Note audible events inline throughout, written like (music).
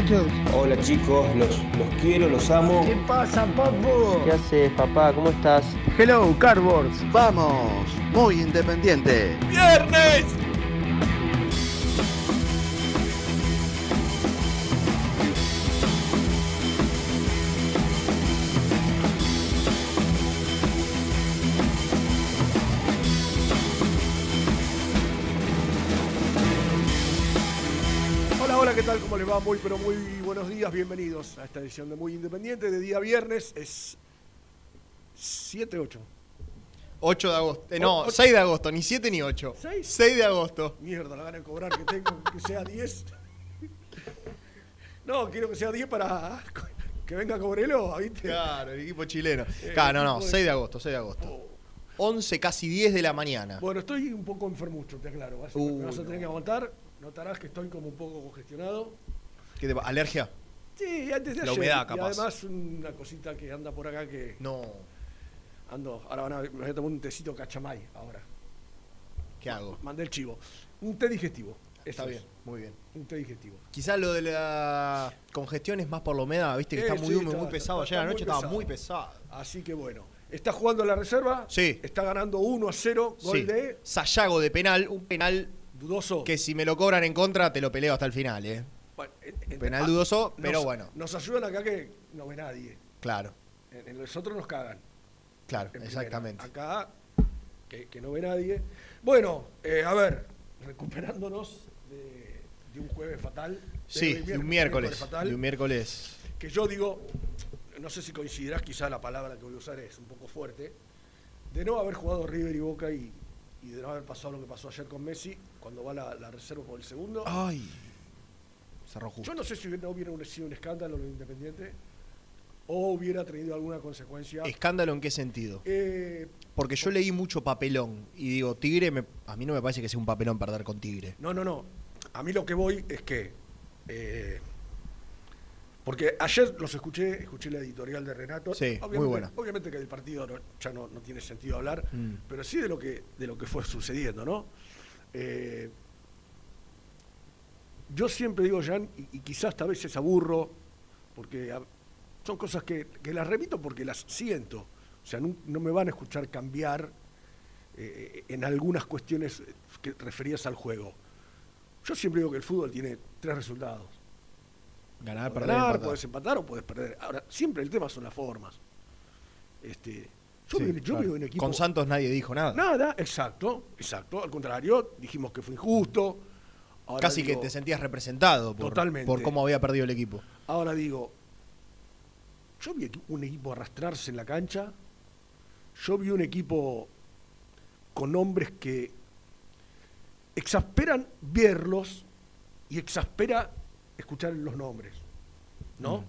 Muchachos. Hola chicos, los, los quiero, los amo. ¿Qué pasa, papu? ¿Qué haces, papá? ¿Cómo estás? Hello, Cardboards. Vamos, muy independiente. ¡Viernes! Va? Muy, pero muy buenos días. Bienvenidos a esta edición de Muy Independiente de día viernes. Es 7-8. 8 de agosto. Eh, no, O- ocho. 6 de agosto, ni 7 ni 8. ¿Seis? 6 de agosto. Mierda, la gana de cobrar que tengo, que sea 10. No, quiero que sea 10 para que venga Cobrelo, ¿viste? Claro, el equipo chileno. Claro, no, no, equipo de- 6 de agosto, 6 de agosto. Oh. 11, casi 10 de la mañana. Bueno, estoy un poco enfermucho, te aclaro. Vas, Uh, vas a tener no. que aguantar. Notarás que estoy como un poco congestionado. ¿Qué te ¿Alergia? Sí, antes de La ayer. humedad, Y capaz. además una cosita que anda por acá que No. ando. Ahora van a- me voy a tomar un tecito cachamay ahora. ¿Qué hago? Mandé el chivo. Un té digestivo. Está Eso bien, muy bien. Un té digestivo. Quizás lo de la congestión es más por la humedad, viste que Eh, está muy sí, húmedo, está- muy pesado. está- Ayer está anoche estaba muy pesado. Así que bueno. Está jugando la reserva. Sí. Está ganando 1 a 0. Gol Sí. de Sayago de penal, un penal dudoso. que si me lo cobran en contra te lo peleo hasta el final, ¿eh? En- Penal ah, dudoso, pero nos- bueno. Nos ayudan acá que no ve nadie. Claro, En, en los otros nos cagan. claro, en primera. exactamente. Acá, que, que no ve nadie. Bueno, eh, a ver, recuperándonos de, de un jueves fatal. Sí, de un miércoles. fatal, De un miércoles. que yo digo, no sé si coincidirás, quizá la palabra que voy a usar es un poco fuerte, de no haber jugado River y Boca y, y de no haber pasado lo que pasó ayer con Messi, cuando va la, la reserva con el segundo. Ay. Cerró justo. Yo no sé si no hubiera sido un escándalo lo de Independiente o hubiera tenido alguna consecuencia. ¿Escándalo en qué sentido? Eh, Porque yo leí mucho papelón y digo, Tigre, me- a mí no me parece que sea un papelón perder con Tigre. no, no, no. A mí lo que voy es que. eh, porque ayer los escuché, escuché la editorial de Renato. Sí, muy buena. Obviamente que del partido no- ya no, no tiene sentido hablar, Mm. pero sí de lo que, de lo que fue sucediendo, ¿no? Eh, yo siempre digo, Jan, y, y quizás a veces aburro, porque a- son cosas que, que las repito porque las siento. O sea, no, no me van a escuchar cambiar eh, en algunas cuestiones que referidas al juego. Yo siempre digo que el fútbol tiene tres resultados. Ganar, perder, ganar, empatar. puedes empatar o puedes perder. Ahora, siempre el tema son las formas. Este, yo Sí, vi, yo claro. vi un equipo. Con Santos nadie dijo nada. Nada, exacto, exacto. Al contrario, dijimos que fue injusto. Ahora Casi digo- que te sentías representado por, Totalmente. por cómo había perdido el equipo. Ahora digo, yo vi un equipo arrastrarse en la cancha, yo vi un equipo con hombres que exasperan verlos y exaspera escuchar los nombres, ¿no? Mm.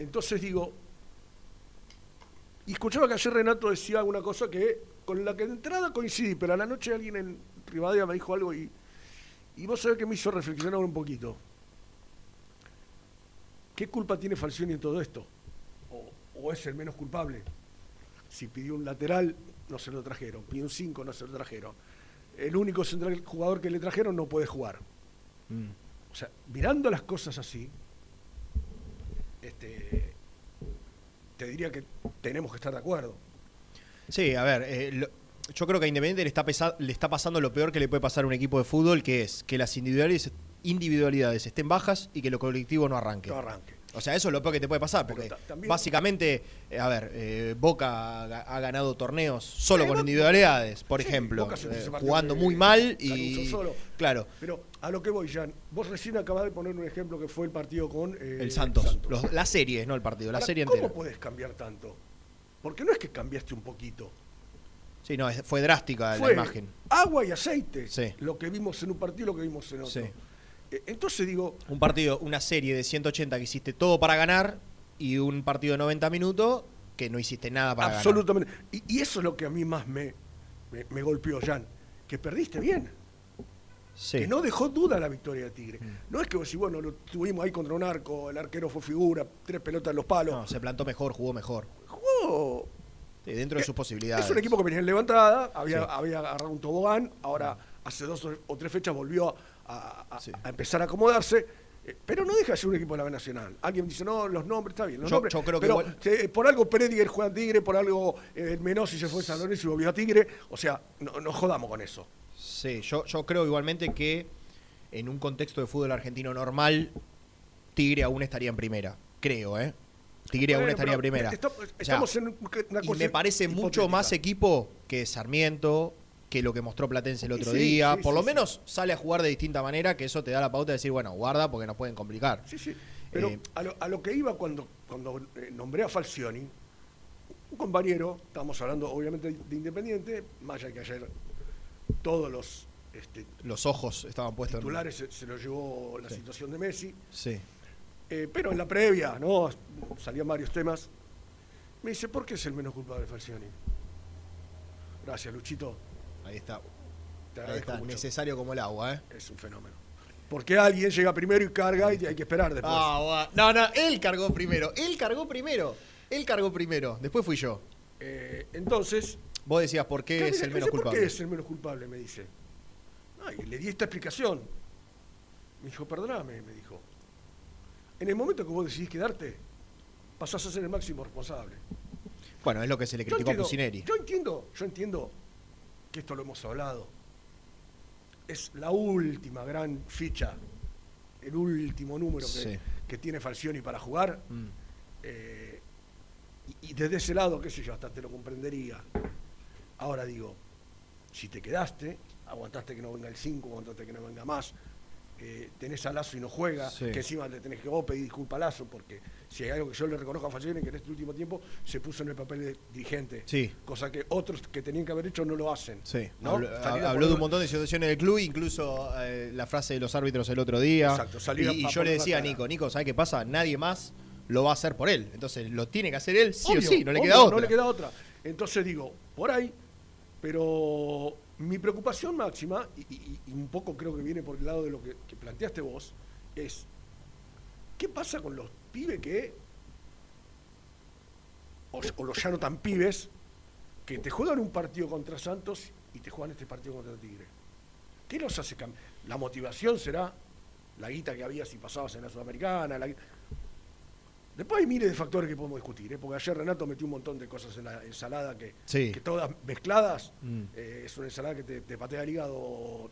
Entonces digo, Y escuchaba que ayer Renato decía una cosa que con la que de entrada coincidí, pero a la noche alguien en Rivadavia me dijo algo y, y vos sabés que me hizo reflexionar un poquito. ¿Qué culpa tiene Falcioni en todo esto? ¿O, o es el menos culpable? Si pidió un lateral, no se lo trajeron. Pidió un 5, no se lo trajeron. El único central jugador que le trajeron no puede jugar. Mm. O sea, mirando las cosas así, este, te diría que tenemos que estar de acuerdo. Sí, a ver, eh, lo- yo creo que a Independiente le está, pesa- le está pasando lo peor que le puede pasar a un equipo de fútbol, que es que las individualidades, individualidades estén bajas y que lo colectivo no arranque. No arranque. O sea, eso es lo peor que te puede pasar, porque también- básicamente, eh, a ver, eh, Boca ha, ganado torneos solo con individualidades, por Sí, ejemplo, eh, jugando de- muy mal y solo. claro, Pero a lo que voy, Jan, vos recién acabas de poner un ejemplo que fue el partido con eh, el Santos, Los- la serie, no el partido, la Ahora, serie ¿Cómo entera. puedes cambiar tanto? Porque no es que cambiaste un poquito. Sí, no, fue drástica Fue la imagen. agua y aceite. Sí. Lo que vimos en un partido y lo que vimos en otro. Sí. Eh, Entonces digo, Un partido, una serie de 180 que hiciste todo para ganar y un partido de 90 minutos que no hiciste nada para ganar. absolutamente. Y, y eso es lo que a mí más me, me, me golpeó, Jan. Que perdiste bien. Sí. Mm. Que no dejó duda la victoria de Tigre. No es que vos decís, bueno, lo tuvimos ahí contra un arco, el arquero fue figura, tres pelotas en los palos. No, se plantó mejor, jugó mejor. Jugó Sí, dentro de sus posibilidades. Es un equipo que venía en levantada, había, Sí. había agarrado un tobogán, ahora hace dos o- tres fechas volvió a, a- Sí. a empezar a acomodarse, eh, pero no deja de ser un equipo de la B Nacional. Alguien dice, no, los nombres, está bien, los Yo- nombres, yo creo que pero igual- eh, por algo Prediger juega en Tigre, por algo eh, Menossi se fue a San Lorenzo y volvió a Tigre, o sea, no, no jodamos con eso. Sí, yo, yo creo igualmente que en un contexto de fútbol argentino normal, Tigre aún estaría en primera. Creo, ¿eh? Tigre aún estaría en primera. está- O sea, estamos en una y me parece mucho más equipo que Sarmiento, que lo que mostró Platense el otro sí, día. sí, Por sí, lo menos sale a jugar de distinta manera, que eso te da la pauta de decir, bueno, guarda porque nos pueden complicar. Sí, sí. Pero Eh, a, lo, a lo que iba cuando, cuando eh, nombré a Falcioni, un compañero, estábamos hablando obviamente de Independiente, más allá que ayer todos los este, Los ojos estaban puestos titulares se, se lo llevó la situación de Messi, en... Sí. Eh, pero en la previa, ¿no? Salían varios temas. Me dice, ¿por qué es el menos culpable Falcioni? Gracias, Luchito. Ahí está. Te Ahí está. mucho. Necesario como el agua, ¿eh? Es un fenómeno. Porque alguien llega primero y carga y hay que esperar después. Ah, no, no, él cargó primero. Él cargó primero. Él cargó primero. Después fui yo. Eh, entonces, Vos decías por qué es el me menos dice, ¿Por culpable. qué es el menos culpable? Me dice. Ah, y le di esta explicación. Me dijo, perdóname, me dijo. En el momento que vos decidís quedarte, pasás a ser el máximo responsable. Bueno, es lo que se le criticó a Pusineri. yo entiendo, yo entiendo que esto lo hemos hablado. Es la última gran ficha, el último número que, Sí. que tiene Falcioni para jugar. Mm. Eh, y, y desde ese lado, qué sé yo, hasta te lo comprendería. Ahora digo, si te quedaste, aguantaste que no venga el 5, aguantaste que no venga más, eh, tenés a Lazo y no juega, Sí. que encima le tenés que vos pedir disculpa a Lazo, porque si hay algo que yo le reconozco a Falcioni, que en este último tiempo se puso en el papel de dirigente, Sí. cosa que otros que tenían que haber hecho no lo hacen. Sí, ¿no? habló, de un montón de situaciones del club, incluso eh, la frase de los árbitros el otro día. Exacto, y, y yo le decía a. Nico, Nico, ¿sabes qué pasa? Nadie más lo va a hacer por él. Entonces lo tiene que hacer él sí Obvio, o sí, no le obvio, queda otra. No le queda otra. Entonces digo, por ahí, pero mi preocupación máxima, y, un poco creo que viene por el lado de lo que, planteaste vos, es, ¿qué pasa con los pibes que, o, o los ya no tan pibes, que te juegan un partido contra Santos y te juegan este partido contra Tigre? ¿Qué los hace cambiar? La motivación será la guita que había si pasabas en la Sudamericana, la guita- Después hay miles de factores que podemos discutir, ¿eh? porque ayer Renato metió un montón de cosas en la ensalada que, Sí. que todas mezcladas, Mm. eh, es una ensalada que te, te patea el hígado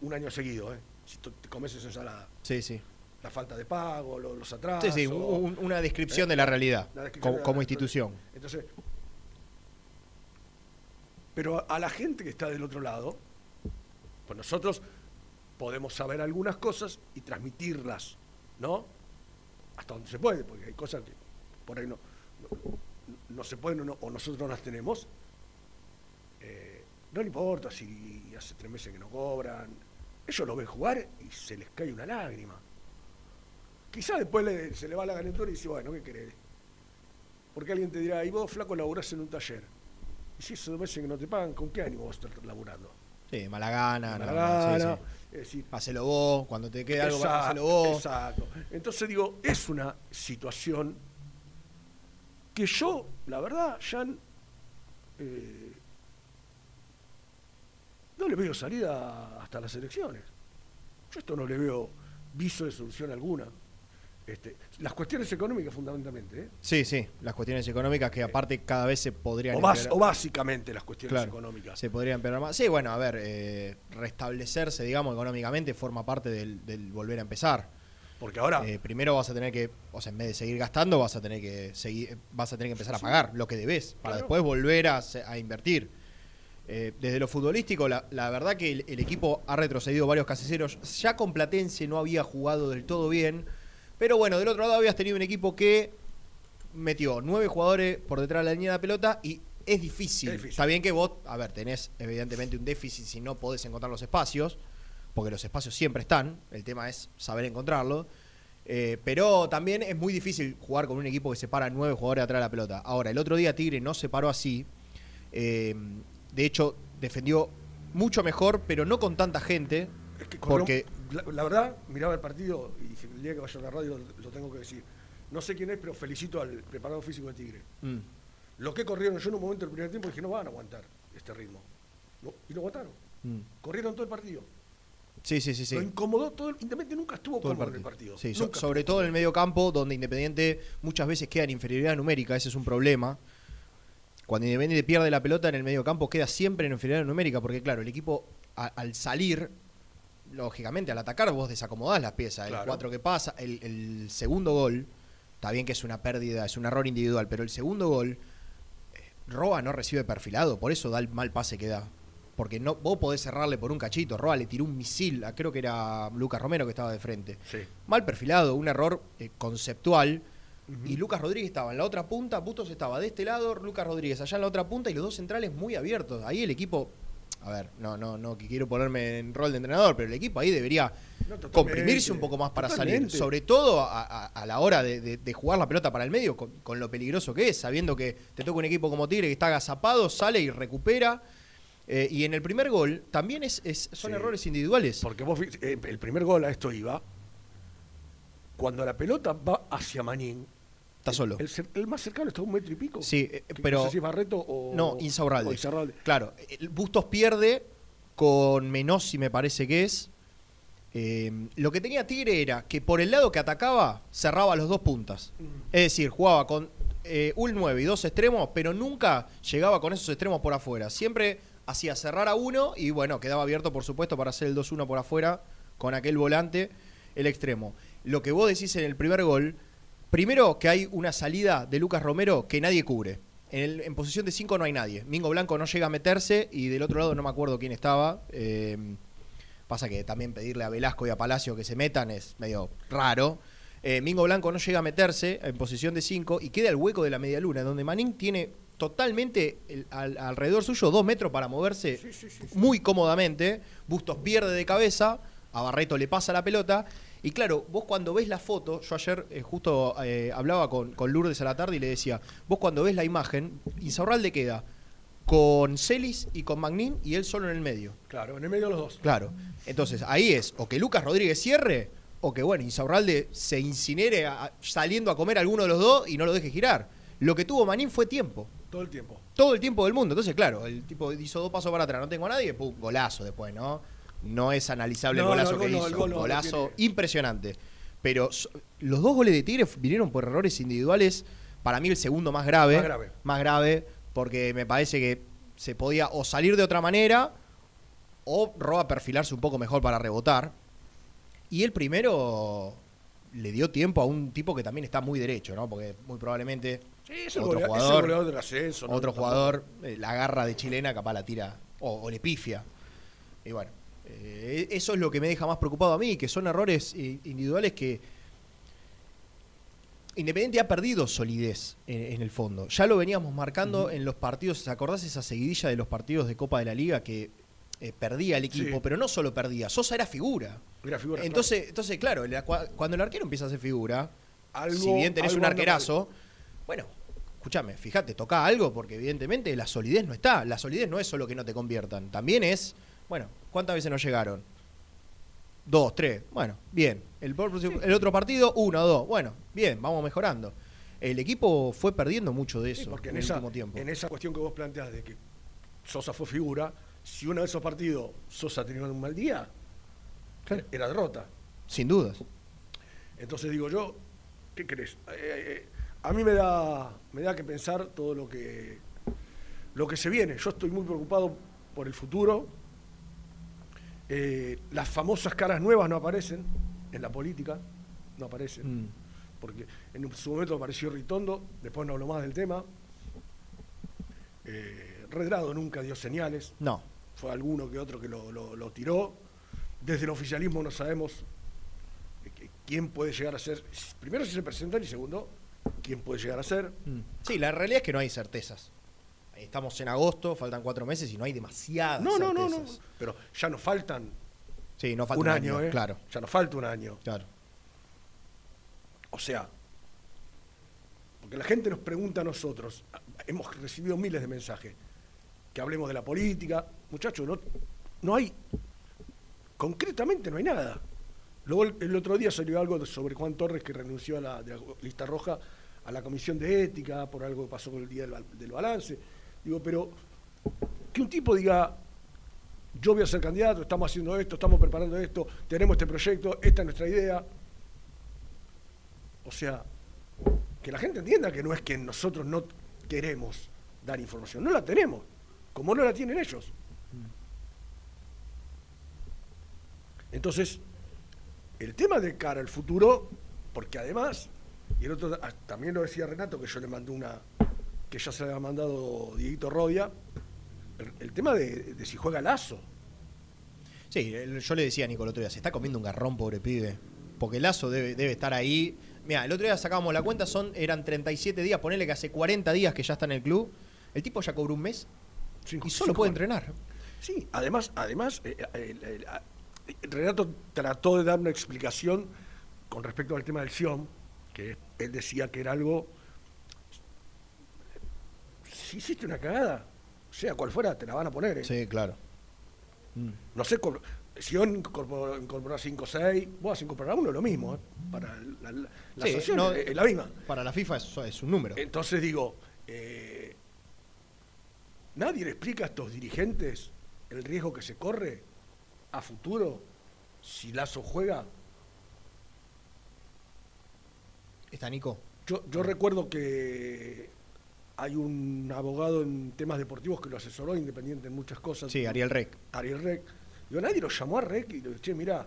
un año seguido, ¿eh? si te comes esa ensalada. Sí, sí. La falta de pago, lo- los atrasos. Sí, sí, un- un- una descripción de la realidad como, de la- como institución. Entonces, pero a, a la gente que está del otro lado, pues nosotros podemos saber algunas cosas y transmitirlas, ¿no? Hasta donde se puede, porque hay cosas que por ahí no, no, no se pueden o, no- o nosotros no las tenemos. Eh, no le importa si hace tres meses que no cobran. Ellos lo ven jugar y se les cae una lágrima. Quizá después le- se le va la calentura y dice, bueno, ¿qué querés? Porque alguien te dirá, y vos, flaco, laburás en un taller. Y si esos meses que no te pagan, ¿con qué ánimo vas a estar laburando? Sí, mala gana. Mala no, gana, sí, sí. Es decir, Hacelo vos, cuando te quede algo, Exacto, hacelo vos. Exacto. Entonces digo, es una situación que yo, la verdad, ya eh, no le veo salida hasta las elecciones. Yo esto no le veo viso de solución alguna. Este, las cuestiones económicas fundamentalmente, ¿eh? Sí, sí, las cuestiones económicas que aparte cada vez se podrían o, bas- o básicamente las cuestiones Claro, económicas. Se podrían empeorar más. Sí, bueno, a ver, eh, restablecerse, digamos, económicamente forma parte del, del volver a empezar. Porque ahora, Eh, primero vas a tener que, o sea, en vez de seguir gastando, vas a tener que seguir, vas a tener que empezar a pagar lo que debes para Claro. después volver a, a invertir. Eh, desde lo futbolístico, la, la verdad que el, el equipo ha retrocedido varios caseros. Ya con Platense no había jugado del todo bien. Pero bueno, del otro lado habías tenido un equipo que metió nueve jugadores por detrás de la línea de la pelota y es difícil. Es difícil. Está bien que vos, a ver, tenés evidentemente un déficit si no podés encontrar los espacios, porque los espacios siempre están, el tema es saber encontrarlo. Eh, pero también es muy difícil jugar con un equipo que se para nueve jugadores atrás de la pelota. Ahora, el otro día Tigre no se paró así. Eh, de hecho, defendió mucho mejor, pero no con tanta gente. es que porque la, la verdad, miraba el partido y dije, el día que vaya a la radio lo, tengo que decir. No sé quién es, pero felicito al preparado físico de Tigre. mm, Lo que corrieron yo en un momento del primer tiempo dije, no van a aguantar este ritmo. No, y lo aguantaron. mm. Corrieron todo el partido. Sí, sí, sí, sí. Lo incomodó todo el Independiente nunca estuvo todo el cómodo en partido. el partido. Sí, so- sobre todo en el medio campo, donde Independiente muchas veces queda en inferioridad numérica, ese es un problema. Cuando Independiente pierde la pelota en el medio campo, queda siempre en inferioridad numérica, porque claro, el equipo a- al salir, lógicamente al atacar vos desacomodás las piezas. El Claro. 4 que pasa, el, el segundo gol, está bien que es una pérdida, es un error individual, pero el segundo gol, eh, Roa no recibe perfilado, por eso da el mal pase que da. Porque no, vos podés cerrarle por un cachito. Roa le tiró un misil, a- creo que era Lucas Romero que estaba de frente Sí. mal perfilado, un error eh, conceptual. Y Lucas Rodríguez estaba en la otra punta, Bustos estaba de este lado, Lucas Rodríguez allá en la otra punta y los dos centrales muy abiertos. Ahí el equipo, a ver, no, no, no que quiero ponerme en rol de entrenador, pero el equipo ahí debería No, comprimirse un poco más para salir. Sobre todo a, a- a la hora de, de- de jugar la pelota para el medio, con, con lo peligroso que es, sabiendo que te toca un equipo como Tigre que está agazapado, sale y recupera. Eh, y en el primer gol también es, es- son Sí. errores individuales. Porque vos, eh, el primer gol a esto iba, cuando la pelota va hacia Manín, Está solo. el, más cercano está a un metro y pico. Sí, eh, pero- No sé si es Barreto o. No, Insaurralde. o Insaurralde. Claro, Bustos pierde con Menossi, me parece que es. Eh, lo que tenía Tigre era que por el lado que atacaba, cerraba los dos puntas. Es decir, jugaba con eh, un 9 y dos extremos, pero nunca llegaba con esos extremos por afuera. Siempre hacía cerrar a uno y bueno, quedaba abierto, por supuesto, para hacer el 2-1 por afuera con aquel volante, el extremo. Lo que vos decís en el primer gol, primero que hay una salida de Lucas Romero que nadie cubre. En, el- en posición de 5 no hay nadie. Mingo Blanco no llega a meterse y del otro lado no me acuerdo quién estaba. Eh, pasa que también pedirle a Velasco y a Palacio que se metan es medio raro. Eh, Mingo Blanco no llega a meterse en posición de 5 y queda el hueco de la media luna, donde Manín tiene totalmente el- al- alrededor suyo dos metros para moverse Sí, sí, sí, sí. muy cómodamente. Bustos pierde de cabeza, a Barreto le pasa la pelota. Y claro, vos cuando ves la foto, yo ayer eh, justo eh, hablaba con, con Lourdes a la tarde y le decía, vos cuando ves la imagen, Insaurralde queda con Celis y con Magnín y él solo en el medio. Claro, en el medio de los dos. Claro. Entonces, ahí es o que Lucas Rodríguez cierre o que, bueno, Insaurralde se incinere a- saliendo a comer a alguno de los dos y no lo deje girar. Lo que tuvo Manín fue tiempo. Todo el tiempo. Todo el tiempo del mundo. Entonces, claro, el tipo hizo dos pasos para atrás, no tengo a nadie, pum, golazo después, ¿no? No es analizable No, el no, golazo el que no, hizo. el gol golazo impresionante. Pero so- los dos goles de Tigre vinieron por errores individuales. Para mí el segundo más grave. Más grave. Más grave, porque me parece que se podía o salir de otra manera o Roa perfilarse un poco mejor para rebotar. Y el primero le dio tiempo a un tipo que también está muy derecho, ¿no? Porque muy probablemente Sí, es el, Otro es el jugador. del ascenso. ¿no? otro jugador eh, la agarra de chilena, capaz la tira o, o le pifia. Y bueno, eh, eso es lo que me deja más preocupado a mí, que son errores eh, individuales que Independiente ha perdido solidez en, en el fondo. Ya lo veníamos marcando en los partidos, ¿te acordás esa seguidilla de los partidos de Copa de la Liga que eh, perdía el equipo? Sí. Pero no solo perdía, Sosa era figura. Era figura, entonces, entonces, claro, la- cua- cuando el arquero empieza a ser figura, Algo- si bien tenés un arquerazo, bueno, escúchame, fíjate, toca algo porque evidentemente la solidez no está. La solidez no es solo que no te conviertan, también es, bueno, ¿cuántas veces nos llegaron? Dos, tres, bueno, bien. El, otro partido, uno, dos, bueno, bien, vamos mejorando. El equipo fue perdiendo mucho de eso Sí, porque en en el esa, último tiempo. en esa cuestión que vos planteás de que Sosa fue figura, si uno de esos partidos Sosa tenía un mal día, Claro. era derrota. Sin dudas. Entonces digo yo, ¿qué crees? Eh, eh, a mí me da, me da que pensar todo lo que, lo que se viene. Yo estoy muy preocupado por el futuro. Eh, las famosas caras nuevas no aparecen en la política, no aparecen. Mm. Porque en su momento apareció Ritondo, después no habló más del tema. Eh, Redrado nunca dio señales, No. fue alguno que otro que lo, lo- lo tiró. Desde el oficialismo no sabemos eh, quién puede llegar a ser, primero si se presentan y segundo, quién puede llegar a ser. Mm. Sí, la realidad es que no hay certezas. Estamos en agosto, faltan cuatro meses y no hay demasiadas No, no, no, no, pero ya nos faltan Sí, no falta un año, ¿eh? Claro, Ya nos falta un año. claro. O sea, porque la gente nos pregunta a nosotros, hemos recibido miles de mensajes, que hablemos de la política. Muchachos, no, no hay, concretamente no hay nada. Luego el, el otro día salió algo sobre Juan Torres que renunció a la, de la lista roja a la comisión de ética por algo que pasó con el día del balance. Digo, pero que un tipo diga, yo voy a ser candidato, estamos haciendo esto, estamos preparando esto, tenemos este proyecto, esta es nuestra idea. O sea, que la gente entienda que no es que nosotros no queremos dar información, no la tenemos, como no la tienen ellos. Entonces, el tema de cara al futuro, porque además, y el otro ah, también lo decía Renato, que yo le mandé una, que ya se le había mandado Dieguito Rodia, el, el tema de, de si juega Lazo. Sí, yo le decía a Nico el otro día, se está comiendo un garrón, pobre pibe. Porque Lazo debe, debe estar ahí. Mira, el otro día sacábamos la cuenta, son, eran 37 días, ponele que hace 40 días que ya está en el club. El tipo ya cobró un mes Cinco- y solo cinco puede entrenar. Sí, además, además eh, eh, Renato trató de dar una explicación con respecto al tema del Sion, que él decía que era algo. Si hiciste una cagada, sea cual fuera, te la van a poner. ¿eh? Sí, claro. Mm. No sé, Sion incorporó, incorporó 5 o 6, vos vas a incorporar uno, lo mismo. ¿eh? Para la, la, la Sí, sanción no- es, es la misma. Para la FIFA es, es un número. Entonces digo, eh, nadie le explica a estos dirigentes el riesgo que se corre a futuro si Lazo juega. ¿Está Nico? Yo, yo recuerdo que hay un abogado en temas deportivos que lo asesoró Independiente en muchas cosas. Sí, Ariel Rec. Ariel Rec. Digo, nadie lo llamó a Rec y le dijo, che, mirá,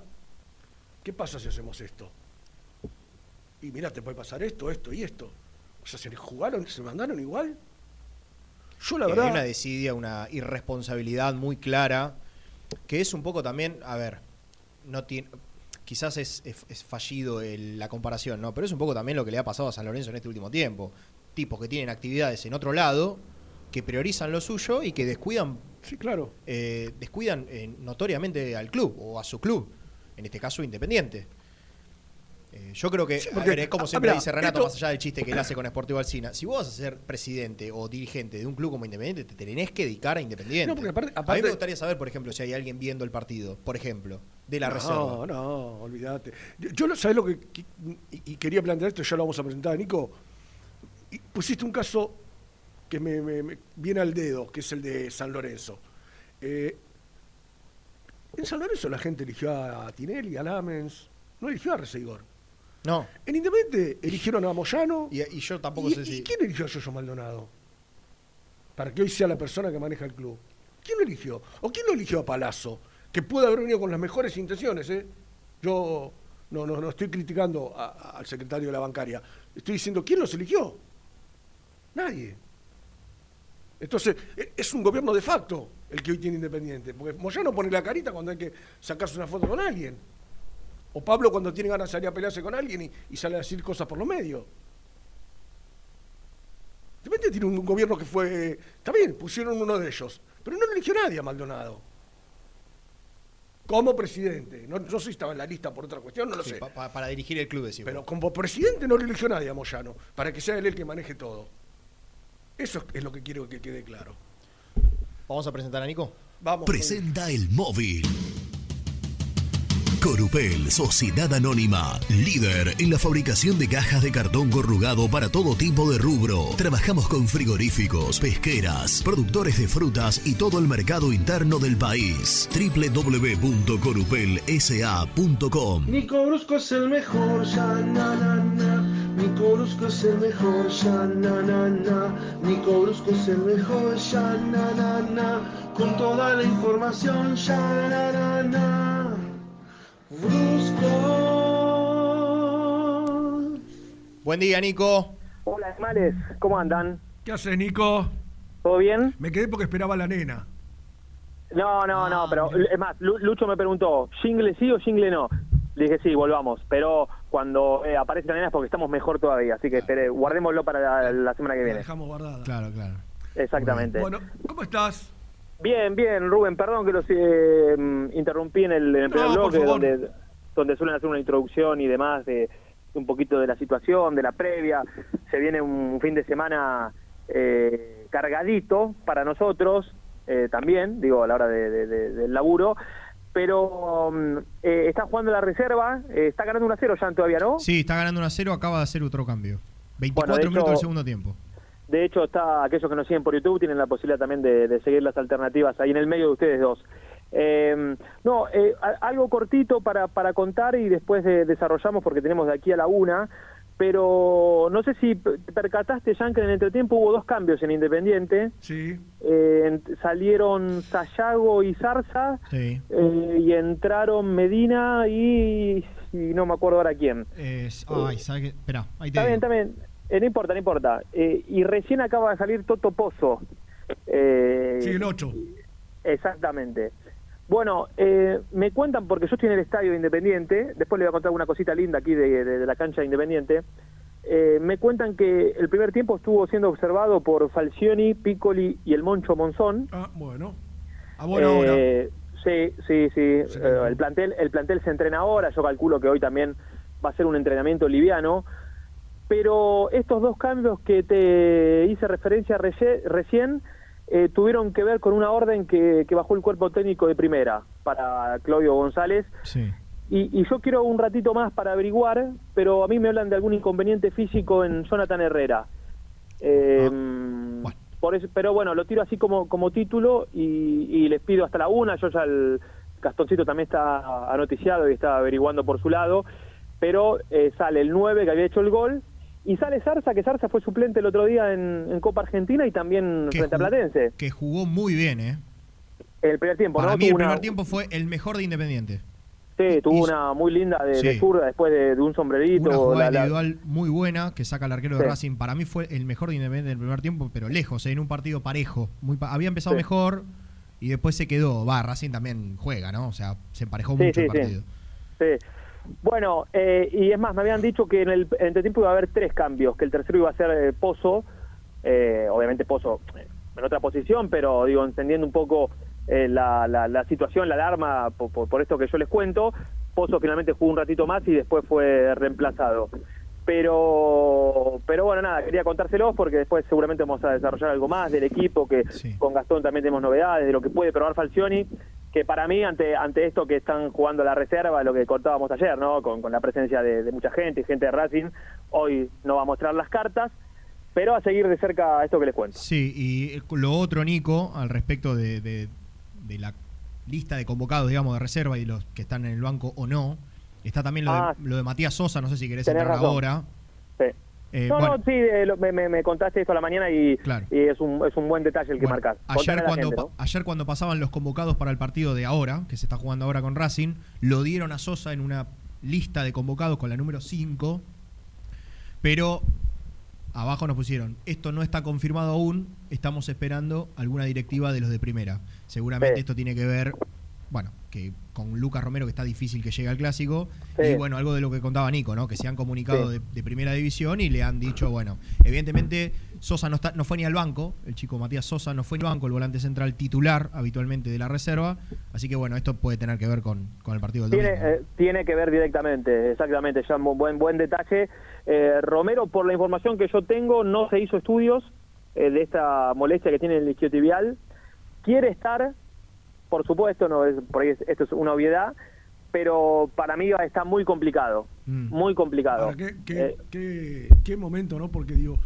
¿qué pasa si hacemos esto? Y mirá, te puede pasar esto, esto y esto. O sea, se jugaron, se mandaron igual. Yo la verdad... Hay una desidia, una irresponsabilidad muy clara, que es un poco también, a ver, no tiene, quizás es, es- es fallido el- la comparación, ¿no? Pero es un poco también lo que le ha pasado a San Lorenzo en este último tiempo. Tipos que tienen actividades en otro lado, que priorizan lo suyo y que descuidan, Sí, claro. eh, descuidan eh, notoriamente al club o a su club, en este caso Independiente. Eh, yo creo que, Sí, a porque, ver, es como siempre dice Renato, esto- más allá del chiste que él hace con Sportivo Alcina, si vos vas a ser presidente o dirigente de un club como Independiente, te tenés que dedicar a Independiente. No, porque aparte- a mí me gustaría saber, por ejemplo, si hay alguien viendo el partido, por ejemplo, de la no, reserva. No, olvídate. Yo, yo lo- ¿sabés lo que, que- y, y quería plantear esto? Ya lo vamos a presentar, Nico. Y pusiste un caso que me, me- me viene al dedo, que es el de San Lorenzo. Eh, en San Lorenzo la gente eligió a Tinelli, a Lamens, no eligió a Reseigor. No, En Independiente eligieron a Moyano. y, y yo tampoco ¿Y, sé si... y quién eligió a Yoyo Maldonado? Para que hoy sea la persona que maneja el club. ¿Quién lo eligió? ¿O quién lo eligió a Palazzo? Que puede haber venido con las mejores intenciones, ¿eh? Yo no, no, no estoy criticando a- a- al secretario de la bancaria. Estoy diciendo, ¿quién los eligió? Nadie. Entonces, e- es un gobierno de facto el que hoy tiene Independiente. Porque Moyano pone la carita cuando hay que sacarse una foto con alguien. O Pablo cuando tiene ganas de salir a pelearse con alguien y, y sale a decir cosas por los medios. Independiente tiene un gobierno que fue. Está bien, pusieron uno de ellos, pero no lo eligió nadie a Maldonado. Como presidente. No, no sé si estaba en la lista por otra cuestión, no lo sí, sé. pa- pa- para dirigir el club, decimos. Pero como presidente no lo eligió nadie a Moyano, para que sea él el que maneje todo. Eso es lo que quiero que quede claro. Vamos a presentar a Nico. Vamos. Presenta el móvil. Corupel, Sociedad Anónima, líder en la fabricación de cajas de cartón corrugado para todo tipo de rubro. Trabajamos con frigoríficos, pesqueras, productores de frutas y todo el mercado interno del país. www.corupelsa.com Nico Brusco es el mejor, ya na na na. Nico Brusco es el mejor, ya na na na. Nico Brusco es el mejor, ya na na na. Con toda la información, ya na na na. Brusco. Buen día, Nico. Hola, Esmales, ¿cómo andan? ¿Qué haces, Nico? ¿Todo bien? Me quedé porque esperaba a la nena. No, no, Ah, no, pero es más, Lu- Lucho me preguntó, ¿jingle sí o jingle no? Le dije, sí, volvamos, pero cuando eh, aparece la nena es porque estamos mejor todavía, así que espere, guardémoslo para la, la semana que La viene. dejamos guardada. Claro, claro. Exactamente. Bueno, ¿cómo estás? Bien, bien, Rubén, perdón que los eh, interrumpí en el, en el primer No, bloque, donde, donde suelen hacer una introducción y demás de, de un poquito de la situación, de la previa. Se viene un fin de semana eh, cargadito para nosotros, eh, también, digo, a la hora de- de- de- del laburo. Pero mm, eh, está jugando la reserva, eh, está ganando 1 a 0 ya todavía, ¿no? Sí, está ganando 1 a 0, acaba de hacer otro cambio. 24 Bueno, de minutos hecho- del segundo tiempo. De hecho, está aquellos que nos siguen por YouTube tienen la posibilidad también de, de seguir las alternativas ahí en el medio de ustedes dos. Eh, no, eh, a- algo cortito para, para contar y después de- desarrollamos porque tenemos de aquí a la una. Pero no sé si percataste, Jan, que en el entretiempo hubo dos cambios en Independiente. Sí. Eh, salieron Sayago y Zarza Sí. eh, y entraron Medina y, y no me acuerdo ahora quién. Es- ay, ¿sabes qué? Espera, ahí te Está bien, digo. está bien. Eh, no importa, no importa. Eh, y recién acaba de salir Toto Pozo. Eh, Sí, el 8. Exactamente. Bueno, eh, me cuentan, porque yo estoy en el estadio de Independiente, después le voy a contar una cosita linda aquí de, de- de la cancha de Independiente. Eh, me cuentan que el primer tiempo estuvo siendo observado por Falcioni, Piccoli y el Moncho Monzón. Ah, bueno. A buena hora. Eh, Sí, sí, sí. Sí. Eh, el plantel, el plantel se entrena ahora. Yo calculo que hoy también va a ser un entrenamiento liviano. Pero estos dos cambios que te hice referencia recién eh, tuvieron que ver con una orden que, que bajó el cuerpo técnico de primera para Claudio González. Sí. Y, y yo quiero un ratito más para averiguar, pero a mí me hablan de algún inconveniente físico en Jonathan Herrera. Eh, bueno. por eso, pero bueno, lo tiro así como, como título y, y les pido hasta la una. Yo ya el Gastoncito también está anoticiado y está averiguando por su lado, pero eh, sale el 9 que había hecho el gol. Y sale Zarza, que Zarza fue suplente el otro día en, en Copa Argentina y también Que frente a Platense. Que jugó muy bien, ¿eh? El primer tiempo, Para ¿no? mí el primer tiempo fue el mejor de Independiente. Sí, tuvo hizo- una muy linda de, de Sí. zurda después de, de un sombrerito. Una jugada la- la- individual muy buena que saca el arquero de Sí. Racing. Para mí fue el mejor de Independiente del primer tiempo, pero lejos, ¿eh? en un partido parejo. Muy pa- había empezado Sí. mejor y después se quedó. Va, Racing también juega, ¿no? O sea, se emparejó mucho el sí. partido. Sí. Bueno, eh, y es más, me habían dicho que en el en entretiempo iba a haber tres cambios, que el tercero iba a ser eh, Pozo, eh, obviamente Pozo eh, en otra posición, pero digo, entendiendo un poco eh, la, la, la situación, la alarma, por, por- por esto que yo les cuento, Pozo finalmente jugó un ratito más y después fue reemplazado. Pero, pero bueno, nada, quería contárselos porque después seguramente vamos a desarrollar algo más del equipo, que Sí. con Gastón también tenemos novedades de lo que puede probar Falcioni, que para mí, ante ante esto que están jugando la reserva, lo que contábamos ayer, ¿no? Con, con la presencia de, de mucha gente gente de Racing, hoy no va a mostrar las cartas, pero a seguir de cerca esto que les cuento. Sí, y lo otro, Nico, al respecto de, de- de la lista de convocados, digamos, de reserva y los que están en el banco o no, está también lo, Ah. de, lo de Matías Sosa, no sé si querés entrar razón. ahora. Sí. Eh, no, bueno, no, sí, eh, lo- me, contaste esto a la mañana y, Claro. y es, un, es un buen detalle el que Bueno, marcás. ayer, cuando, gente, pa- ¿no? ayer cuando pasaban los convocados para el partido de ahora, que se está jugando ahora con Racing, lo dieron a Sosa en una lista de convocados con la número 5, pero abajo nos pusieron, esto no está confirmado aún, estamos esperando alguna directiva de los de primera. Seguramente Sí. esto tiene que ver, bueno, que con Lucas Romero que está difícil que llegue al clásico, Sí. y bueno, algo de lo que contaba Nico, ¿no? Que se han comunicado Sí. de, de primera división y le han dicho, bueno, evidentemente Sosa no, está, no fue ni al banco, el chico Matías Sosa no fue ni al banco, el volante central titular habitualmente de la reserva, así que bueno, esto puede tener que ver con, con el partido del Tiene, domingo. eh, tiene que ver directamente, exactamente, ya un buen, buen detalle. Eh, Romero, por la información que yo tengo, no se hizo estudios, eh, de esta molestia que tiene el isquiotibial. Quiere estar, por supuesto, no es, por ahí es- esto es una obviedad, pero para mí está muy complicado, Mm. muy complicado. Ahora, ¿qué, qué, Eh, qué- qué momento, ¿no? Porque digo,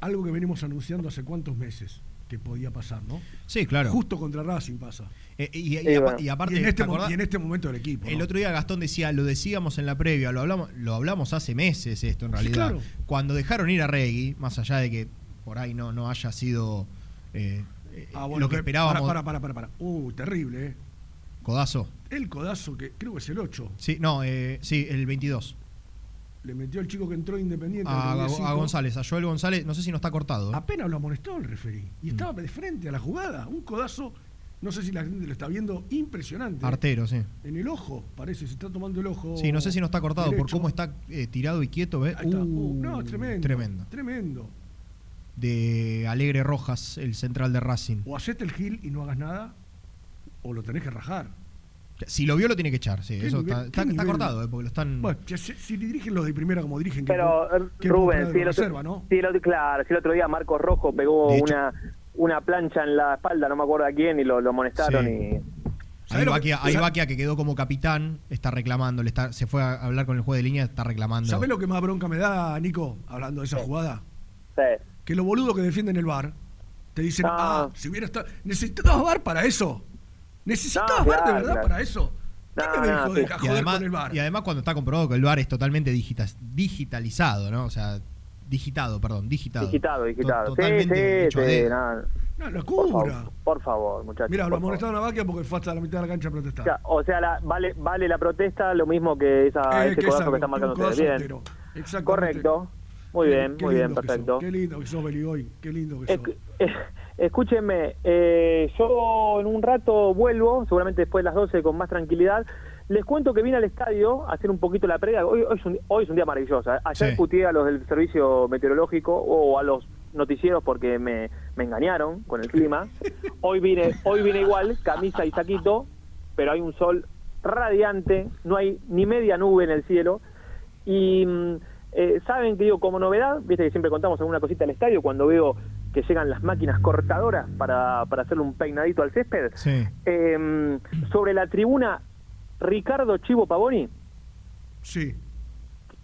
algo que venimos anunciando hace cuántos meses que podía pasar, ¿no? Sí, claro. Justo contra Racing pasa. Eh, y, y- Sí, y apa- bueno. y aparte, y, en este, en este momento del equipo. El ¿no? otro día Gastón decía, lo decíamos en la previa, lo hablamos, lo hablamos hace meses esto en Sí, realidad. claro. Cuando dejaron ir a Regui, más allá de que por ahí no, no haya sido eh, eh, Ah, bueno, lo que pe- esperábamos. Para, para, para, para. Uh, terrible, ¿eh? Codazo. El codazo que creo que es el 8. Sí, no, eh, sí, el 22. Le metió al chico que entró independiente. A. González, a Joel González, no sé si no está cortado. ¿eh? Apenas lo amonestó el referí. Mm. Y estaba de frente a la jugada. Un codazo, no sé si la gente lo está viendo, impresionante. Artero, sí. En el ojo, parece, se está tomando el ojo. Sí, no sé si no está cortado por cómo está eh, tirado y quieto. ¿ves? Está. Uh, Uh, no, tremendo. Tremendo. Tremendo. De Alegre Rojas, el central de Racing. O hacete el gil y no hagas nada, o lo tenés que rajar. Si lo vio, lo tiene que echar, sí. ¿Qué Eso nivel- está, está- está cortado, eh, porque lo están. Bueno, si, si dirigen los de primera como dirigen, ¿qué Pero eh, Rubén, si el, otro, reserva, ¿no? si el otro- claro, si el otro día Marcos Rojo pegó hecho- una una plancha en la espalda, no me acuerdo a quién, y lo, lo amonestaron Sí. y... Ahí ¿Sabés lo que- Baquia, ahí sa- Baquia, que quedó como capitán, está reclamando, le está, se fue a hablar con el juez de línea, está reclamando. ¿Sabés lo que más bronca me da, Nico, hablando de esa jugada? Sí. Que los boludos que defienden el bar te dicen, Ah. ah, si hubiera estado. ¿Necesitabas bar para eso? ¿Necesitabas No, bar de verdad claro. para eso? ¿Qué No, me venís no, joder- sí. a y, además, con el bar? y además cuando está comprobado que el VAR es totalmente digita- digitalizado, ¿no? O sea, digitado, perdón, digitado. Digitado, digitado. Sí, totalmente sí, sí, no, Una por, locura. favor, por favor, muchachos. Mira, lo por favor. amonestaron a Baquia porque fue hasta la mitad de la cancha a protestar. O sea, o sea, la- vale, vale la protesta lo mismo que esa, Eh, ese que codazo esa- que están marcando ustedes. Bien. Correcto. Muy bien, qué muy bien, perfecto. sos, Qué lindo que sos, Beligoy. Qué lindo que sos. Eh, escúchenme, eh, yo en un rato vuelvo, seguramente después de las 12 con más tranquilidad. Les cuento que vine al estadio a hacer un poquito la previa. Hoy, hoy, es, un, hoy es un día maravilloso. ¿eh? Ayer Sí. puteé a los del servicio meteorológico o a los noticieros porque me, me engañaron con el clima. (laughs) Hoy vine, hoy vine igual, camisa y saquito, pero hay un sol radiante, no hay ni media nube en el cielo. Y mm, eh, saben que digo, como novedad, viste que siempre contamos alguna cosita al estadio cuando veo que llegan las máquinas cortadoras para, para hacerle un peinadito al césped. Sí. Eh, sobre la tribuna Ricardo Chivo Pavoni, Sí.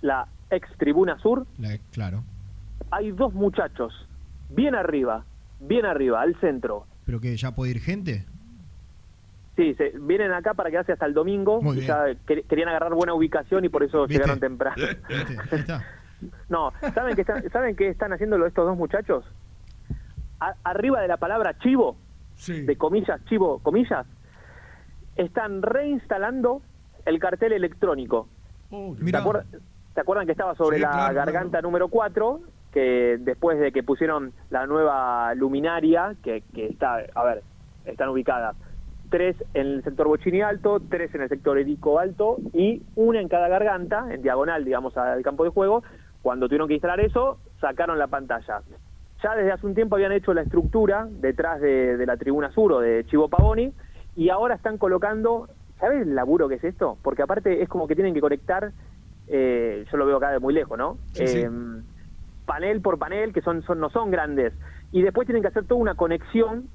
la ex tribuna sur, La- claro. hay dos muchachos, bien arriba, bien arriba, al centro. Pero que ya puede ir gente. Sí, se, vienen acá para quedarse hasta el domingo. Y ya quer- querían agarrar buena ubicación y por eso ¿Viste? llegaron temprano. ¿Viste? Ahí está. (laughs) No, ¿saben qué están, ¿saben qué están haciendo estos dos muchachos? A- arriba de la palabra chivo, Sí. de comillas, chivo, comillas, están reinstalando el cartel electrónico. Oh, qué ¿Se, Mirá. acuer- se acuerdan que estaba sobre Sí, la claro, garganta claro. número 4? Que después de que pusieron la nueva luminaria, que, que está, a ver, están ubicadas tres en el sector Bochini Alto, tres en el sector Erico Alto y una en cada garganta, en diagonal, digamos, al campo de juego. Cuando tuvieron que instalar eso, sacaron la pantalla. Ya desde hace un tiempo habían hecho la estructura detrás de, de la tribuna sur o de Chivo Pavoni y ahora están colocando, ¿sabes el laburo que es esto? Porque aparte es como que tienen que conectar, eh, yo lo veo acá de muy lejos, ¿no? Sí, sí. Eh, panel por panel, que son, son no son grandes, y después tienen que hacer toda una conexión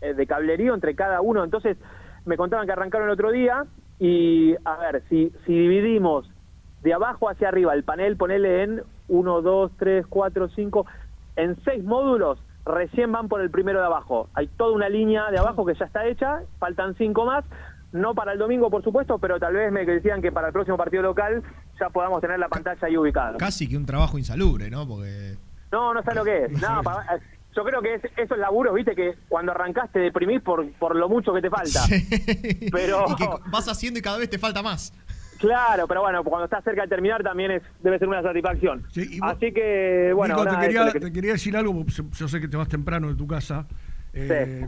de cablerío entre cada uno. Entonces, me contaban que arrancaron el otro día y, a ver, si, si dividimos de abajo hacia arriba el panel, ponele en 1, 2, 3, 4, 5, en seis módulos, recién van por el primero de abajo. Hay toda una línea de abajo que ya está hecha, faltan cinco más. No para el domingo, por supuesto, pero tal vez me decían que para el próximo partido local ya podamos tener la pantalla ahí ubicada. Casi que un trabajo insalubre, ¿no? Porque. No, no sé lo que es. (laughs) No, pa- yo creo que es, esos laburos, viste, que cuando arrancaste deprimís por, por lo mucho que te falta. Pero- (laughs) y que vas haciendo y cada vez te falta más. Claro, pero bueno, cuando estás cerca de terminar también es debe ser una satisfacción. Sí, vos- Así que, bueno, Nico, nada, te, quería, que- te decir algo, porque yo- sé que te vas temprano de tu casa. Eh,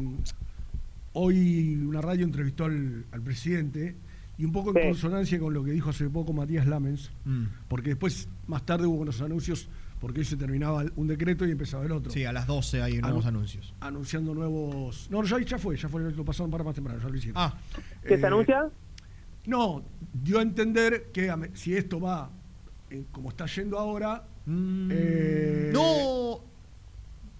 Hoy una radio entrevistó al, al presidente y un poco en Sí. consonancia con lo que dijo hace poco Matías Lamens, Mm. porque después, más tarde hubo unos anuncios, porque hoy se terminaba un decreto y empezaba el otro. Sí, a las 12 hay nuevos Anu- anuncios. Anunciando nuevos. No, ya, ya fue, ya fue, lo pasaron para más temprano, ya lo hicieron. Ah, ¿Qué Eh, se anuncia? No, dio a entender que si esto va en como está yendo ahora. mm, eh, no.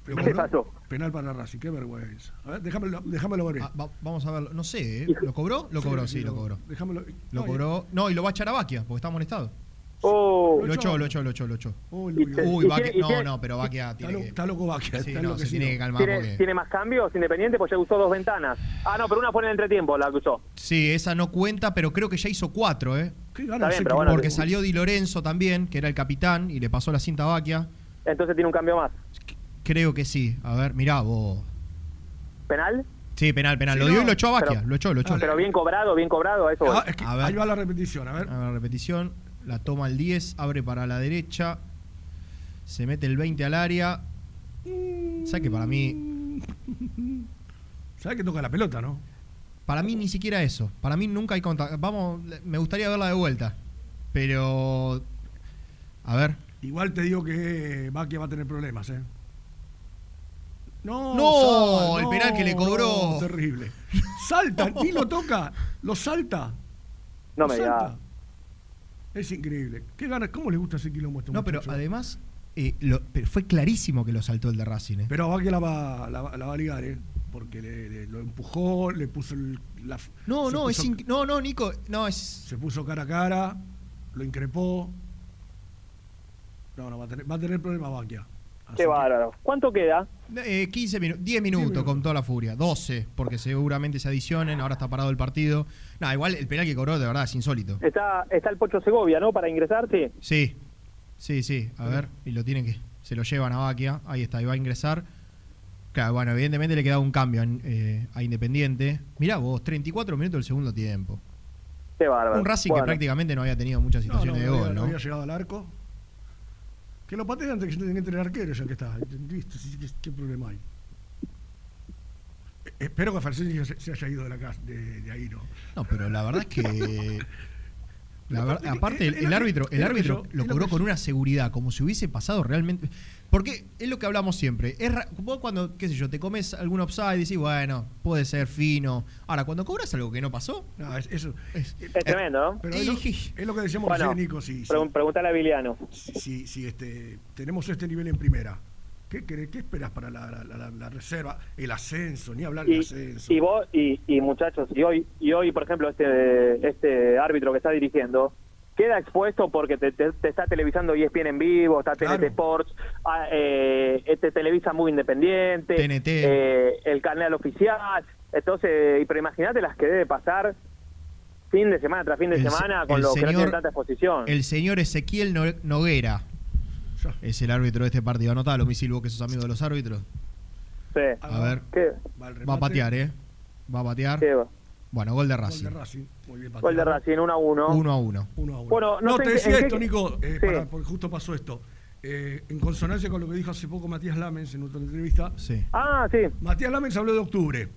Pero ¿Qué pasó? Penal para Racing, qué vergüenza. A ver, déjamelo, déjamelo ver. Ah, va- vamos a verlo. No sé, ¿eh? ¿lo cobró? Lo Sí, cobró, sí, sí, lo cobró. Déjamelo. Lo no, cobró. No, y lo va a echar a Baquia, porque está molestado. Oh, Lo echó, lo echó, lo echó, lo echó. Uy, Y uy, Baquia. No, no, pero Baquia Está, tiene lo- que. está loco Baquia. Sí, no, se tiene que calmar ¿Tiene, porque. tiene más cambios Independiente? Pues ya usó dos ventanas. Ah, no, pero una fue en el entretiempo, la que usó. Sí, esa no cuenta, pero creo que ya hizo cuatro, ¿eh? ¿Qué bien, pero bueno, Porque sí. salió Di Lorenzo también, que era el capitán, y le pasó la cinta a Baquia. Entonces tiene un cambio más. Creo que sí. A ver, mirá vos. ¿Penal? Sí, penal, penal. Sí, lo dio no, y lo echó a Baquia. pero- lo echó, lo echó. Pero bien cobrado, bien cobrado, eso. Ah, es que A ver. ahí va la repetición, a ver. A ver, repetición. La toma el 10, abre para la derecha. Se mete el 20 al área. ¿Sabes que para mí. ¿Sabes que toca la pelota, no? Para mí ni siquiera eso. Para mí nunca hay contacto. Vamos, me gustaría verla de vuelta. Pero. A ver. Igual te digo que Baquia va a tener problemas, ¿eh? No, No, Sal, el penal que le cobró. no, terrible. (laughs) Salta, ni lo toca, lo salta. No lo me salta. Es increíble. ¿Qué ganas? ¿Cómo le gusta ese quilombo a estos No, pero además. eh, lo- pero fue clarísimo que lo saltó el de Racing. eh. Pero a Baquia la va, la, va- la va a ligar, ¿eh? Porque le, le- lo empujó, le puso el, la. No, no, es inc- no, no, Nico. No, es. Se puso cara a cara, lo increpó. No, no, va a tener, va a tener problemas Baquia. Qué que- bárbaro. ¿Cuánto queda? Eh, 15 minutos, 10 minutos minutos. con toda la furia, 12, porque seguramente se adicionen, ahora está parado el partido. No, igual el penal que cobró de verdad es insólito. Está, está el Pocho Segovia, ¿no? Para ingresar, sí. Sí, sí, sí, a ver, y lo tienen que, se lo llevan a Baquia, ahí está, y va a ingresar. Claro, bueno, evidentemente le queda un cambio eh, a Independiente. Mirá vos, 34 minutos del segundo tiempo. Qué bárbaro. Un Racing Bueno, que prácticamente no había tenido muchas No, no, situaciones de no gol, había, ¿no? había llegado al arco. Que lo pateen antes que se tenga que el arquero, ya que está. ¿Viste? Sí, ¿Qué, qué problema hay? Eh, Espero que Falsini se, se haya ido de la casa, de, de ahí, ¿no? No, pero la verdad es que. (laughs) la aparte el, árbitro, el árbitro yo- lo cobró con yo- una seguridad, como si hubiese pasado realmente. Porque es lo que hablamos siempre. Es vos cuando, qué sé yo, te comes algún offside y decís, bueno, puede ser fino. Ahora, cuando cobras algo que no pasó, No, es- eso. es- Es tremendo, ¿no? Pero es lo, Y- es lo que decíamos Bueno, recién, Nico. Si, si, Pregun- Preguntale a Viliano. si- si- si, este, tenemos este nivel en primera, ¿qué, querés- qué esperas para la, la- la- la reserva? El ascenso, ni hablar del Y, ascenso. y vos, y, y muchachos, y hoy, y hoy, por ejemplo, este, este árbitro que está dirigiendo, queda expuesto porque te, te- te está televisando ESPN en vivo, está TNT Claro. Sports, ah, eh, este televisa muy independiente, TNT. eh, el canal oficial, entonces, y pero imagínate las que debe pasar fin de semana tras fin de El semana con el lo que no tiene tanta exposición. el señor Ezequiel No- Noguera. Es el árbitro de este partido. Anotalo, mi Silvo, que sos amigo de los árbitros. Sí. A ver, ¿Qué? Va, a patear, ¿eh? Va a patear. ¿Qué va? Bueno, gol de Gol Racing. de Racing. Muy bien Gol de. Racing, 1 a 1. 1 a 1. Uno a uno. Bueno, no sé te decía esto, qué- Nico, eh, Sí. para- porque justo pasó esto. Eh, en consonancia con lo que dijo hace poco Matías Lamens en otra entrevista, Sí. Ah, sí. Matías Lamens habló de octubre.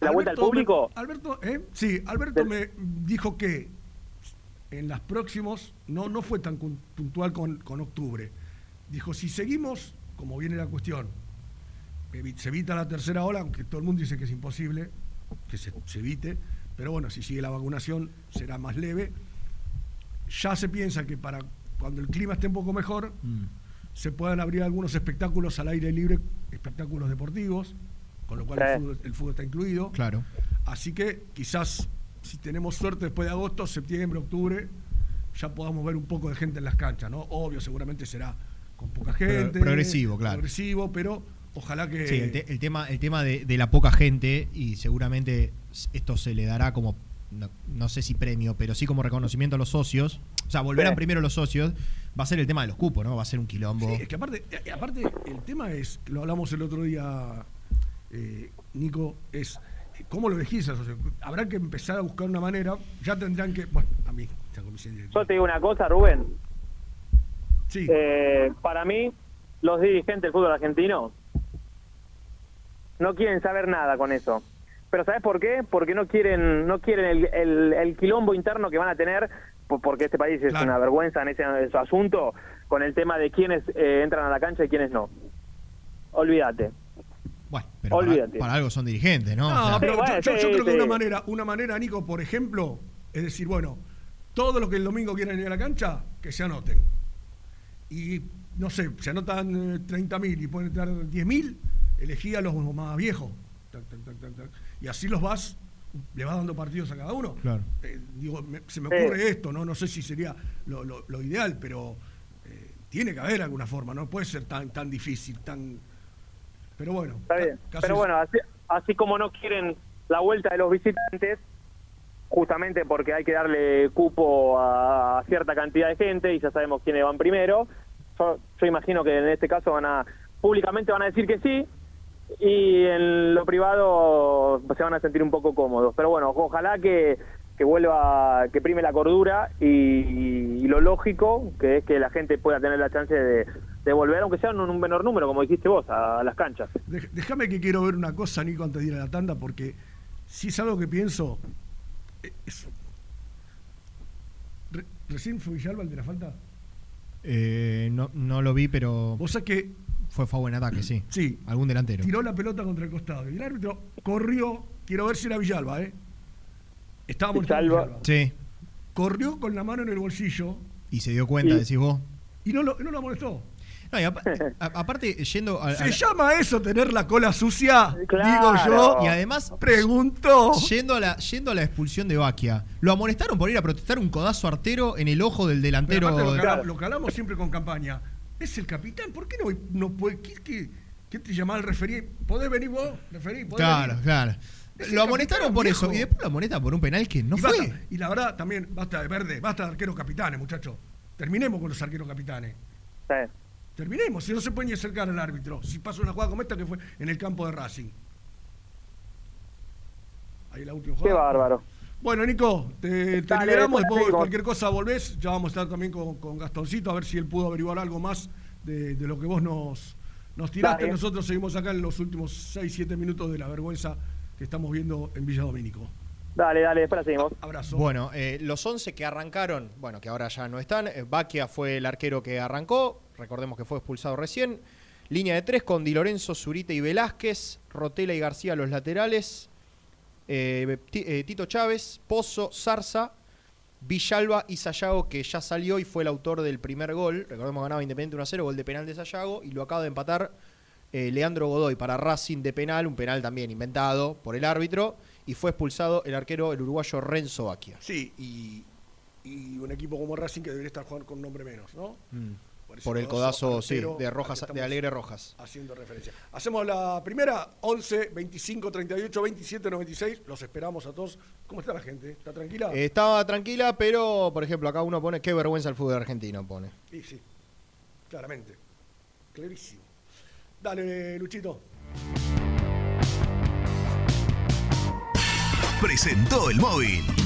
¿La vuelta al público? Alberto, ¿eh? Sí, Alberto Del- me dijo que en las próximos, no, no fue tan puntual con, con octubre. Dijo, si seguimos, como viene la cuestión, se evita la tercera ola, aunque todo el mundo dice que es imposible, que se, se evite, pero bueno, si sigue la vacunación será más leve. Ya se piensa que para cuando el clima esté un poco mejor, Mm. se puedan abrir algunos espectáculos al aire libre, espectáculos deportivos, con lo cual el fútbol, el fútbol está incluido. Claro. Así que quizás, si tenemos suerte después de agosto, septiembre, octubre, ya podamos ver un poco de gente en las canchas, ¿no? Obvio, seguramente será con poca gente. progresivo, claro. Progresivo, pero ojalá que... Sí, el, te- el tema, el tema de, de la poca gente, y seguramente esto se le dará como, no, no sé si premio, pero sí como reconocimiento a los socios. O sea, volverán Sí. primero los socios. Va a ser el tema de los cupos, ¿no? Va a ser un quilombo. Sí, es que aparte, eh, aparte el tema es, lo hablamos el otro día, eh, Nico, es eh, cómo lo al socio? Habrá que empezar a buscar una manera, ya tendrán que, bueno, a mí, esta comisión directiva. Yo te digo una cosa, Rubén. Sí, Eh, para mí, los dirigentes del fútbol argentino no quieren saber nada con eso. Pero ¿sabes por qué? Porque no quieren no quieren el, el- el quilombo interno que van a tener, po- porque este país es Claro. una vergüenza en ese, en ese asunto, con el tema de quiénes eh, entran a la cancha y quiénes no. Olvídate. Bueno, pero para, algo son dirigentes, ¿no? No, O sea, pero bueno, yo, yo- yo sí, creo que una manera, una manera, Nico, por ejemplo, es decir, bueno, todos los que el domingo quieran ir a la cancha, que se anoten. Y no sé, se anotan eh, 30.000 y pueden estar 10.000, elegí a los más viejos. Tac, tac, tac, tac, tac. Y así los vas, le vas dando partidos a cada uno. Claro. Eh, digo, me- se me Sí. ocurre esto, ¿no? No sé si sería lo, lo- lo ideal, pero eh, tiene que haber alguna forma, no puede ser tan, tan difícil, tan. Pero bueno. Está bien. Pero es- bueno, así, así como no quieren la vuelta de los visitantes, justamente porque hay que darle cupo a cierta cantidad de gente y ya sabemos quiénes van primero, yo, yo imagino que en este caso van a públicamente van a decir que sí y en lo privado se van a sentir un poco cómodos. Pero bueno, ojalá que, que vuelva, que prime la cordura y, y lo lógico, que es que la gente pueda tener la chance de, de volver, aunque sea en un menor número, como dijiste vos, a, las canchas. Déjame que quiero ver una cosa, Nico, antes de ir a la tanda, porque si es algo que pienso. eh, es- Re- ¿Recién fue Villalba el de la falta? Eh, no, no lo vi, pero Vos sabés que fue, fue buen ataque, sí. Sí. Algún delantero. tiró la pelota contra el costado. Y el árbitro corrió. Quiero ver si era Villalba, ¿eh? Estaba Villalba. Villalba. Sí. Corrió con la mano en el bolsillo Y se dio cuenta, Y- decís vos. y no lo, no lo molestó. No, y apa- (laughs) a- aparte, yendo a, a ¿Se la- llama eso tener la cola sucia? Claro. Digo yo. Y además, Pregunto. yendo a, la, yendo a la expulsión de Baquia, lo amonestaron por ir a protestar un codazo artero en el ojo del delantero. lo, hablamos siempre con campaña. Es el capitán. ¿Por qué no, no puede? ¿Qué, qué, qué te llamaba el referí? ¿Podés venir vos, referí? ¿Podés Claro, venir? claro. Es Lo amonestaron por viejo. eso y después lo amonestan por un penal que no y, fue. basta- y la verdad, también, basta de verde, basta de arqueros capitanes, muchachos. Terminemos con los arqueros capitanes. Sí. Terminemos, si no se puede ni acercar al árbitro. Si pasa una jugada como esta que fue en el campo de Racing. Ahí la última Qué jugada. bárbaro. Bueno, Nico, te, te Dale, liberamos. después cualquier cosa volvés. Ya vamos a estar también con, con Gastoncito a ver si él pudo averiguar algo más de, de lo que vos nos, nos tiraste. Dale. Nosotros seguimos acá en los últimos 6-7 minutos de la vergüenza que estamos viendo en Villa Domínico. Dale, dale, después la seguimos. Abrazo. Bueno, eh, los 11 que arrancaron, bueno, que ahora ya no están. eh, Baquia fue el arquero que arrancó. Recordemos que fue expulsado recién. Línea de tres con Di Lorenzo, Zurita y Velázquez. Rotela y García los laterales. eh, eh, Tito Chávez, Pozo, Zarza, Villalba y Sayago, que ya salió y fue el autor del primer gol. Recordemos ganaba Independiente 1-0, gol de penal de Sayago. Y lo acaba de empatar eh, Leandro Godoy para Racing de penal, un penal también inventado por el árbitro. Y fue expulsado el arquero, el uruguayo Renzo Baquia. Sí, y, y un equipo como Racing que debería estar jugando con un nombre menos, ¿no? ese Por el codazo, sí, de Rojas, de Alegre Rojas. Haciendo referencia. Hacemos la primera, 11, 25, 38, 27, 96. Los esperamos a todos. ¿Cómo está la gente? ¿Está tranquila? Eh, estaba tranquila, pero, por ejemplo, acá uno pone, qué vergüenza el fútbol argentino, pone. Sí, sí, claramente. Clarísimo. Dale, Luchito. presentó el móvil.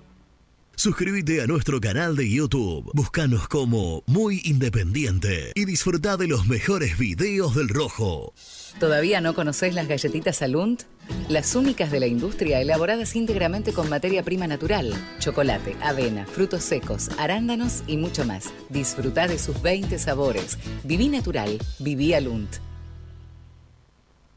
Suscríbete a nuestro canal de YouTube, búscanos como Muy Independiente y disfruta de los mejores videos del Rojo. ¿Todavía no conocés las galletitas Alunt? Las únicas de la industria elaboradas íntegramente con materia prima natural, chocolate, avena, frutos secos, arándanos y mucho más. Disfruta de sus 20 sabores. Viví natural, viví Alunt.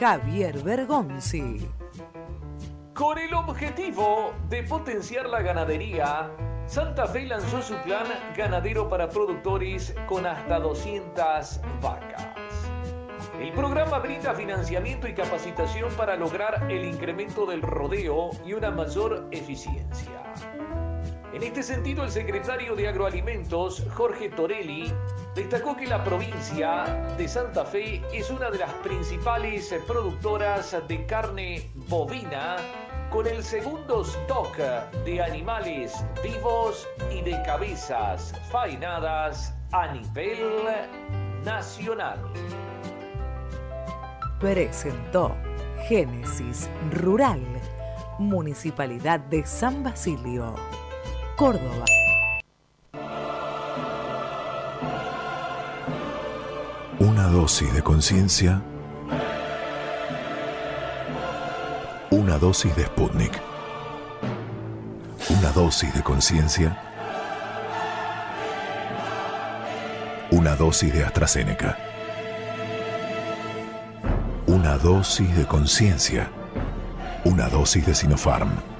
Javier Bergonzi. Con el objetivo de potenciar la ganadería, Santa Fe lanzó su plan ganadero para productores con hasta 200 vacas. El programa brinda financiamiento y capacitación para lograr el incremento del rodeo y una mayor eficiencia. En este sentido, el secretario de Agroalimentos, Jorge Torelli, destacó que la provincia de Santa Fe es una de las principales productoras de carne bovina con el segundo stock de animales vivos y de cabezas faenadas a nivel nacional. Presentó Génesis Rural, Municipalidad de San Basilio, Córdoba. Una dosis de conciencia. Una dosis de Sputnik. Una dosis de conciencia. Una dosis de AstraZeneca. Una dosis de conciencia. Una dosis de Sinopharm.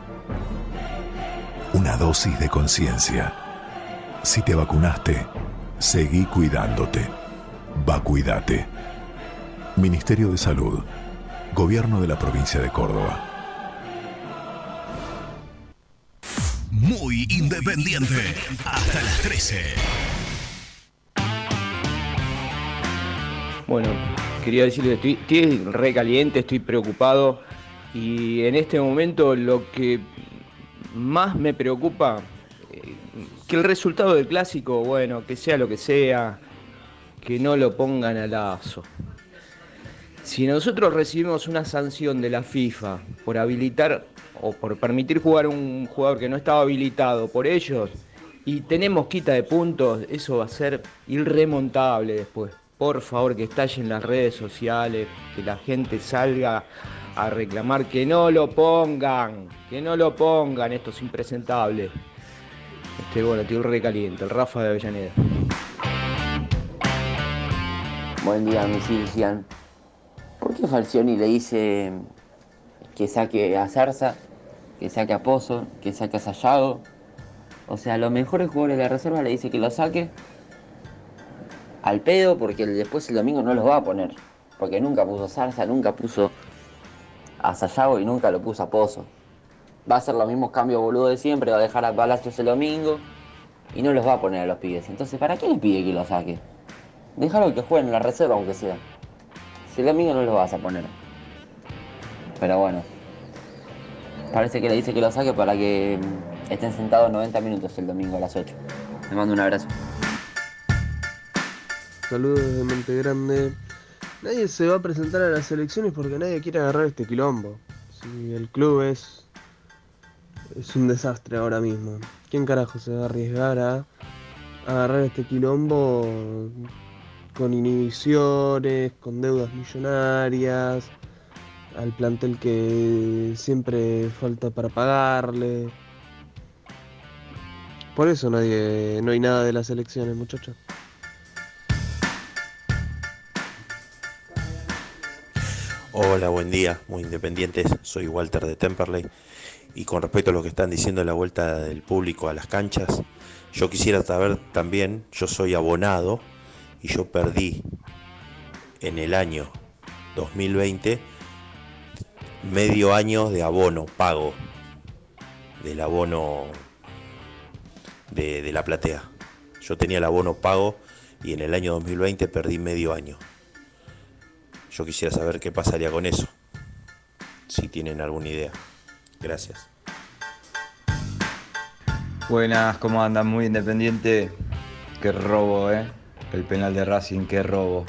Una dosis de conciencia. Si te vacunaste, seguí cuidándote. Vacuídate. Ministerio de Salud. Gobierno de la provincia de Córdoba. Muy independiente. Hasta las 13. Bueno, quería decirle que estoy, estoy re caliente, estoy preocupado y en este momento lo que más me preocupa, eh, que el resultado del clásico, bueno, que sea lo que sea, que no lo pongan a lazo. Si nosotros recibimos una sanción de la FIFA por habilitar o por permitir jugar un jugador que no estaba habilitado por ellos y tenemos quita de puntos, eso va a ser irremontable después. Por favor, que estallen las redes sociales, que la gente salga a reclamar que no lo pongan, que no lo pongan estos impresentables. Este, bueno, tío recaliente, el Rafa de Avellaneda. Buen día, mi Silcian. ¿Por qué Falcioni le dice que saque a Zarza, que saque a Pozo, que saque a Sayago? O sea, los mejores jugadores de la reserva le dice que lo saque al pedo porque después el domingo no los va a poner. Porque nunca puso Zarza, nunca puso a Sayago y nunca lo puso a Pozo. Va a hacer los mismos cambios boludo de siempre, va a dejar a Palacios el domingo y no los va a poner a los pibes. Entonces, ¿para qué le pide que lo saque? Déjalo que jueguen en la reserva aunque sea. Si el domingo no los vas a poner. Pero bueno. Parece que le dice que lo saque para que mm, estén sentados 90 minutos el domingo a las 8. Le mando un abrazo. Saludos desde Monte Grande. Nadie se va a presentar a las elecciones porque nadie quiere agarrar este quilombo. Si el club es. es un desastre ahora mismo. ¿Quién carajo se va a arriesgar a agarrar este quilombo con inhibiciones, con deudas millonarias, al plantel que siempre falta para pagarle? Por eso nadie. no hay nada de las elecciones, muchachos. Hola, buen día, muy independientes. Soy Walter de Temperley. Y con respecto a lo que están diciendo de la vuelta del público a las canchas, yo quisiera saber también, yo soy abonado y yo perdí en el año 2020 medio año de abono pago, del abono de, de la platea. Yo tenía el abono pago y en el año 2020 perdí medio año. Yo quisiera saber qué pasaría con eso, si tienen alguna idea. Gracias. Buenas, ¿cómo andan? Muy independiente. Qué robo, ¿eh? El penal de Racing, qué robo.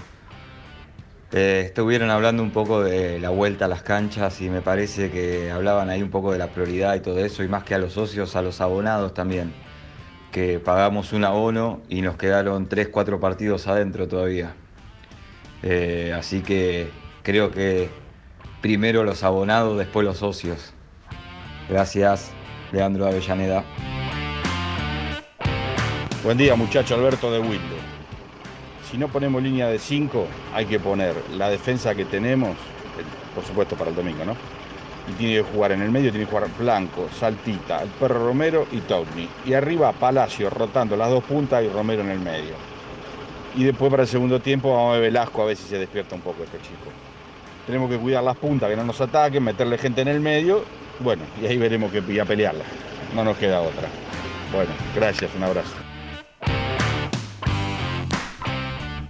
Eh, estuvieron hablando un poco de la vuelta a las canchas y me parece que hablaban ahí un poco de la prioridad y todo eso, y más que a los socios, a los abonados también, que pagamos un abono y nos quedaron 3, 4 partidos adentro todavía. Eh, así que creo que primero los abonados, después los socios. Gracias, Leandro Avellaneda. Buen día, muchacho Alberto de Wildo. Si no ponemos línea de 5, hay que poner la defensa que tenemos, eh, por supuesto para el domingo, ¿no? Y tiene que jugar en el medio, tiene que jugar Blanco, Saltita, el perro Romero y Togni. Y arriba Palacio rotando las dos puntas y Romero en el medio. Y después para el segundo tiempo vamos a ver Velasco a ver si se despierta un poco este chico. Tenemos que cuidar las puntas, que no nos ataquen, meterle gente en el medio. Bueno, y ahí veremos que a pelearla. No nos queda otra. Bueno, gracias, un abrazo.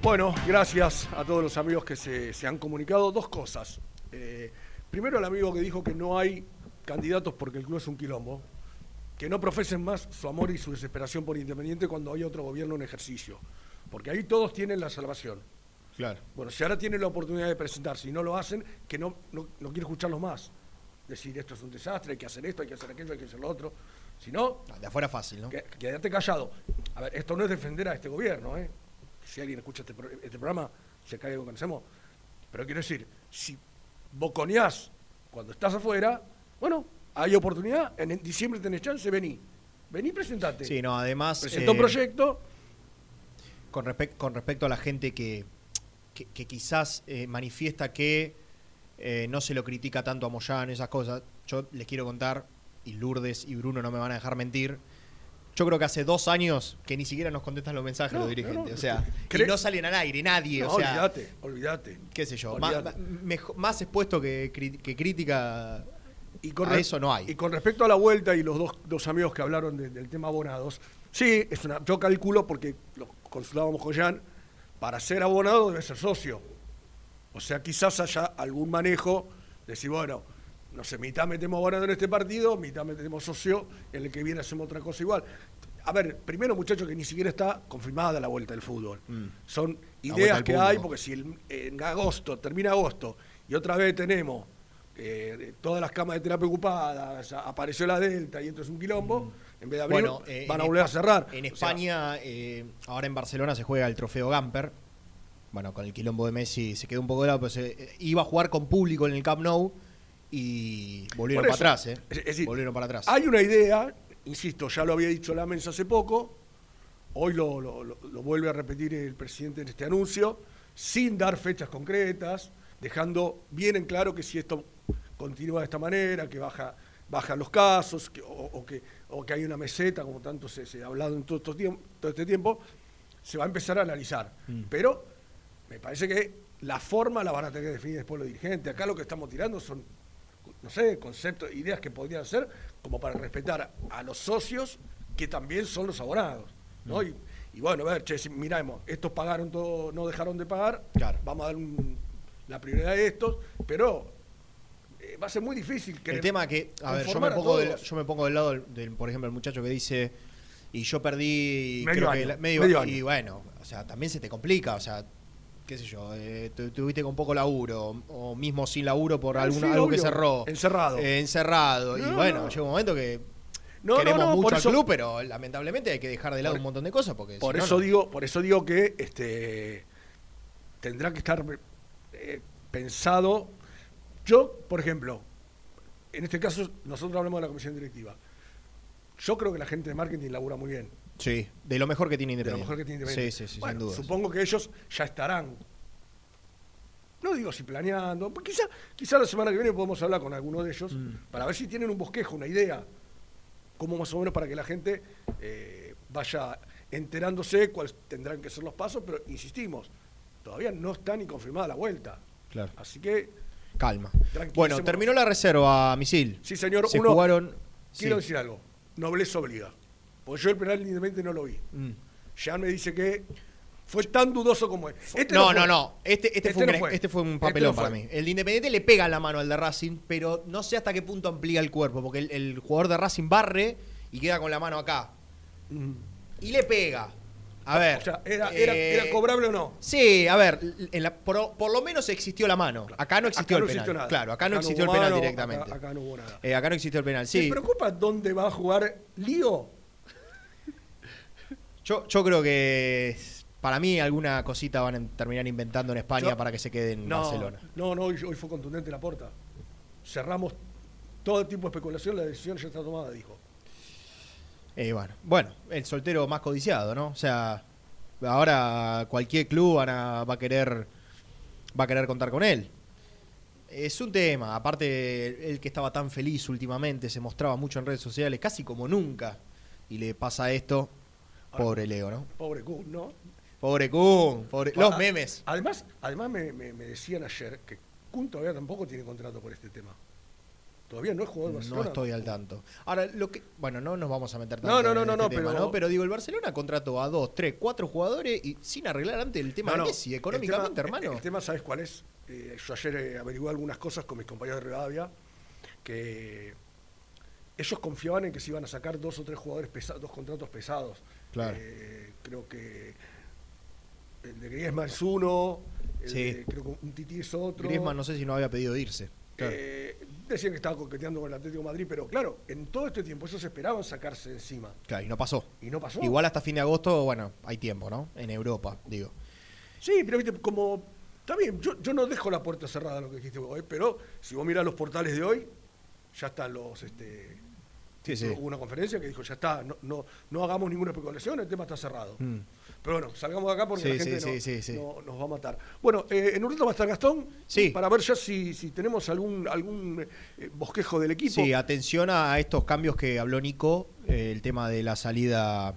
Bueno, gracias a todos los amigos que se, se han comunicado. Dos cosas. Eh, primero, el amigo que dijo que no hay candidatos porque el club es un quilombo. Que no profesen más su amor y su desesperación por Independiente cuando hay otro gobierno en ejercicio. Porque ahí todos tienen la salvación. Claro. Bueno, si ahora tienen la oportunidad de presentarse y no lo hacen, que no, no, no quiero escucharlos más. Decir, esto es un desastre, hay que hacer esto, hay que hacer aquello, hay que hacer lo otro. Si no, De afuera fácil, ¿no? que- quédate callado. A ver, esto no es defender a este gobierno, ¿eh? Si alguien escucha este, pro- este programa, se cae que conocemos. Pero quiero decir, si boconeás cuando estás afuera, bueno, hay oportunidad, en diciembre tenés chance, vení. Vení, presentate. Sí, no, además. Presenta un eh, proyecto. Con, respec- con respecto a la gente que, que, que quizás eh, manifiesta que eh, no se lo critica tanto a Moyano, esas cosas, yo les quiero contar, y Lourdes y Bruno no me van a dejar mentir. Yo creo que hace dos años que ni siquiera nos contestan los mensajes No, los dirigentes. no, o sea, (laughs) y no salen al aire, nadie. No, o sea, olvídate, olvídate. qué sé yo, más, más expuesto que, que crítica Y con a eso no hay. Y con respecto a la vuelta y los dos, dos amigos que hablaron de- del tema abonados, sí, es una, yo calculo porque lo consultábamos con Jan, para ser abonado debe ser socio. O sea, quizás haya algún manejo, de decir, bueno, no sé, mitad metemos abonado en este partido, mitad metemos socio, en el que viene hacemos otra cosa igual. A ver, primero muchachos que ni siquiera está confirmada la vuelta del fútbol. Son vuelta ideas que hay, porque si el- en agosto, termina agosto, y otra vez tenemos eh, todas las camas de terapia ocupadas, apareció la Delta y esto es un quilombo, en vez de abrir, Bueno, eh, van a volver a cerrar. En O sea, España, eh, ahora en Barcelona se juega el trofeo Gamper. Bueno, con el quilombo de Messi se quedó un poco de lado, pero se, eh, iba a jugar con público en el Camp Nou y volvieron para atrás, ¿eh? es- es decir, volvieron para atrás. Hay una idea, insisto, ya lo había dicho la mensa hace poco, hoy lo, lo- lo- lo vuelve a repetir el presidente en este anuncio, sin dar fechas concretas, dejando bien en claro que si esto continúa de esta manera, que baja, bajan los casos, que- o, o que, o que hay una meseta, como tanto se, se ha hablado en todo, tiemp- todo este tiempo, se va a empezar a analizar. Mm. Pero me parece que la forma la van a tener que definir después los dirigentes. Acá lo que estamos tirando son no sé, conceptos, ideas que podrían ser como para respetar a los socios que también son los abonados. ¿no? Y, y bueno, a ver, che, si miramos, estos pagaron todo, no dejaron de pagar, vamos a dar un- la prioridad de estos, pero va a ser muy difícil que el tema que, a ver, yo me, pongo del, yo me pongo del lado del, del, por ejemplo, el muchacho que dice, y yo perdí Medio creo año, que la- medio, medio y año. bueno, o sea, también se te complica, o sea, qué sé yo, eh, tu- tuviste con poco laburo, o mismo sin laburo por Ah, alguna, sí, algo que cerró. Encerrado. Eh, encerrado. y No, bueno, no. llega un momento que No, queremos no, no, mucho por al eso- club, pero lamentablemente hay que dejar de lado Por- un montón de cosas porque Por si eso no. digo, por eso digo que este tendrá que estar eh, pensado. Yo, por ejemplo, en este caso nosotros hablamos de la comisión directiva. Yo creo que la gente de marketing labura muy bien. Sí, de lo mejor que tiene De lo Independiente. mejor que tiene Independiente. Sí, sí, sí, Bueno, sin duda. Supongo que ellos ya estarán. No digo si planeando, pues quizá, quizá la semana que viene podemos hablar con alguno de ellos Mm. para ver si tienen un bosquejo, una idea, como más o menos para que la gente eh, vaya enterándose cuáles tendrán que ser los pasos, pero insistimos, todavía no está ni confirmada la vuelta. Claro. Así que Calma. Bueno, terminó la reserva, Misil. Sí, señor. Se Uno- jugaron. quiero sí. decir algo, nobleza obliga. Pues yo el penal Independiente no lo vi. Mm. Ya me dice que fue tan dudoso como es. Este no, fue. no, no. Este, este, fue, no un, este fue un papelón no fue. para mí. El de Independiente le pega la mano al de Racing, pero no sé hasta qué punto amplía el cuerpo, porque el, el jugador de Racing barre y queda con la mano acá. Y le pega. A ver. O sea, ¿era, era, eh, era cobrable o no? Sí, a ver, en la- por, por lo menos existió la mano. Acá no existió Acá no el penal. existió nada. Claro, acá, no Acá no existió el penal mano, directamente. acá- acá no hubo nada. Eh, acá no existió el penal, ¿Me sí. preocupa dónde va a jugar Lío? Yo, yo creo que para mí alguna cosita van a terminar inventando en España Yo- para que se quede en No, Barcelona. no, no, hoy, hoy fue contundente la puerta. Cerramos todo tipo de especulación, la decisión ya está tomada, dijo. Eh, bueno, bueno, el soltero más codiciado, ¿no? O sea, ahora cualquier club van a- va a querer va a querer contar con él. Es un tema, aparte el que estaba tan feliz últimamente, se mostraba mucho en redes sociales, casi como nunca, y le pasa esto, pobre Leo, ¿no? Pobre Kun, ¿no? Pobre Kun, pobre... los Ah, memes. Además, además me, me- me decían ayer que Kun todavía tampoco tiene contrato por este tema. Todavía no es jugador de No Barcelona. estoy al tanto. Ahora, lo que. Bueno, no nos vamos a meter No, tanto no, no, en no, este no, tema, pero- Pero digo, el Barcelona contrató a dos, tres, cuatro jugadores y sin arreglar antes el tema No, de no, Messi, económicamente, hermano. El tema, ¿sabes cuál es? Eh, yo ayer eh, averigué algunas cosas con mis compañeros de Rivadavia, que ellos confiaban en que se iban a sacar dos o tres jugadores pesados, dos contratos pesados. Claro. Eh, creo que el de Griezmann es uno, el Sí. de- creo que un Titi es otro. Griezmann no sé si no había pedido irse. Claro. Eh, decían que estaba coqueteando con el Atlético de Madrid, pero claro, en todo este tiempo ellos esperaban sacarse encima. Claro, y no pasó. Y no pasó. Igual hasta fin de agosto, bueno, hay tiempo, ¿no? En Europa, digo. Sí, pero viste, como. Está bien, yo, yo no dejo la puerta cerrada lo que dijiste vos hoy, pero si vos mirás los portales de hoy, ya están los. Este, Sí, sí. Hubo una conferencia que dijo, ya está, no, no, no hagamos ninguna especulación, el tema está cerrado. Mm. Pero bueno, salgamos de acá porque Sí, la gente sí, no- nos va a matar. Bueno, eh, en un rato va a estar Gastón para ver ya si, si tenemos algún, algún eh, bosquejo del equipo. Sí, atención a estos cambios que habló Nico, eh, el tema de la salida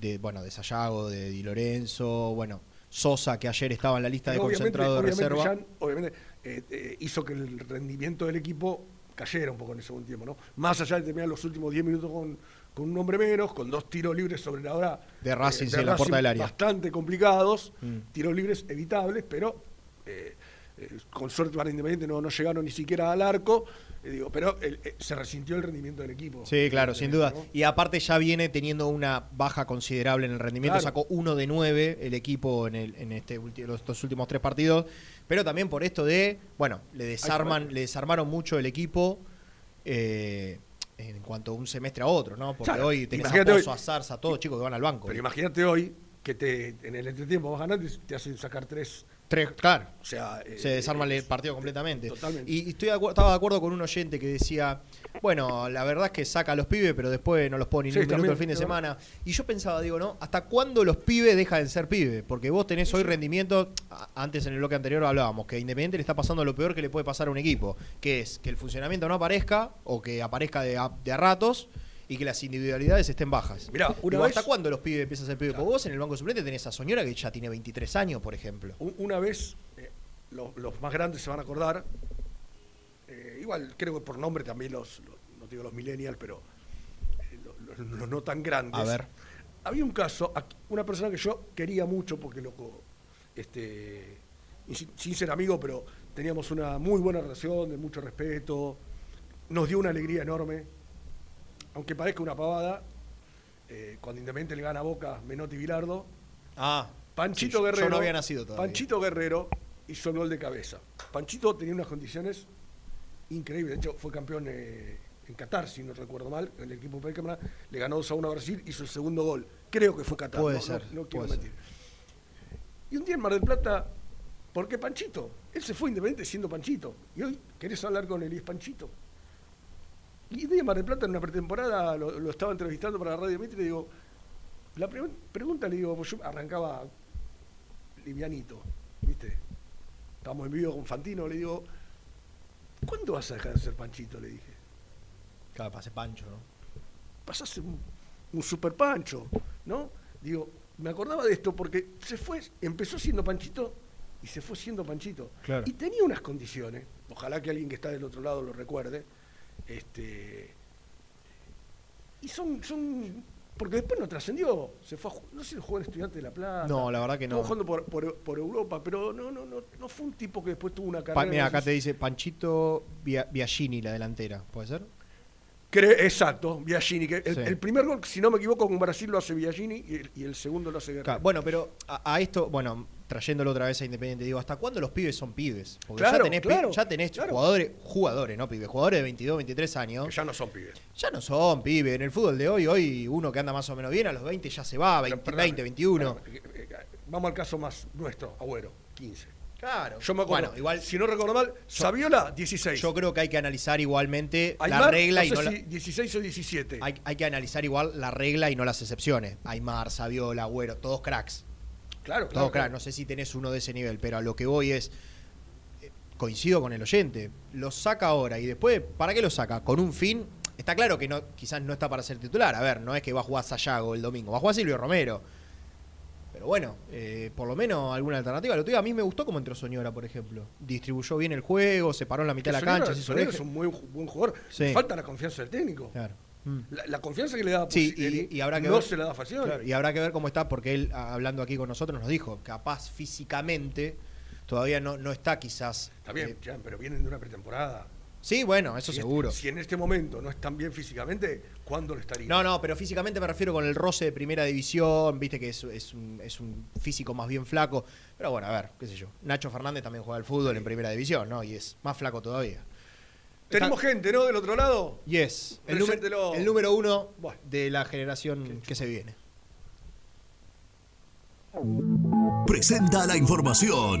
de, bueno, de Sayago, de Di Lorenzo, bueno, Sosa, que ayer estaba en la lista de concentrado de reserva. Jan, obviamente eh, hizo que el rendimiento del equipo cayera un poco en el segundo tiempo, ¿no? Más allá de terminar los últimos 10 minutos con, con un hombre menos, con dos tiros libres sobre la hora De Racing, sí, en la puerta del área. bastante complicados, Mm. tiros libres evitables, pero eh, eh, con suerte para Independiente no, no llegaron ni siquiera al arco, eh, digo, pero el- eh, se resintió el rendimiento del equipo. Sí, claro, sin duda. ¿no? Y aparte ya viene teniendo una baja considerable en el rendimiento. Claro. Sacó uno de nueve el equipo en, el, en este los dos últimos tres partidos. Pero también por esto de, bueno, le desarman, le desarmaron mucho el equipo eh, en cuanto a un semestre a otro, ¿no? Porque Claro, hoy tenés a Pozo, hoy- a Zarza, todos chicos que van al banco. Pero imagínate hoy que te, en el entretiempo vas ganando y te hacen sacar tres. Tres, claro. O sea, eh, se desarma el partido completamente. Totalmente. Y y estoy de acuer- estaba de acuerdo con un oyente que decía, bueno, la verdad es que saca a los pibes, pero después no los pone ni Sí, un minuto también, el fin de semana. Y yo pensaba, digo, ¿no? ¿Hasta cuándo los pibes dejan de ser pibes? Porque vos tenés hoy rendimiento, antes en el bloque anterior hablábamos, que Independiente le está pasando lo peor que le puede pasar a un equipo, que es que el funcionamiento no aparezca o que aparezca de a, de a ratos y que las individualidades estén bajas. Mirá, una vez- ¿Hasta cuándo los pibes empiezan a ser pibes? Porque vos en el banco suplente tenés a Soñora que ya tiene 23 años, por ejemplo. Un- Una vez, eh, lo- los más grandes se van a acordar, eh, igual creo que por nombre también los, los- no digo los millennials, pero eh, lo- lo- los, no tan grandes. A ver. Había un caso, una persona que yo quería mucho porque loco, este, sin, sin ser amigo, pero teníamos una muy buena relación, de mucho respeto, nos dio una alegría enorme, aunque parezca una pavada, eh, cuando Independiente le gana a Boca, Menotti Bilardo, Ah, Panchito sí, Guerrero. Yo no había nacido todavía. Panchito Guerrero hizo el gol de cabeza. Panchito tenía unas condiciones increíbles. De hecho, fue campeón eh, en Qatar, si no recuerdo mal. El equipo Peckerman le ganó 2 a 1 a Brasil, hizo el segundo gol. Creo que fue Qatar. Puede no, ser, no- no quiero puede mentir. Y un día en Mar del Plata, ¿por qué Panchito? Él se fue independiente siendo Panchito. Y hoy querés hablar con él y es Panchito. Y en Mar del Plata, en una pretemporada, lo, lo estaba entrevistando para la radio Mitre y le digo, la pre- pregunta le digo, pues yo arrancaba livianito, ¿viste? Estábamos en vivo con Fantino, le digo, ¿cuándo vas a dejar de ser Panchito? Le dije. Claro, pase Pancho, ¿no? Ser un, un super Pancho, ¿no? Digo, me acordaba de esto porque se fue, empezó siendo Panchito y se fue siendo Panchito. Claro. Y tenía unas condiciones, ojalá que alguien que está del otro lado lo recuerde, este, y son, son Porque después no trascendió, se fue a no sé si jugó en Estudiante de La Plata. No, la verdad que no. Estuvo jugando por, por- por Europa, pero no, no, no, no fue un tipo que después tuvo una Pa- carrera. mira, no acá te dice Panchito Biagini, la delantera. ¿Puede ser? Exacto, Biagini. Que el, Sí. el primer gol, si no me equivoco, con Brasil lo hace Biagini y el, y el segundo lo hace Guerrero. Claro, bueno, pero a, a esto, bueno, trayéndolo otra vez a Independiente, digo, ¿hasta cuándo los pibes son pibes? Porque Claro, ya tenés, claro, ya tenés jugadores, jugadores, no pibes, jugadores de 22, 23 años. ya no son pibes. Ya no son pibes. En el fútbol de hoy, hoy uno que anda más o menos bien, a los 20 ya se va, 20, 20 21. Vamos al caso más nuestro, Agüero, 15. Claro. Yo me acuerdo, Bueno, igual- si no recuerdo mal, Saviola, 16. Yo creo que hay que analizar igualmente la regla no y no la- si 16 o 17. hay, hay que analizar igual la regla y no las excepciones. Aymar, Saviola, Agüero, todos cracks. Claro, Todos claro. cracks. No sé si tenés uno de ese nivel, pero a lo que voy es. eh, Coincido con el oyente. Lo saca ahora y después, ¿para qué lo saca? Con un fin. Está claro que no, quizás no está para ser titular. A ver, no es que va a jugar Sayago el domingo, va a jugar Silvio Romero. Pero bueno, eh, por lo menos alguna alternativa. Lo otro día a mí me gustó como entró Soñora, por ejemplo. Distribuyó bien el juego, se paró en la mitad de la Soñora- cancha, Soñora es un muy buen jugador. Sí. Falta la confianza del técnico. Claro. La, la confianza que le da Sí, y, y habrá que no ver, se la da. Claro, y habrá que ver cómo está, porque él, hablando aquí con nosotros, nos dijo, capaz físicamente todavía no, no está quizás. Está bien, eh, Jan, pero vienen de una pretemporada. Sí, bueno, eso Si es- seguro. si en este momento no están bien físicamente, ¿cuándo lo estaría? No, no, pero físicamente me refiero con el roce de primera división, viste que es, es un, es un físico más bien flaco. Pero bueno, a ver, qué sé yo. Nacho Fernández también juega al fútbol en primera división, ¿no? Y es más flaco todavía. Tenemos gente, ¿no? Del otro lado. Yes, el, número- el número uno de la generación que se viene. Presenta la información.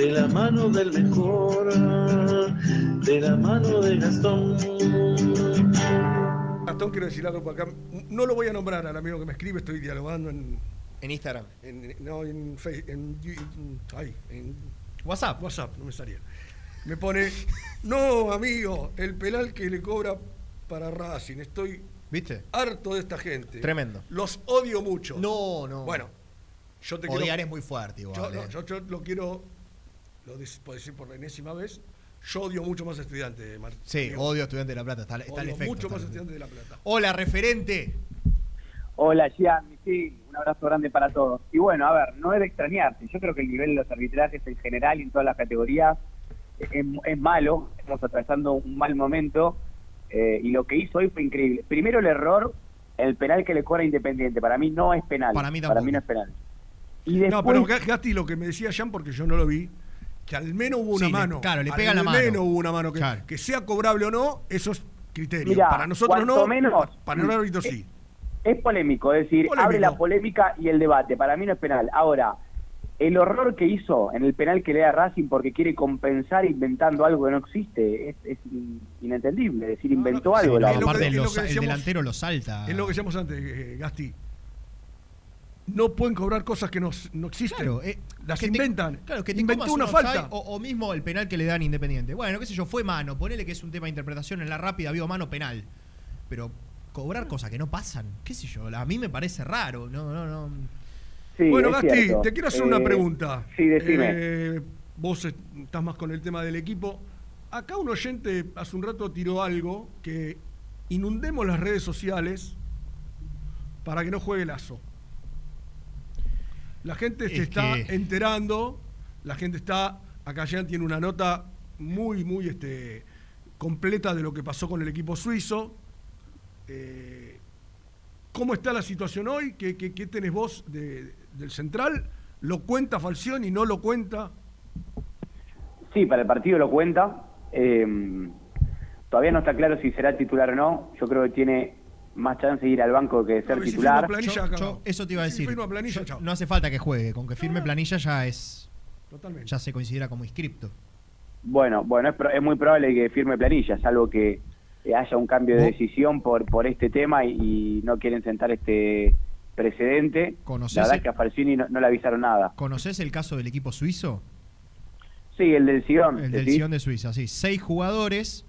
de la mano del mejor, de la mano de Gastón. Gastón, quiero decir algo por acá. No lo voy a nombrar al amigo que me escribe, estoy dialogando en. En Instagram. En, no, en Facebook. En, en- ay, en WhatsApp. WhatsApp, no me salía. Me pone, no, amigo, el penal que le cobra para Racing. Estoy ¿Viste? harto de esta gente. Tremendo. Los odio mucho. No, no. Bueno, yo te Odiar quiero. es muy fuerte igual. Yo, no, eh. yo, yo lo quiero, lo puedo decir por la enésima vez, yo odio mucho más a estudiante, Martín. Sí, odio estudiante de La Plata, está, está el efecto. mucho está más estudiante de La Plata. Hola, referente. Hola, Gian, sí, un abrazo grande para todos. Y bueno, a ver, no es de extrañarse. Yo creo que el nivel de los arbitrajes en general y en todas las categorías es, es malo. Estamos atravesando un mal momento eh, y lo que hizo hoy fue increíble. Primero el error, el penal que le cobra Independiente. Para mí no es penal. Para mí Para tampoco. mí no es penal. Y después, No, pero Ga- Gasti, lo que me decía Jan, porque yo no lo vi, que al menos hubo una Sí, le- mano. claro, le al pega la mano. menos hubo una mano. Que, Claro. que sea cobrable o no, eso es criterio. Mirá, para nosotros no, menos- para el árbitro sí. es polémico, es decir, Polémico. abre la polémica y el debate. Para mí no es penal. Ahora, el horror que hizo en el penal que le da Racing porque quiere compensar inventando algo que no existe es, es in- inentendible. Es decir, inventó algo. Sí, la es lo que el decíamos- delantero lo salta. Es lo que decíamos antes, eh, Gasti. No pueden cobrar cosas que no, no existen. Claro, eh, Las que te- inventan. Claro, que te Inventó una un falta. O, o mismo el penal que le dan Independiente. Bueno, qué sé yo, fue mano. Ponele que es un tema de interpretación. En la rápida vio mano penal. Pero cobrar cosas que no pasan, qué sé yo, a mí me parece raro. No, no, no. Sí, bueno, Gasti, cierto. te quiero hacer Eh, una pregunta. Sí, decime. Eh, vos est- estás más con el tema del equipo. Acá un oyente hace un rato tiró algo que inundemos las redes sociales para que no juegue Lazo. La gente se Es está que- enterando, la gente está, acá ya tiene una nota muy, muy este, completa de lo que pasó con el equipo suizo. Eh, ¿Cómo está la situación hoy? ¿Qué, qué- qué tenés vos de- del central? ¿Lo cuenta Falcioni? ¿No lo cuenta? Sí, para el partido lo cuenta. Eh, todavía no está claro si será titular o no. Yo creo que tiene más chance de ir al banco que de ser si titular. planilla, Yo- eso te iba a Si decir. firma planilla, Yo- no hace falta que juegue. Con que firme planilla ya es. Totalmente. Ya se considera como inscripto. Bueno, bueno, es, pro- es muy probable que firme planilla, salvo que haya un cambio de decisión por por este tema y, y no quieren sentar este precedente. ¿Conoces La verdad el- es que a Falcioni no, no le avisaron nada. ¿Conoces el caso del equipo suizo? Sí, el del Sion. El del. Sion de Suiza, sí. Seis jugadores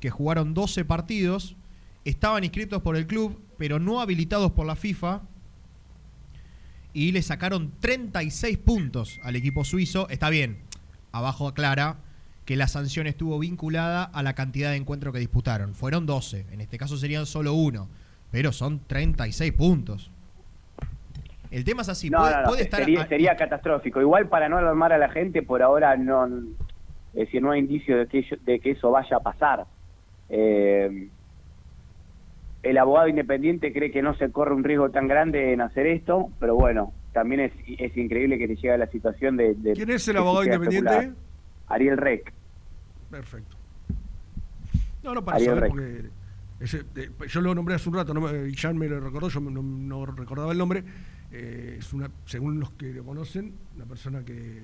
que jugaron 12 partidos, estaban inscritos por el club, pero no habilitados por la FIFA. Y le sacaron 36 puntos al equipo suizo. Está bien, abajo aclara que la sanción estuvo vinculada a la cantidad de encuentros que disputaron. Fueron 12, en este caso serían solo uno, pero son 36 puntos. El tema es así, no, puede, no, no, puede estar... sería, sería catastrófico. Igual para no alarmar a la gente, por ahora no, es decir, no hay indicio de que, de que eso vaya a pasar. Eh, el abogado independiente cree que no se corre un riesgo tan grande en hacer esto, pero bueno, también es, es increíble que te llegue a la situación de... de- ¿Quién es el abogado se independiente? especular. Ariel Rec. Perfecto. No, no, para Ariel saber porque ese, eh, yo lo nombré hace un rato, no me- me lo recordó, yo no, no recordaba el nombre. eh, es una, según los que lo conocen, una persona que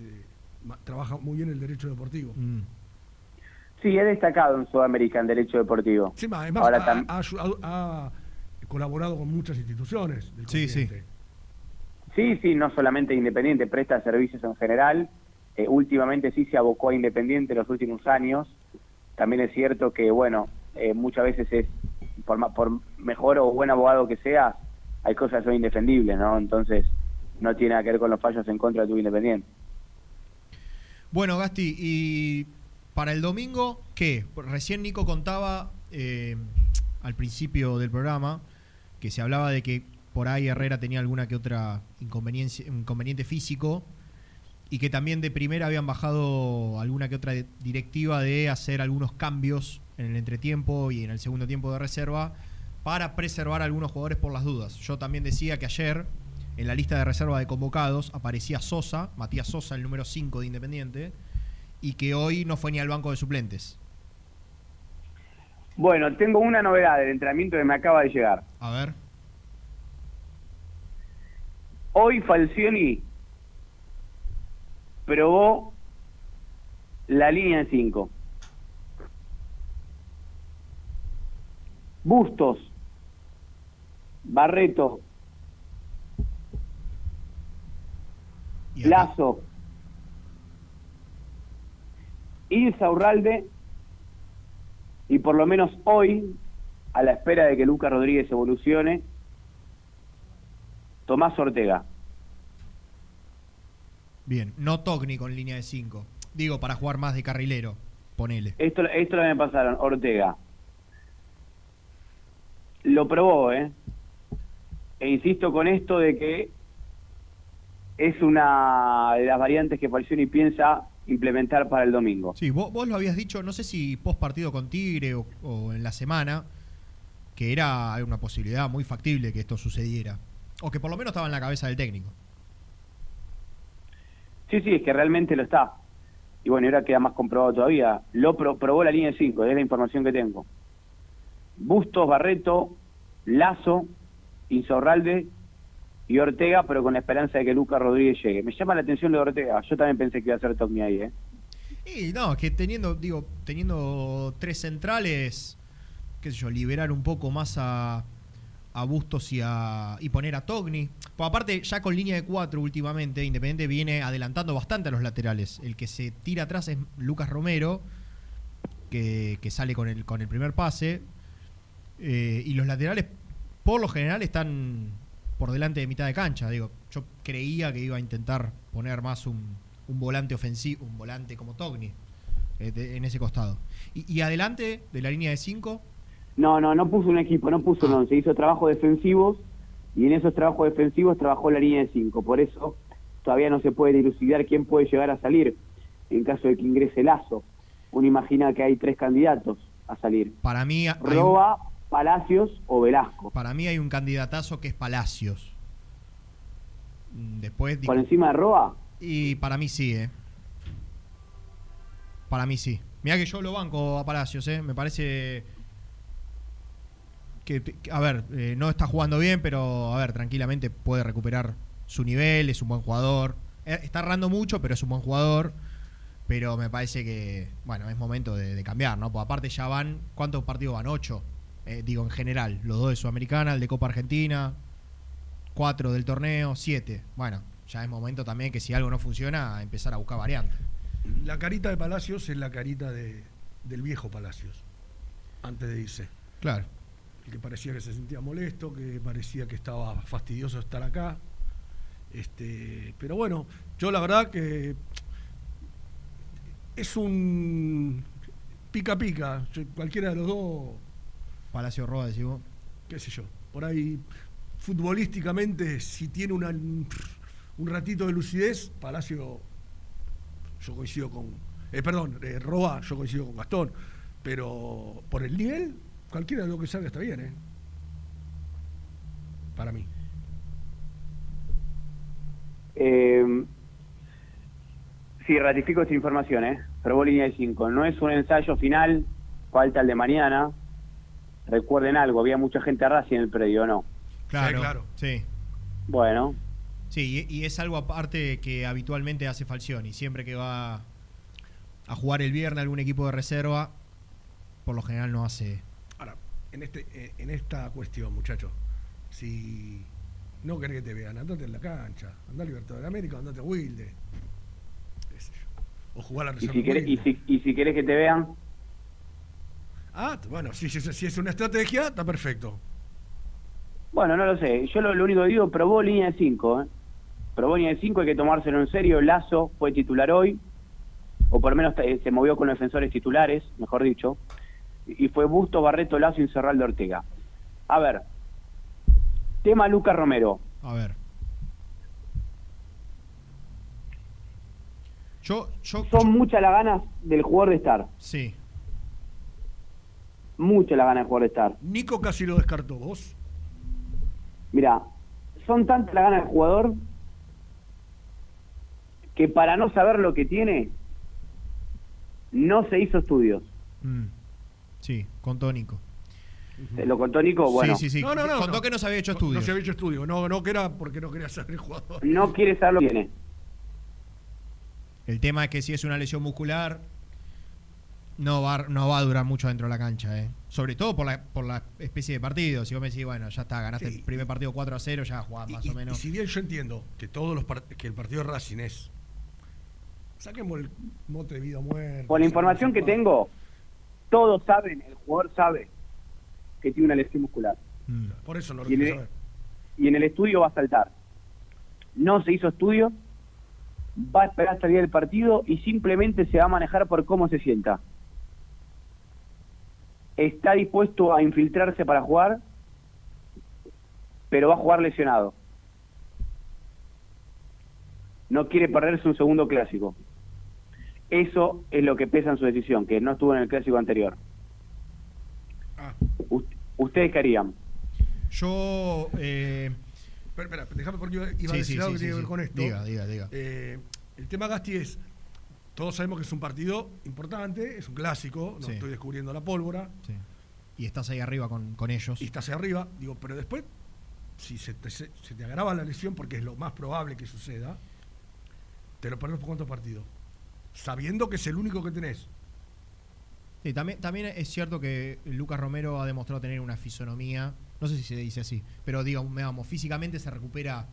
ma- trabaja muy bien el derecho deportivo. Mm. Sí, he destacado en Sudamérica en Derecho Deportivo. Sí, ma, además Ahora ha, tam- ha ayudado- ha colaborado con muchas instituciones del Sí, sí. continente. Sí, sí, no solamente Independiente, presta servicios en general. Eh, últimamente sí se abocó a Independiente en los últimos años. También es cierto que, bueno, eh, muchas veces es, por, por mejor o buen abogado que sea, hay cosas que son indefendibles, ¿no? Entonces, no tiene nada que ver con los fallos en contra de tu Independiente. Bueno, Gasti, y para el domingo, ¿qué? Recién Nico contaba eh, al principio del programa que se hablaba de que por ahí Herrera tenía alguna que otra inconveniencia, inconveniente físico y que también de primera habían bajado alguna que otra directiva de hacer algunos cambios en el entretiempo y en el segundo tiempo de reserva para preservar a algunos jugadores por las dudas. Yo también decía que ayer en la lista de reserva de convocados aparecía Sosa, Matías Sosa, el número 5 de Independiente, y que hoy no fue ni al banco de suplentes. Bueno, tengo una novedad del entrenamiento que me acaba de llegar. A ver. Hoy Falcioni probó la línea de 5. Bustos, Barreto, Lazo, Ilsa Urralde y por lo menos hoy, a la espera de que Lucas Rodríguez evolucione, Tomás Ortega. Bien, no Togni con línea de 5. Digo, para jugar más de carrilero, ponele. Esto, esto lo me pasaron, Ortega. Lo probó, ¿eh? E insisto con esto de que es una de las variantes que Falcioni piensa implementar para el domingo. Sí, vos, vos lo habías dicho, no sé si post partido con Tigre o, o en la semana, que era una posibilidad muy factible que esto sucediera. O que por lo menos estaba en la cabeza del técnico. Sí, sí, es que realmente lo está. Y bueno, ahora queda más comprobado todavía. Lo pro- probó la línea de 5, es la información que tengo. Bustos, Barreto, Lazo, Insaurralde y Ortega, pero con la esperanza de que Lucas Rodríguez llegue. Me llama la atención lo de Ortega. Yo también pensé que iba a ser Togni ahí, ¿eh? Y no, que teniendo, digo, teniendo tres centrales, qué sé yo, liberar un poco más a, a Bustos y, a, y poner a Togni. Pues aparte, ya con línea de cuatro últimamente, Independiente viene adelantando bastante a los laterales. El que se tira atrás es Lucas Romero, que, que sale con el, con el primer pase. Eh, y los laterales, por lo general, están por delante de mitad de cancha. Digo, yo creía que iba a intentar poner más un, un volante ofensivo, un volante como Togni eh, de- en ese costado. Y, y adelante de la línea de 5, No, no, no puso un equipo, no puso un once. Hizo trabajos defensivos y en esos trabajos defensivos trabajó la línea de 5. Por eso todavía no se puede dilucidar quién puede llegar a salir en caso de que ingrese Lazo. Uno imagina que hay tres candidatos a salir. para mí, Roba, Palacios o Velasco. para mí hay un candidatazo que es Palacios. Mm, Después ¿Por encima de Roba? Y para mí sí, ¿eh? Para mí sí. Mira que yo lo banco a Palacios, ¿eh? Me parece que, que- a ver, eh, no está jugando bien, pero a ver, tranquilamente puede recuperar su nivel, es un buen jugador. Eh, Está errando mucho, pero es un buen jugador. Pero me parece que, bueno, es momento de, de cambiar, ¿no? Pues aparte ya van, ¿cuántos partidos van? Ocho. Eh, digo, en general, los dos de Sudamericana, el de Copa Argentina. cuatro del torneo, siete. Bueno, ya es momento también que si algo no funciona, empezar a buscar variantes. La carita de Palacios es la carita de, del viejo Palacios, antes de irse. Claro. El que parecía que se sentía molesto, que parecía que estaba fastidioso estar acá. Este, pero bueno, yo la verdad que es un pica pica. Yo- Cualquiera de los dos, Palacio Roa, decís vos. qué sé yo. Por ahí, futbolísticamente, si tiene una, un ratito de lucidez, Palacio, yo coincido con. Eh, perdón, eh, Roa, yo coincido con Gastón. Pero por el nivel, cualquiera de los que salga está bien, ¿eh? Para mí. Eh, sí, ratifico esta información, ¿eh? Probó línea de 5. No es un ensayo final, falta el de mañana. Recuerden algo, había mucha gente a Racing en el predio, ¿no? Claro, claro. Sí. Bueno, Sí, y, y es algo aparte que habitualmente hace Falcioni. Siempre que va a jugar el viernes algún equipo de reserva, por lo general no hace. Ahora, en, este, eh, en esta cuestión, muchachos, si no querés que te vean, andate en la cancha, andá a Libertadores de América, andate a Wilde. O jugar a la y reserva. si, querés, y, si, y si querés que te vean, Ah, bueno, si, si- si es una estrategia, está perfecto. bueno, no lo sé. Yo lo, lo único que digo, probó línea de 5, ¿eh? Probó línea de 5, hay que tomárselo en serio. Lazo fue titular hoy, o por lo menos eh, se movió con los defensores titulares, mejor dicho. Y y fue Busto, Barreto, Lazo y Cerraldo Ortega. A ver, tema Lucas Romero. A ver. Yo, yo, Son muchas las ganas del jugador de estar. Sí. Muchas las ganas del jugador de estar. Nico casi lo descartó, vos. Mira, son tantas las ganas del jugador que para no saber lo que tiene, no se hizo estudios. Mm, sí, con Tónico. ¿Te lo contó Nico? Bueno, Sí, sí, sí. No, no, no. Contó que no se había hecho No estudios. se había hecho estudio. No, no que era porque no quería saber el jugador. no quiere saber lo que tiene. El tema es que si es una lesión muscular, no va, no va a durar mucho dentro de la cancha, ¿eh? Sobre todo por la, por la especie de partido. Si vos me decís, bueno, ya está, ganaste Sí. el primer partido 4 a 0, ya jugás más Y, o menos. y si bien yo entiendo que todos los que el partido de Racing es. Saquemos el mote de vida o muerte. Por la información que tengo, todos saben, el jugador sabe que tiene una lesión muscular. Mm. Por eso no lo Y en, quiero el, saber. y en el estudio va a saltar. No se hizo estudio, va a esperar hasta el día del partido y simplemente se va a manejar por cómo se sienta. Está dispuesto a infiltrarse para jugar, pero va a jugar lesionado. No quiere perderse un segundo clásico. Eso es lo que pesa en su decisión, que no estuvo en el clásico anterior. Ah. ¿Ustedes qué harían? Yo. Eh, Espera, espera, déjame porque iba, Sí, a decir sí, algo sí, que tiene sí, que ver sí. con esto. Diga, diga, diga. Eh, el tema Gasti es. Todos sabemos que es un partido importante, es un clásico, no Sí. estoy descubriendo la pólvora. sí. Y estás ahí arriba con, con ellos. y estás ahí arriba, digo, pero después, si se te, se, se te agrava la lesión, porque es lo más probable que suceda, te lo perdés por cuántos partidos. Sabiendo que es el único que tenés. Sí, también, también es cierto que Lucas Romero ha demostrado tener una fisonomía, no sé si se dice así, pero digamos, digamos, físicamente se recupera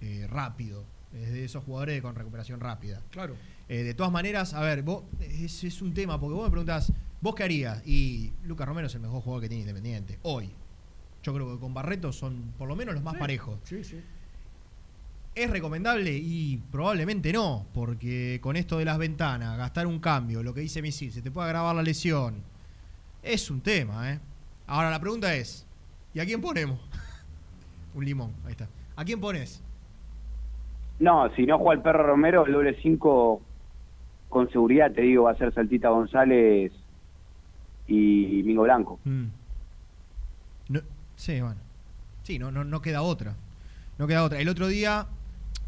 eh, rápido. Es de esos jugadores con recuperación rápida. Claro. Eh, de todas maneras, a ver, vos, es, es un tema, porque vos me preguntás, ¿vos qué harías? Y Lucas Romero es el mejor jugador que tiene Independiente, hoy. Yo creo que con Barreto son por lo menos los más Sí, parejos. Sí, sí. ¿Es recomendable? Y probablemente no, porque con esto de las ventanas, gastar un cambio, lo que dice Misil, se te puede agravar la lesión, es un tema, ¿eh? Ahora la pregunta es, ¿y a quién ponemos? (laughs) un limón, ahí está. ¿A quién pones? No, si no juega el perro Romero, el doble 5 con seguridad, te digo, va a ser Saltita González y Mingo Blanco. Mm. Sí, bueno. Sí, no, no, no queda otra. No queda otra. El otro día,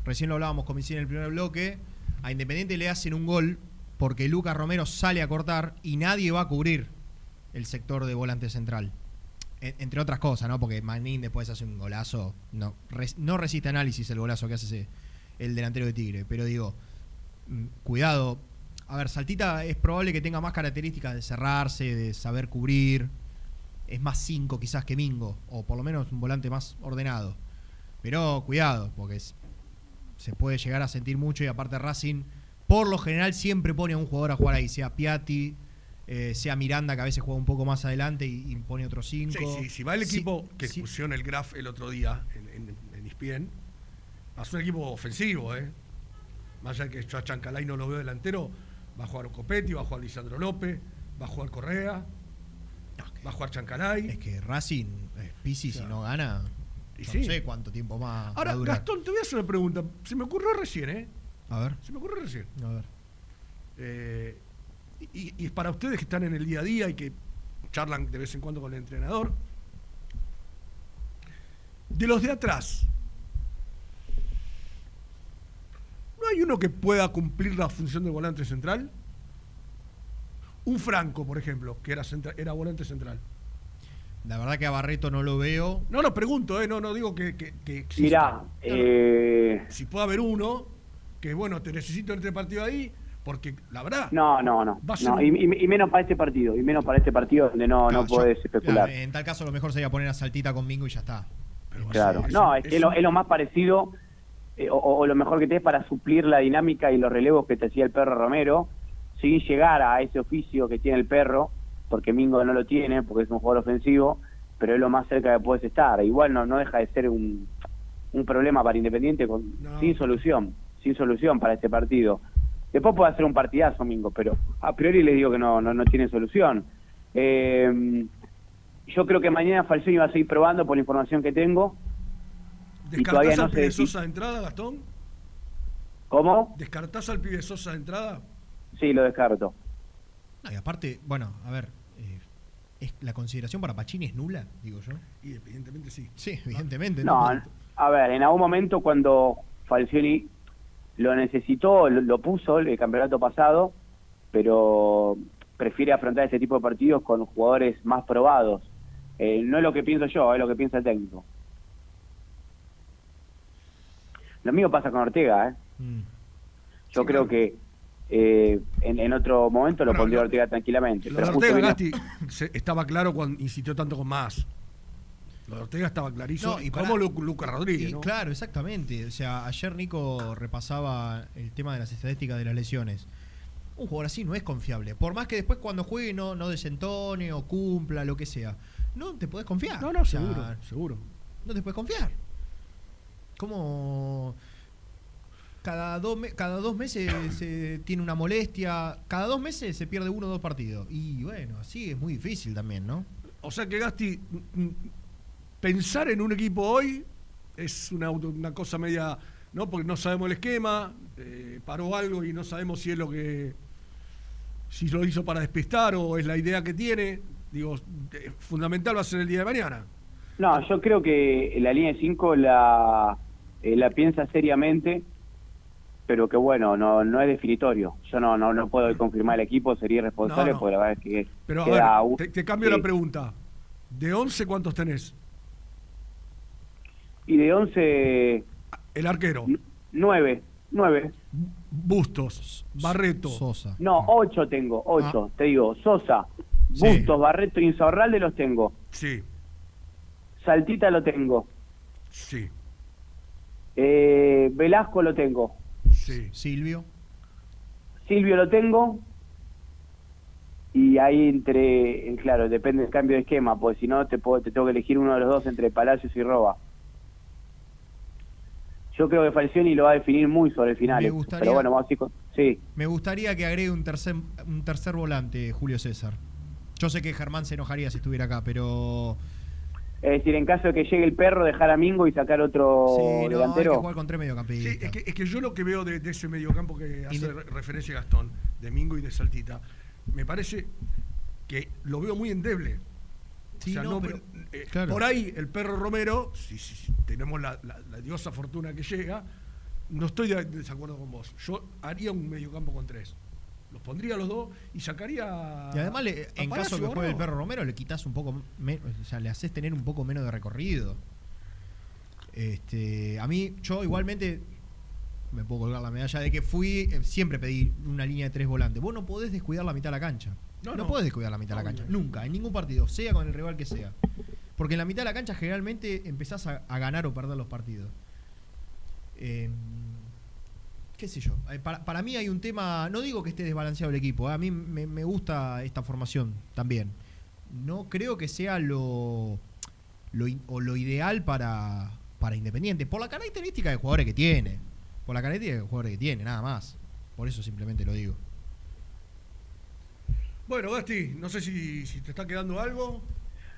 recién lo hablábamos con Misil en el primer bloque, a Independiente le hacen un gol porque Lucas Romero sale a cortar y nadie va a cubrir el sector de volante central. En- entre otras cosas, ¿no? Porque Manín después hace un golazo. No, no resiste análisis el golazo que hace ese- el delantero de Tigre. Pero digo, mm, cuidado. A ver, Saltita es probable que tenga más características de cerrarse, de saber cubrir. Es más 5 quizás que Mingo, o por lo menos un volante más ordenado. Pero cuidado, porque es- se puede llegar a sentir mucho y aparte Racing, por lo general, siempre pone a un jugador a jugar ahí, sea Piatti, eh, sea Miranda, que a veces juega un poco más adelante y, y pone otros cinco. Sí, sí, si va el Sí, equipo que pusieron el graph el otro día en, en, en ESPN, va a ser un equipo ofensivo, ¿eh? Más allá de que yo a Chancalay no lo veo delantero, va a jugar Copetti, va a jugar Lisandro López, va a jugar Correa, va a jugar Chancalay. Es que Racing, eh, Pisi, si no gana, sí. no sé cuánto tiempo más Ahora. Gastón, te voy a hacer una pregunta. Se me ocurrió recién, ¿eh? A ver. Se me ocurrió recién. A ver. Eh, y, y es para ustedes que están en el día a día y que charlan de vez en cuando con el entrenador. De los de atrás, ¿no hay uno que pueda cumplir la función de volante central? Un Franco, por ejemplo, que era, centra- era volante central. La verdad que a Barreto no lo veo. No, no, pregunto, ¿eh? No, no digo que, que, que exista. Mirá, eh, Si puede haber uno que, bueno, te necesito en este partido ahí, porque la verdad. no, no, no. Va a ser no, un- y, y- y menos para este partido, y menos para este partido donde no, no Claro, yo- podés especular. claro, en tal caso, lo mejor sería poner a Saltita con Mingo y ya está. Claro, no, es que es lo, es lo más parecido, eh, o, o lo mejor que tenés para suplir la dinámica y los relevos que te hacía el perro Romero, sin llegar a ese oficio que tiene el perro, porque Mingo no lo tiene, porque es un jugador ofensivo, pero es lo más cerca que puedes estar. Igual no, no deja de ser un, un problema para Independiente con, sin solución, sin solución para este partido. Después puede hacer un partidazo, Mingo, pero a priori les digo que no, no, no tiene solución. Eh, yo creo que mañana Falcioni va a seguir probando por la información que tengo. ¿Descartás no al pibe decide. Sosa de entrada, Gastón? ¿Cómo? ¿Descartás al pibe Sosa de entrada? Sí, lo descarto. No, y aparte, bueno, a ver, eh, ¿es, ¿la consideración para Pachini es nula, digo yo? Y evidentemente sí. Sí, evidentemente. No, a ver, en algún momento cuando Falcioni lo necesitó, lo, lo puso el campeonato pasado, pero prefiere afrontar ese tipo de partidos con jugadores más probados. Eh, no es lo que pienso yo, es lo que piensa el técnico. Lo mismo pasa con Ortega, ¿eh? Mm. Yo creo que eh, en, en otro momento lo Bueno, pondría lo- Ortega tranquilamente. Lo pero de Ortega, vino- Gasti, se- estaba claro cuando insistió tanto con más. Lo de Ortega estaba clarísimo. No, y como Lu- Lucas Rodríguez, Y ¿no? Claro, exactamente. O sea, ayer Nico repasaba el tema de las estadísticas de las lesiones. Un jugador así no es confiable. Por más que después cuando juegue no, no desentone o cumpla, lo que sea. No te podés confiar. No, no, O sea, seguro, seguro. No te puedes confiar. ¿Cómo cada dos, cada dos meses se tiene una molestia? Cada dos meses se pierde uno o dos partidos. Y bueno, así es muy difícil también, ¿no? O sea que Gasti, pensar en un equipo hoy es una, una cosa media, ¿no? Porque no sabemos el esquema, eh, paró algo y no sabemos si es lo que, si lo hizo para despistar o es la idea que tiene. Digo, eh, fundamental va a ser el día de mañana. No, yo creo que la línea de 5 la, eh, la piensa seriamente, pero que bueno, no, no es definitorio. Yo no, no, no puedo confirmar el equipo, sería irresponsable, No, no. porque la verdad es que Pero a ver, un- te, te cambio sí. la pregunta. ¿De 11 cuántos tenés? Y de 11... El arquero. 9, 9. Bustos, Barreto. Sosa. No, 8 tengo, 8. Te digo, Sosa, Sí. Bustos, Barreto y Insaurralde los tengo. Sí, Saltita lo tengo. sí, Eh, Velasco lo tengo. sí. Silvio. Silvio lo tengo. Y ahí entre, eh, claro, depende del cambio de esquema, pues si no te, puedo, te tengo que elegir uno de los dos entre Palacios y Roba. Yo creo que Falcioni lo va a definir muy sobre el final. Me gustaría- Pero bueno, vamos a con... Sí, Me gustaría que agregue un tercer, un tercer volante, Julio César. Yo sé que Germán se enojaría si estuviera acá, pero. Es decir, en caso de que llegue el perro, dejar a Mingo y sacar otro Sí, no, hay que delantero. jugar con tres mediocampistas. Sí, es que, es que yo lo que veo de, de ese mediocampo que hace re- referencia Gastón, de Mingo y de Saltita, me parece que lo veo muy endeble. Sí, o sea, no, no- pero- eh, claro. Por ahí el perro Romero, si, si- si tenemos la, la- la diosa fortuna que llega, no estoy de desacuerdo con vos. Yo haría un mediocampo con tres. Los pondría los dos y sacaría. Y además, le- en caso Palacio que o juegue el perro Romero, le quitas un poco. me- o sea, le haces tener un poco menos de recorrido. Este, a mí, yo igualmente. Me puedo colgar la medalla de que fui. eh, Siempre pedí una línea de tres volantes. Vos no podés descuidar la mitad de la cancha. No, No, no. podés descuidar la mitad de la cancha. Nunca, en ningún partido, sea con el rival que sea. Porque en la mitad de la cancha generalmente empezás a, a ganar o perder los partidos. Eh, qué sé yo. Eh, Para, para mí hay un tema, no digo que esté desbalanceado el equipo, eh, a mí me, me gusta esta formación también. No creo que sea lo, lo o lo ideal para, para Independiente, por la característica de jugadores que tiene. Por la característica de jugadores que tiene, nada más. Por eso simplemente lo digo. Bueno, Gasti, no sé si, si te está quedando algo.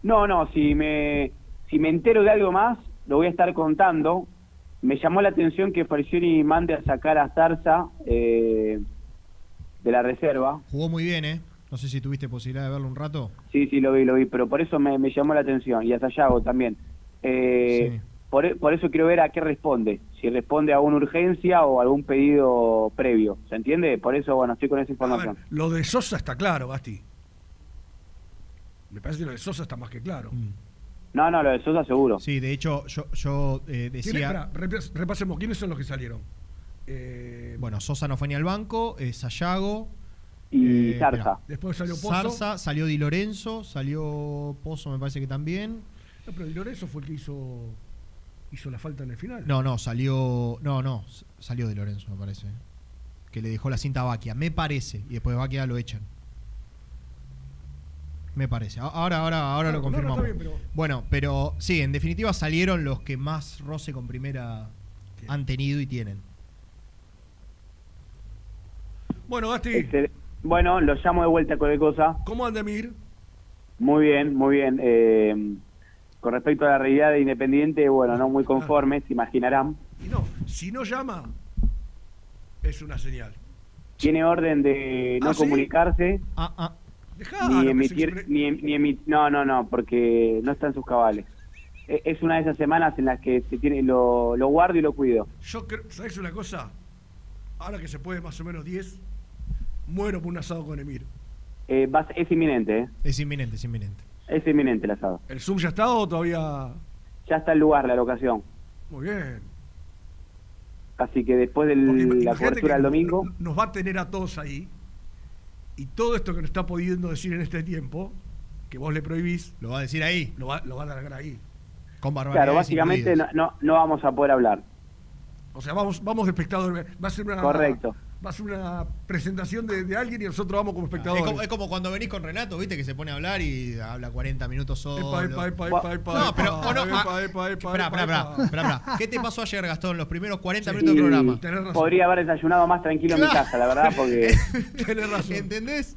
No, no, si me, si me entero de algo más, lo voy a estar contando. Me llamó la atención que Falcioni mande a sacar a Zarza eh, de la reserva. Jugó muy bien, ¿eh? No sé si tuviste posibilidad de verlo un rato. Sí, sí, lo vi, lo vi, pero por eso me, me llamó la atención. Y a Sayago también. Eh, Sí. por, por eso quiero ver a qué responde. Si responde a una urgencia o algún pedido previo. ¿Se entiende? Por eso, bueno, estoy con esa información. Lo de Sosa está claro, Gasti. Me parece que lo de Sosa está más que claro. No, no, lo de Sosa seguro. Sí, de hecho, yo, yo eh, ¿Quiénes- decía. espera, repas- repasemos, ¿quiénes son los que salieron? Eh, Bueno, Sosa no fue ni al banco, eh, Sayago. Y eh, Zarza. espera. Después salió Pozo. Zarza, salió Di Lorenzo, salió Pozo, me parece que también. No, pero Di Lorenzo fue el que hizo, hizo la falta en el final. No, no, salió. No, no, salió Di Lorenzo, me parece. Que le dejó la cinta a Baquia, me parece. Y después de Baquia lo echan. Me parece. Ahora, ahora, ahora No, lo no, no, está confirmamos. bien, pero- Bueno, pero sí, en definitiva salieron los que más roce con primera han tenido y tienen. Bueno, Gasti, Excel- Bueno, lo llamo de vuelta con cosa. ¿cómo anda Mir? Muy bien, muy bien. Eh, con respecto a la realidad de Independiente, bueno, no muy conformes, se imaginarán. Y no, si no llama, es una señal. Tiene orden de no ¿Ah, sí? comunicarse, Dejá ni lo que se emitir, expre- ni, em- ni emi- no, no, no, porque no está en sus cabales. E- Es una de esas semanas en las que se tiene lo, lo guardo y lo cuido. Yo creo, ¿sabes una cosa? Ahora que se puede más o menos 10, muero por un asado con Emir. Eh, es inminente, ¿eh? Es inminente, es inminente. Es inminente el asado. ¿El Zoom ya está o todavía...? Ya está el lugar, la locación. Muy bien. Así que después de la cobertura del domingo, Nos va a tener a todos ahí. Y todo esto que nos está pudiendo decir en este tiempo, que vos le prohibís... Lo va a decir ahí. Lo va, lo va a largar ahí. Con claro, básicamente no, no, no vamos a poder hablar. O sea, vamos, vamos de espectador. Va a ser una... Correcto. Va a ser una presentación de, de alguien y nosotros vamos como Es espectadores. como, es como cuando venís con Renato, viste, que se pone a hablar y habla 40 minutos solo. Epa, epa, epa, epa, epa, no, pero o no, esperá, esperá, esperá. ¿Qué te pasó ayer, Gastón, los primeros 40 Sí, minutos del programa? Podría haber desayunado más tranquilo en mi casa, la verdad, porque (laughs) Tenés razón. ¿Entendés?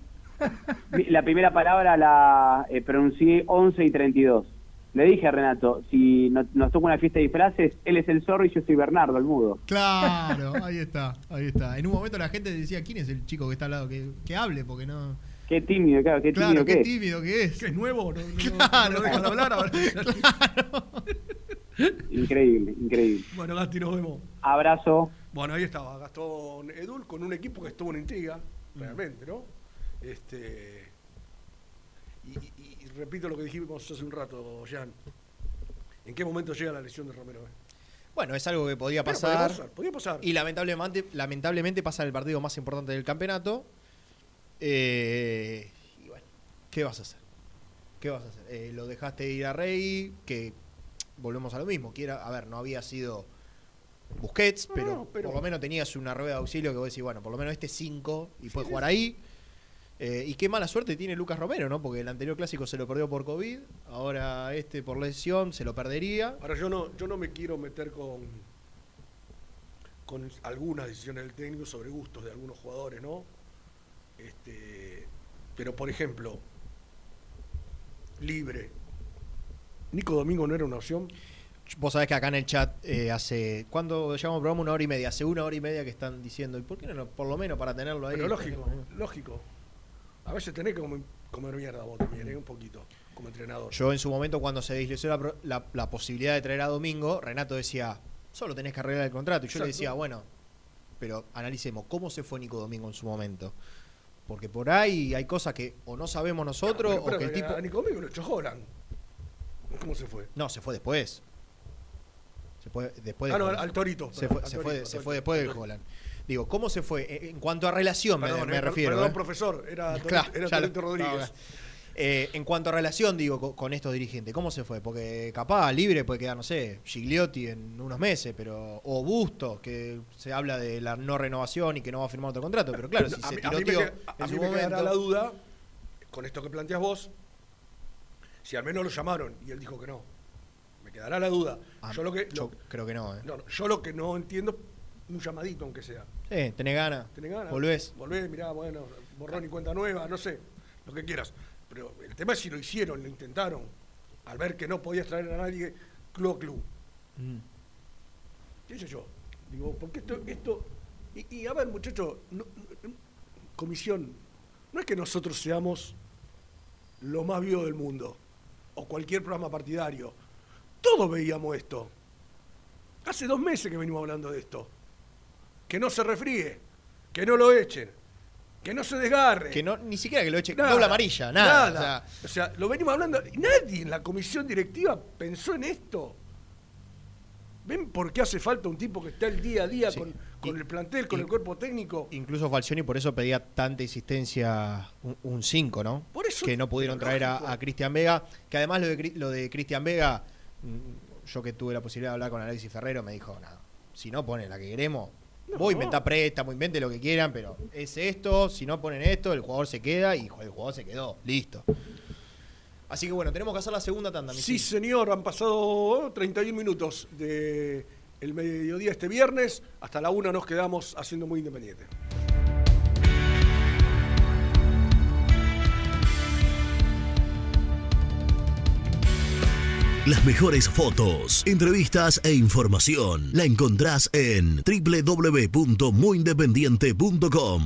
la primera palabra la eh, pronuncié 11 y 32. Le dije a Renato, si no- nos toca una fiesta de disfraces, él es el zorro y yo soy Bernardo, el mudo. Claro, (laughs) ahí está, ahí está. En un momento la gente decía, ¿quién es el chico que está al lado? Que, que hable, porque no... Qué tímido, claro, qué tímido Claro, que qué es. tímido que es. Que es nuevo, no, no, no- Claro. no dejan hablar ahora. Increíble, increíble. Bueno, Gasti, nos vemos. Abrazo. Bueno, ahí estaba Gastón Edul con un equipo que estuvo en intriga, realmente, ¿no? Este. Y repito lo que dijimos hace un rato, Jan. ¿En qué momento llega la lesión de Romero? eh? Bueno, es algo que podía pasar. podía pasar, podía pasar. Y lamentablemente, lamentablemente pasa en el partido más importante del campeonato. Eh, y bueno, ¿qué vas a hacer? ¿Qué vas a hacer? Eh, lo dejaste ir a Rey, que volvemos a lo mismo. Quiera, a ver, no había sido Busquets, No, pero, no, pero- por lo menos tenías una rueda de auxilio que vos decís, bueno, por lo menos este 5 y puede jugar ahí. Eh, y qué mala suerte tiene Lucas Romero, ¿no? Porque el anterior clásico se lo perdió por COVID, ahora este por lesión se lo perdería. Ahora yo no, yo no me quiero meter con, con algunas decisiones del técnico sobre gustos de algunos jugadores, ¿no? Este, pero por ejemplo, libre. Nico Domingo no era una opción. Vos sabés que acá en el chat eh, hace. ¿Cuándo llevamos programa? Una hora y media. Hace una hora y media que están diciendo. ¿Y por qué no? Por lo menos para tenerlo ahí. Pero lógico, tenemos- lógico. A veces tenés que comer, comer mierda vos también, ¿eh? un poquito, como entrenador. Yo en su momento, cuando se disleció la, la- la posibilidad de traer a Domingo, Renato decía: solo tenés que arreglar el contrato. Y yo le decía: bueno, pero analicemos cómo se fue Nico Domingo en su momento. Porque por ahí hay cosas que o no sabemos nosotros Pero, o que el tipo. A Nico Domingo lo echó Holland. ¿Cómo se fue? No, se fue después. Se fue después de Ah, no, al Torito, Se fue, al se Torito, fue, se fue después del. Holland. Digo, ¿cómo se fue? En- En cuanto a relación, me- Perdón, me, eh, refiero. Perdón, ¿eh? profesor, era, (laughs) Claro, era Torito Rodríguez. no, Eh, en cuanto a relación, digo, co- con, estos dirigentes, ¿cómo se fue? Porque capaz libre puede quedar, no sé, Gigliotti en unos meses, pero o Busto, que se habla de la no renovación y que no va a firmar otro contrato, pero claro, si a se mí, a mí me, tiroteó a en mí me quedará momento- la duda, con esto que planteas vos, si al menos lo llamaron y él dijo que no. Me quedará la duda. Ah, yo lo que, yo creo que no, ¿eh? no, no, yo lo que no entiendo, un llamadito aunque sea. Sí, tenés ganas. ¿Tenés ganas? Volvés. Volvés, mirá, bueno, borrón y cuenta nueva, no sé, lo que quieras. Pero el tema es si lo hicieron, lo intentaron, al ver que no podías traer a nadie club a club. Mm. ¿Qué sé yo? Digo, porque esto, esto y, y a ver, muchachos, no- no- comisión, no es que nosotros seamos lo más vivo del mundo, o cualquier programa partidario. Todos veíamos esto. Hace dos meses que venimos hablando de esto. Que no se refríe, que no lo echen, que no se desgarre. Que no, ni siquiera que lo eche Nada, doble amarilla, nada. nada. o sea, O sea, lo venimos hablando. y Nadie en la comisión directiva pensó en esto. ¿Ven por qué hace falta un tipo que está el día a día Sí. con, con el plantel, con y- el cuerpo técnico? Incluso Falcioni por eso pedía tanta insistencia un 5, ¿no? Por eso- que no pudieron traer a, a Cristian Vega. Que además lo de, lo de Cristian Vega, mm, yo que tuve la posibilidad de hablar con Alexis Ferrero, me dijo, nada, si no ponen la que queremos, voy a inventar préstamo, invente lo que quieran, pero es esto, si no ponen esto, el jugador se queda y el jugador se quedó, listo. Así que bueno, tenemos que hacer la segunda tanda. Sí, señor, han pasado oh, 31 minutos de el mediodía este viernes. Hasta la una nos quedamos haciendo muy independiente. Las mejores fotos, entrevistas e información la encontrás en www.muyindependiente.com.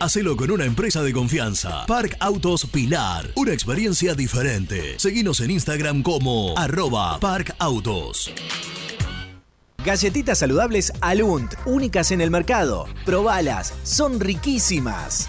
Hacelo con una empresa de confianza. Park Autos Pilar. Una experiencia diferente. Seguinos en Instagram como arroba Park Autos. Galletitas saludables Alunt, únicas en el mercado. Probalas, son riquísimas.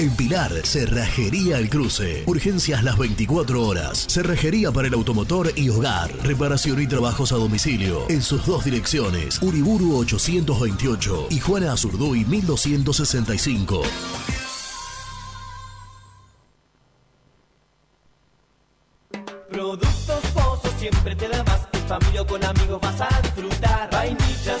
En Pilar, Cerrajería El Cruce. Urgencias las 24 horas. Cerrajería para el automotor y hogar. Reparación y trabajos a domicilio. En sus dos direcciones. Uriburu 828 y Juana Azurduy 1265. Productos Pozos siempre te da más. En familia o con amigos vas a disfrutar. Vainillas,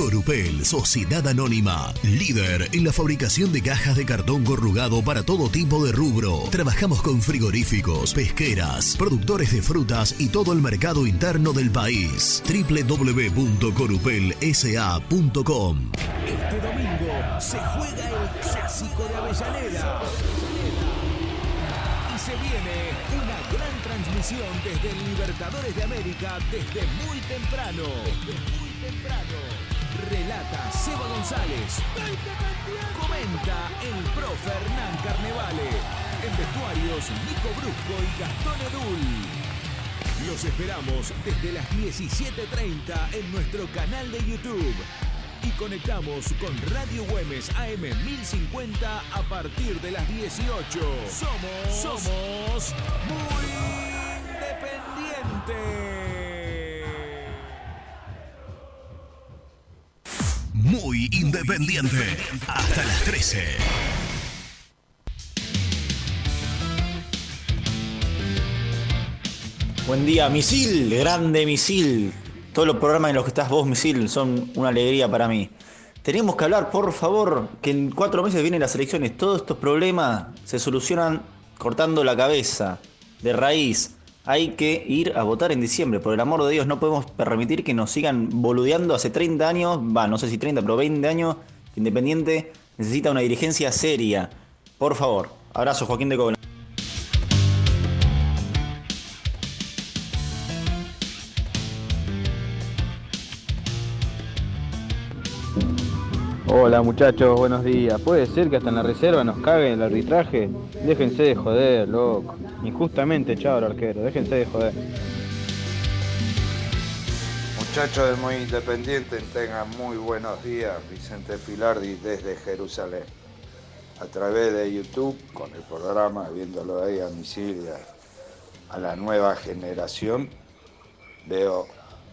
Corupel, Sociedad Anónima, líder en la fabricación de cajas de cartón corrugado para todo tipo de rubro. Trabajamos con frigoríficos, pesqueras, productores de frutas y todo el mercado interno del país. www.corupelsa.com Este domingo se juega el clásico de Avellaneda. Y se viene una gran transmisión desde el Libertadores de América desde muy temprano. Desde muy temprano. Relata Seba González. Comenta el pro Fernán Carnevale. En vestuarios Nico Brusco y Gastón Edul. Los esperamos desde las 17.30 en nuestro canal de YouTube. Y conectamos con Radio Güemes AM 1050 a partir de las 18. Somos, somos muy independientes. Muy independiente. Hasta las 13. Buen día, Misil, grande Misil. Todos los programas en los que estás vos, Misil, son una alegría para mí. Tenemos que hablar, por favor, que en cuatro meses vienen las elecciones. Todos estos problemas se solucionan cortando la cabeza, de raíz. Hay que ir a votar en diciembre. Por el amor de Dios, no podemos permitir que nos sigan boludeando hace 30 años, va, no sé si 30, pero 20 años. Independiente necesita una dirigencia seria. Por favor. Abrazo, Joaquín de Covenant. Hola muchachos, buenos días. ¿Puede ser que hasta en la reserva nos caguen el arbitraje? Déjense de joder, loco. Injustamente echado al arquero, déjense de joder. Muchachos del Muy Independiente, tengan muy buenos días. Vicente Filardi desde Jerusalén. A través de YouTube, con el programa, viéndolo ahí a Misilia, a la nueva generación, veo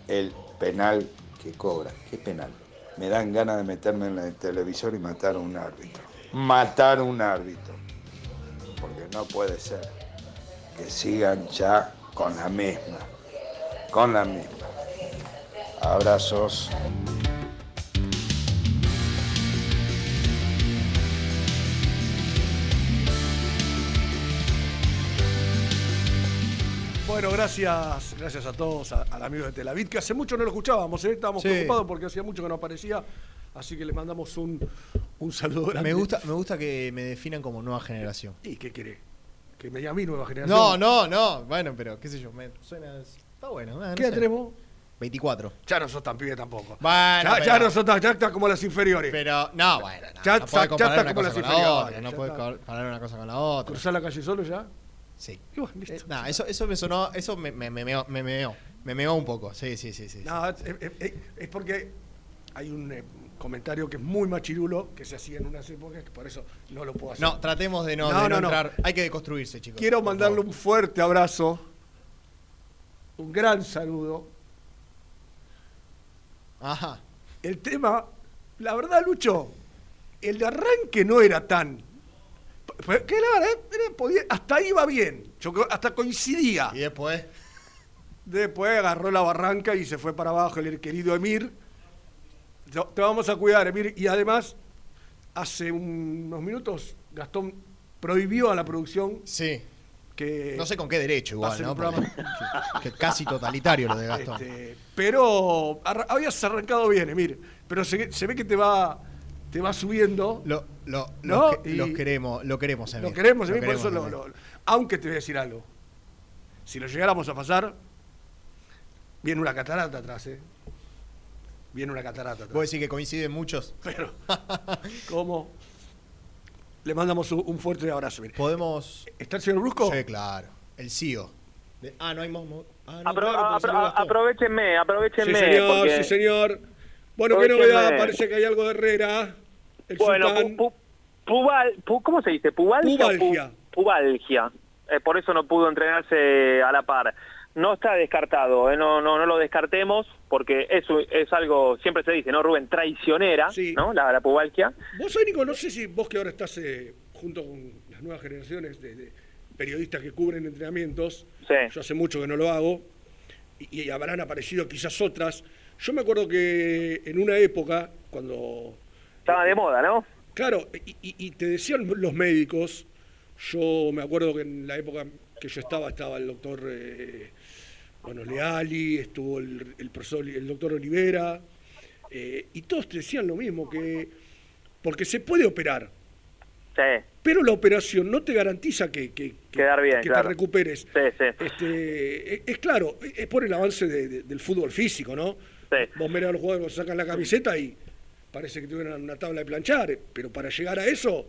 el penal que cobra. ¿Qué penal? Me dan ganas de meterme en el televisor y matar a un árbitro. Matar a un árbitro. Porque no puede ser que sigan ya con la misma. Con la misma. Abrazos. Bueno, gracias, gracias a todos, a- al amigo de Tel Aviv, que hace mucho no lo escuchábamos, ¿eh? estábamos Sí. preocupados porque hacía mucho que no aparecía, así que le mandamos un, un saludo grande. Me gusta, me gusta que me definan como nueva generación. ¿Y qué quiere? Que me llame mi nueva generación. No, no, no. Bueno, pero qué sé yo, me suena. Está bueno. eh, no ¿Qué edad vos? 24. Ya no sos tan pibe tampoco. Bueno, ya, pero- ya no sos tan, ya estás como las inferiores. Pero, no, bueno, no, ya, no ya- ya estás como las con la inferiores. otra, no ya puede está. comparar una cosa con la otra. ¿Cruzar la calle solo ya? Sí. Bueno, listo. Eh, nah, eso, eso me sonó, eso me, me, me, meó, me meó, me meó un poco. Sí, sí, sí, sí. No, es, es- es- es porque hay un eh, comentario que es muy machirulo que se hacía en unas épocas que por eso no lo puedo hacer. No, tratemos de no, de no entrar. Hay que deconstruirse, chicos. Quiero mandarle un fuerte abrazo, un gran saludo. Ajá. El tema, la verdad, Lucho, el de arranque no era tan. P- Que la verdad, podía- hasta iba bien. Yo creo- hasta coincidía. Y después. Después agarró la barranca y se fue para abajo el querido Emir. Te vamos a cuidar, Emir. Y además, hace unos minutos, Gastón prohibió a la producción Sí. que. No sé con qué derecho igual, ¿no? Que, (laughs) que casi totalitario lo de Gastón. Este, pero habías arrancado bien, Emir. Pero se, se ve que te va, te va subiendo. Lo, lo, ¿no? los, que- Y los queremos, lo queremos, Emir. Lo queremos, Emir, por queremos, eso lo- lo- Aunque te voy a decir algo. Si lo llegáramos a pasar, viene una catarata atrás, ¿eh? Viene una catarata atrás. ¿Puedo decir que coinciden muchos? Pero, (laughs) ¿cómo? Le mandamos un, fuerte abrazo. ¿Podemos...? ¿Está el señor Brusco? Sí, claro. El CEO. De- ah, no hay más... mo- Ah, no, Apro- claro, apro- aprovechenme, aprovechenme. Sí, señor, porque- sí, señor. Bueno, qué novedad, parece que hay algo de Herrera. El Bueno, sultán. pu- pu- pubal, pu- ¿cómo se dice? ¿Pubalgia? Pubalgia. pubalgia. Eh, por eso no pudo entrenarse a la par. No está descartado, eh, no, no, no lo descartemos, porque eso es algo, siempre se dice, ¿no, Rubén? Traicionera, ¿no? La, la pubalgia. Vos, Nico, no sé si vos que ahora estás eh, junto con las nuevas generaciones de, de periodistas que cubren entrenamientos, yo hace mucho que no lo hago, y, y habrán aparecido quizás otras. Yo me acuerdo que en una época, cuando... Estaba de moda, ¿no? Claro, y, y- y te decían los médicos, yo me acuerdo que en la época que yo estaba, estaba el doctor eh, bueno, Leali, estuvo el, el profesor, el doctor Olivera, eh, y todos te decían lo mismo, que porque se puede operar, Sí, pero la operación no te garantiza que, que- que- quedar bien, que claro. te recuperes. Sí, sí. Este, es, es claro, es por el avance de- de- del fútbol físico, ¿no? Vos mirás a los jugadores, sacan la camiseta y parece que tuvieran una tabla de planchar, pero para llegar a eso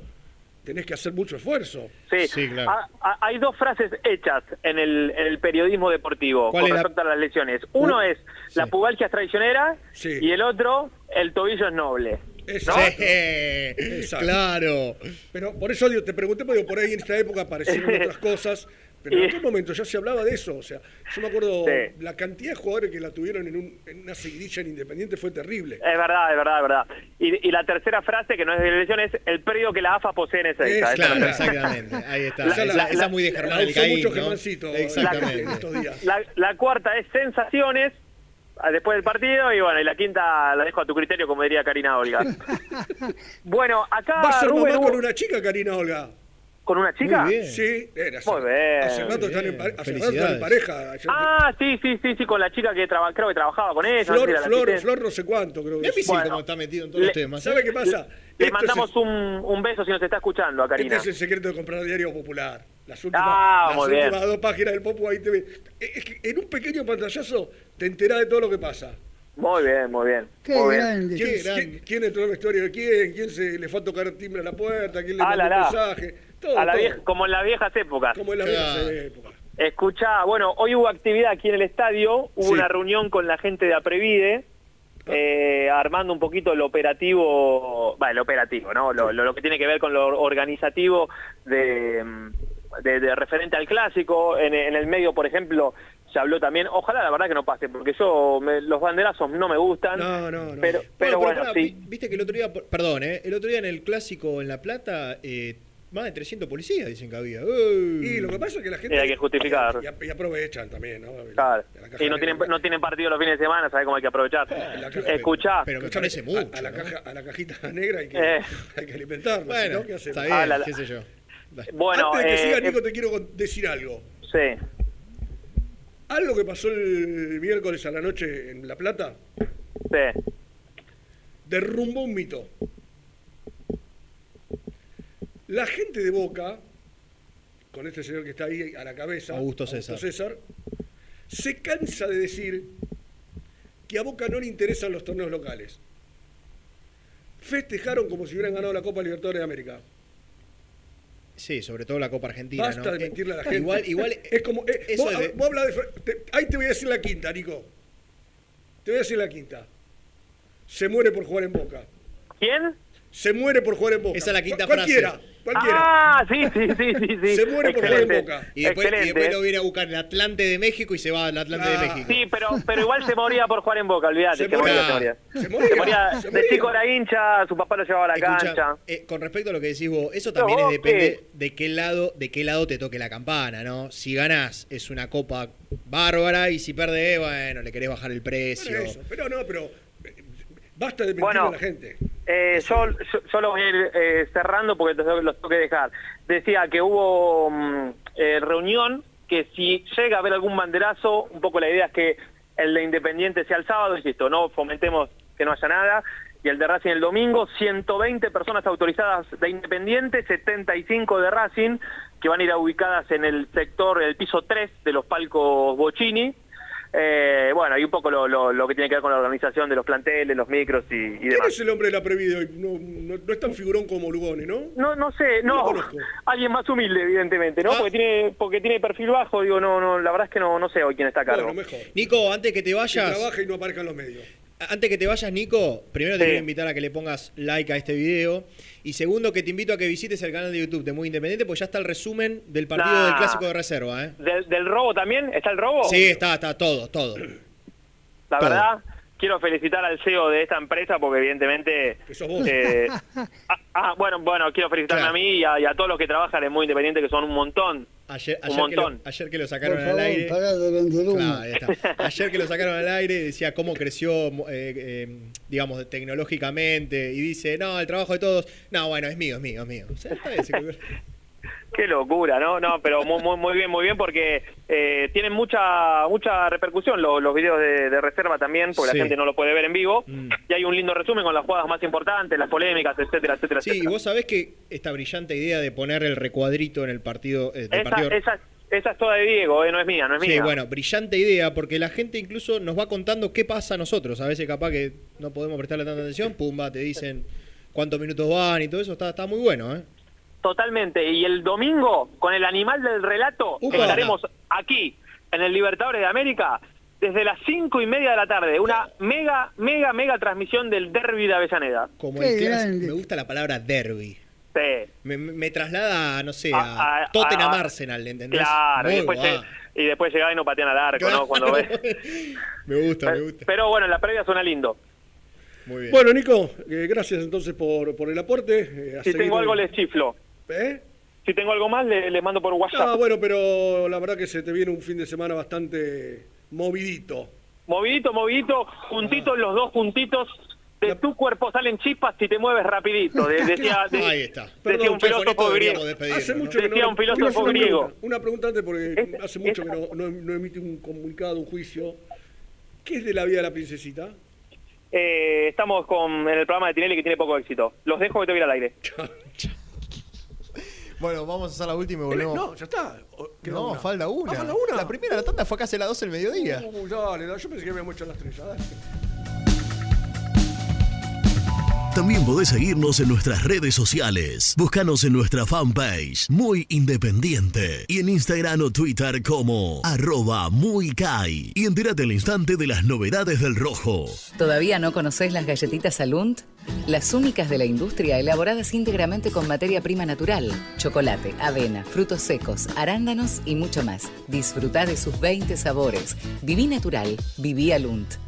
tenés que hacer mucho esfuerzo. Sí, Ah, ah, hay dos frases hechas en el, en el periodismo deportivo ¿Cuál con la- respecto a las lesiones. Uno Uh, es la pubalgia es traicionera Sí. y el otro el tobillo es noble. Exacto. ¿no? Exacto. claro. Pero por eso digo, te pregunté, porque digo, por ahí en esta época aparecieron (laughs) otras cosas, Pero en algún momento ya se hablaba de eso. O sea, yo me acuerdo, Sí. la cantidad de jugadores que la tuvieron en, un- en una seguidilla en Independiente fue terrible. Es verdad, es verdad, es verdad. Y, y la tercera frase, que no es de la elección, es el predio que la AFA posee en esa Es, Esa claro, exactamente. Ahí está. La- esa, la- esa muy de la- Germán mucho ¿no? Germancito Exactamente. en estos La, la cuarta es sensaciones ah, después del partido y bueno, y la quinta la dejo a tu criterio, como diría Karina Olga. (laughs) bueno, acá ¿Va a ser Rubén mamá con una chica, Karina Olga? ¿Con una chica? Muy bien. Sí, era, Muy bien. hace rato están en, pare- hace rato están en pareja. Ayer- Ah, sí, sí, sí, sí, con la chica que traba- creo que trabajaba con ella. no sé Flor, Flor. Flor no sé cuánto, creo que Es difícil Bueno, como está metido en todos los temas. ¿Sabe ¿eh? qué pasa? Le mandamos es- un, un beso si nos está escuchando a Karina. Este es el secreto de comprar diario popular. Las últimas, Ah, las últimas dos páginas del Popu ahí te ve. Es que en un pequeño pantallazo te enterás de todo lo que pasa. Muy bien, muy bien. Qué muy bien. grande. ¿Quién, quién- quién entró en la historia de quién? ¿Quién se le fue a tocar timbre a la puerta? ¿Quién le Ah, mandó la, un la. mensaje? Todo, A la vieja- como en las viejas épocas. Como en las viejas épocas. Escuchá, bueno, hoy hubo actividad aquí en el estadio, hubo Sí. una reunión con la gente de Aprevide, eh, armando un poquito el operativo, va, el operativo, ¿no? Lo, lo- lo que tiene que ver con lo organizativo de, de, de referente al clásico. En, en el medio, por ejemplo, se habló también, ojalá la verdad que no pase, porque yo, me- los banderazos no me gustan. No, no, no. Pero, pero bueno, sí. vi- Viste que el otro día, perdón, ¿eh? el otro día en el clásico en La Plata, eh, más de 300 policías dicen que había. Y lo que pasa es que la gente. Y hay que justificar. Y, ap- y aprovechan también, ¿no? Claro. la caja Y no tienen, no tienen partido los fines de semana, ¿sabes cómo hay que aprovechar? Caja- Escuchá. Escuchame, a- A, la caja, a la cajita (laughs) negra hay que, Eh. hay que alimentarla. Bueno, ¿qué hacemos? está bien, Ah, la- la- qué sé yo. Bueno, Antes de que eh, siga, eh, Nico, te quiero decir algo. Sí. Algo que pasó el miércoles a la noche en La Plata Sí. derrumbó un mito. La gente de Boca, con este señor que está ahí a la cabeza, Augusto César. César, se cansa de decir que a Boca no le interesan los torneos locales. Festejaron como si hubieran ganado la Copa Libertadores de América. Sí, sobre todo la Copa Argentina. Basta ¿no? de Eh, mentirle a la gente. Igual, igual (laughs) es como. eh, eso vos, de- vos hablas de Fer- te- ahí te voy a decir la quinta, Nico. Te voy a decir la quinta. Se muere por jugar en Boca. ¿Quién? Se muere por jugar en Boca. Esa es la quinta Cu- cualquiera, frase. Cualquiera. Ah, sí, sí, sí, sí. (laughs) sí. Se muere por jugar en Excelente. Boca. Y después, y Excelente. después lo viene a buscar el Atlante de México y se va al Atlante de México. Sí, pero, pero igual se moría por jugar en Boca, olvídate. Se Se, moría, moría. se moría. Se moría, Se moría. De chico era hincha, su papá lo llevaba a la Escucha, cancha. eh, con respecto a lo que decís vos, eso también No, es, depende ¿qué? de qué lado, de qué lado te toque la campana, ¿no? Si ganás es una copa bárbara y si perdés, bueno, le querés bajar el precio. Bueno, eso. Pero no, pero. eh, Basta de mentirle Bueno, a la gente. Eh, yo, yo, voy a ir eh, cerrando porque los, los tengo que dejar. Decía que hubo mm, eh, reunión, que si llega a haber algún banderazo, un poco la idea es que el de Independiente sea el sábado, insisto, no fomentemos que no haya nada, y el de Racing el domingo, 120 personas autorizadas de Independiente, 75 de Racing, que van a ir ubicadas en el sector, el piso 3 de los palcos Bocini. Eh, bueno, y un poco lo, lo- lo que tiene que ver con la organización de los planteles, los micros y, y ¿Quién demás. es el hombre de la Previde hoy? No, no, no es tan figurón como Lugone, ¿no? No, no sé, No. (laughs) Alguien más humilde, evidentemente, Ah. ¿no? Porque tiene porque tiene perfil bajo, digo, no, no, la verdad es que no, no sé hoy quién está a cargo. Bueno, mejor. Nico, antes que te Que vayas, trabaje y no aparezca en los medios. Antes que te vayas, Nico, primero te quiero invitar a que le pongas like a este video. Y segundo, que te invito a que visites el canal de YouTube de Muy Independiente, porque ya está el resumen del partido Nah. del clásico de reserva, ¿eh? ¿Del, del robo también? ¿Está el robo? Sí, está, está todo, todo. La todo. verdad, quiero felicitar al CEO de esta empresa porque evidentemente... eh, (laughs) ah, ah, bueno, bueno, quiero felicitarme Claro. a mí y a, y a todos los que trabajan en Muy Independiente, que son un montón. Ayer, Un ayer, que lo, montón. ayer que lo sacaron Por al favor, aire. Claro, ahí está. Ayer que lo sacaron al aire decía cómo creció, eh, eh, digamos, tecnológicamente. Y dice, no, el trabajo de todos. No, bueno, es mío, es mío, es mío. O sea, está bien, se- Qué locura, ¿no? No, pero muy, muy, muy bien, muy bien, porque eh, tienen mucha mucha repercusión los, los videos de, de reserva también, porque Sí. la gente no lo puede ver en vivo. Mm. Y hay un lindo resumen con las jugadas más importantes, las polémicas, etcétera, etcétera, Sí, y vos sabés que esta brillante idea de poner el recuadrito en el partido. eh, del Esa, partido esa, esa es toda de Diego, eh, no es mía, no es Sí, mía. bueno, brillante idea, porque la gente incluso nos va contando qué pasa a nosotros. A veces capaz que no podemos prestarle tanta atención, pumba, te dicen cuántos minutos van y todo eso. Está, está muy bueno, ¿eh? Totalmente. Y el domingo, con el animal del relato, Upa. estaremos aquí, en el Libertadores de América, desde las cinco y media de la tarde. Una mega, mega, mega transmisión del derby de Avellaneda. Como el clásico. Me gusta la palabra derby. Sí. Me, me traslada, no sé, A- a, a- Tottenham a- Arsenal, ¿entendés? Claro, y Muy después, lleg- y después llegaba y no patean al arco, ¿no? Cuando ves. (laughs) Me gusta, me gusta. Pero bueno, en la previa suena lindo. Muy bien. Bueno, Nico, eh, gracias entonces por, por el aporte. eh, Si seguir- tengo algo les chiflo. ¿Eh? Si tengo algo más, le, le mando por WhatsApp. Ah, bueno, pero la verdad que se te viene un fin de semana bastante movidito. Movidito, movidito, juntitos, los dos juntitos. De tu cuerpo salen chispas si te mueves rapidito. de- (laughs) decía, de- Ahí está. decía Perdón, un che, con filósofo griego. Hace mucho que decía no, un filósofo una griego. pregunta, Una pregunta antes porque hace mucho que no, no, no emite un comunicado, un juicio. ¿Qué es de la vida de la princesita? Eh, estamos con, en el programa de Tinelli que tiene poco éxito. Los dejo que te voy al aire. (laughs) Bueno, vamos a hacer la última y volvemos. No, ya está. No, una. falta una. Ah, falta una. La primera la tanda fue casi a las 12 del mediodía. Uh, dale, dale, yo pensé que habíamos hecho las tres. ya, dale. También podés seguirnos en nuestras redes sociales. Búscanos en nuestra fanpage, Muy Independiente. Y en Instagram o Twitter como arroba muy Kai. Y entérate al instante de las novedades del rojo. ¿Todavía no conocés las galletitas Alunt? Las únicas de la industria elaboradas íntegramente con materia prima natural. Chocolate, avena, frutos secos, arándanos y mucho más. Disfruta de sus 20 sabores. Viví natural, viví Alunt.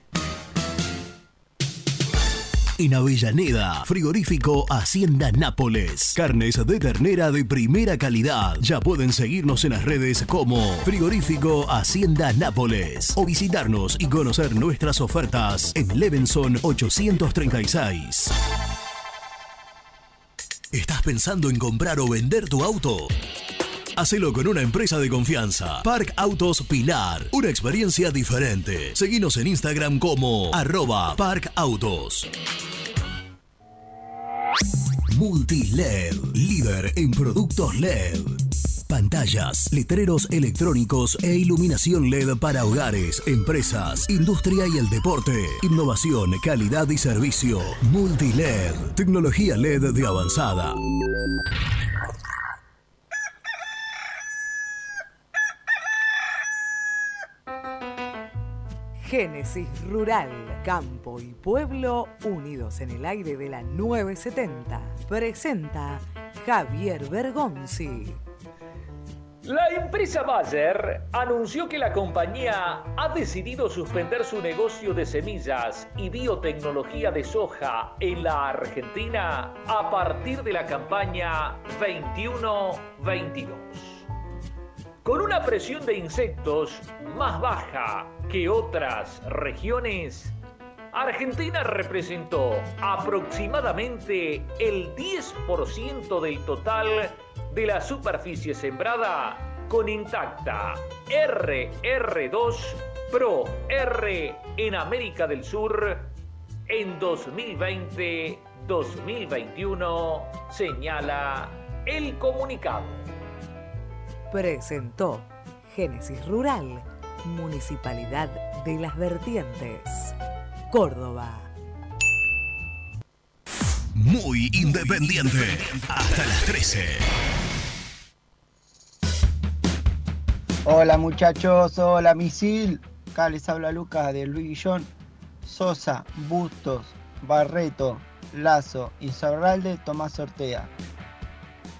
En Avellaneda, frigorífico Hacienda Nápoles. Carnes de ternera de primera calidad. Ya pueden seguirnos en las redes como Frigorífico Hacienda Nápoles o visitarnos y conocer nuestras ofertas en Levenson 836. ¿Estás pensando en comprar o vender tu auto? Hacelo con una empresa de confianza. Park Autos Pilar. Una experiencia diferente. Seguinos en Instagram como arroba Park Autos. Multiled, líder en productos LED. Pantallas, letreros electrónicos e iluminación LED para hogares, empresas, industria y el deporte. Innovación, calidad y servicio. Multiled, tecnología LED de avanzada. Génesis Rural, Campo y Pueblo unidos en el aire de la 970. Presenta Javier Bergonzi. La empresa Bayer anunció que la compañía ha decidido suspender su negocio de semillas y biotecnología de soja en la Argentina a partir de la campaña 21-22. Con una presión de insectos más baja que otras regiones, Argentina representó aproximadamente el 10% del total de la superficie sembrada con intacta RR2 Pro R en América del Sur en 2020-2021, señala el comunicado. Presentó Génesis Rural, Municipalidad de las Vertientes, Córdoba. Muy independiente. Hasta las 13. Hola muchachos, hola Misil. Acá les habla Lucas de Luis Guillón. Sosa, Bustos, Barreto, Lazo, Insaurralde, Tomás Ortega.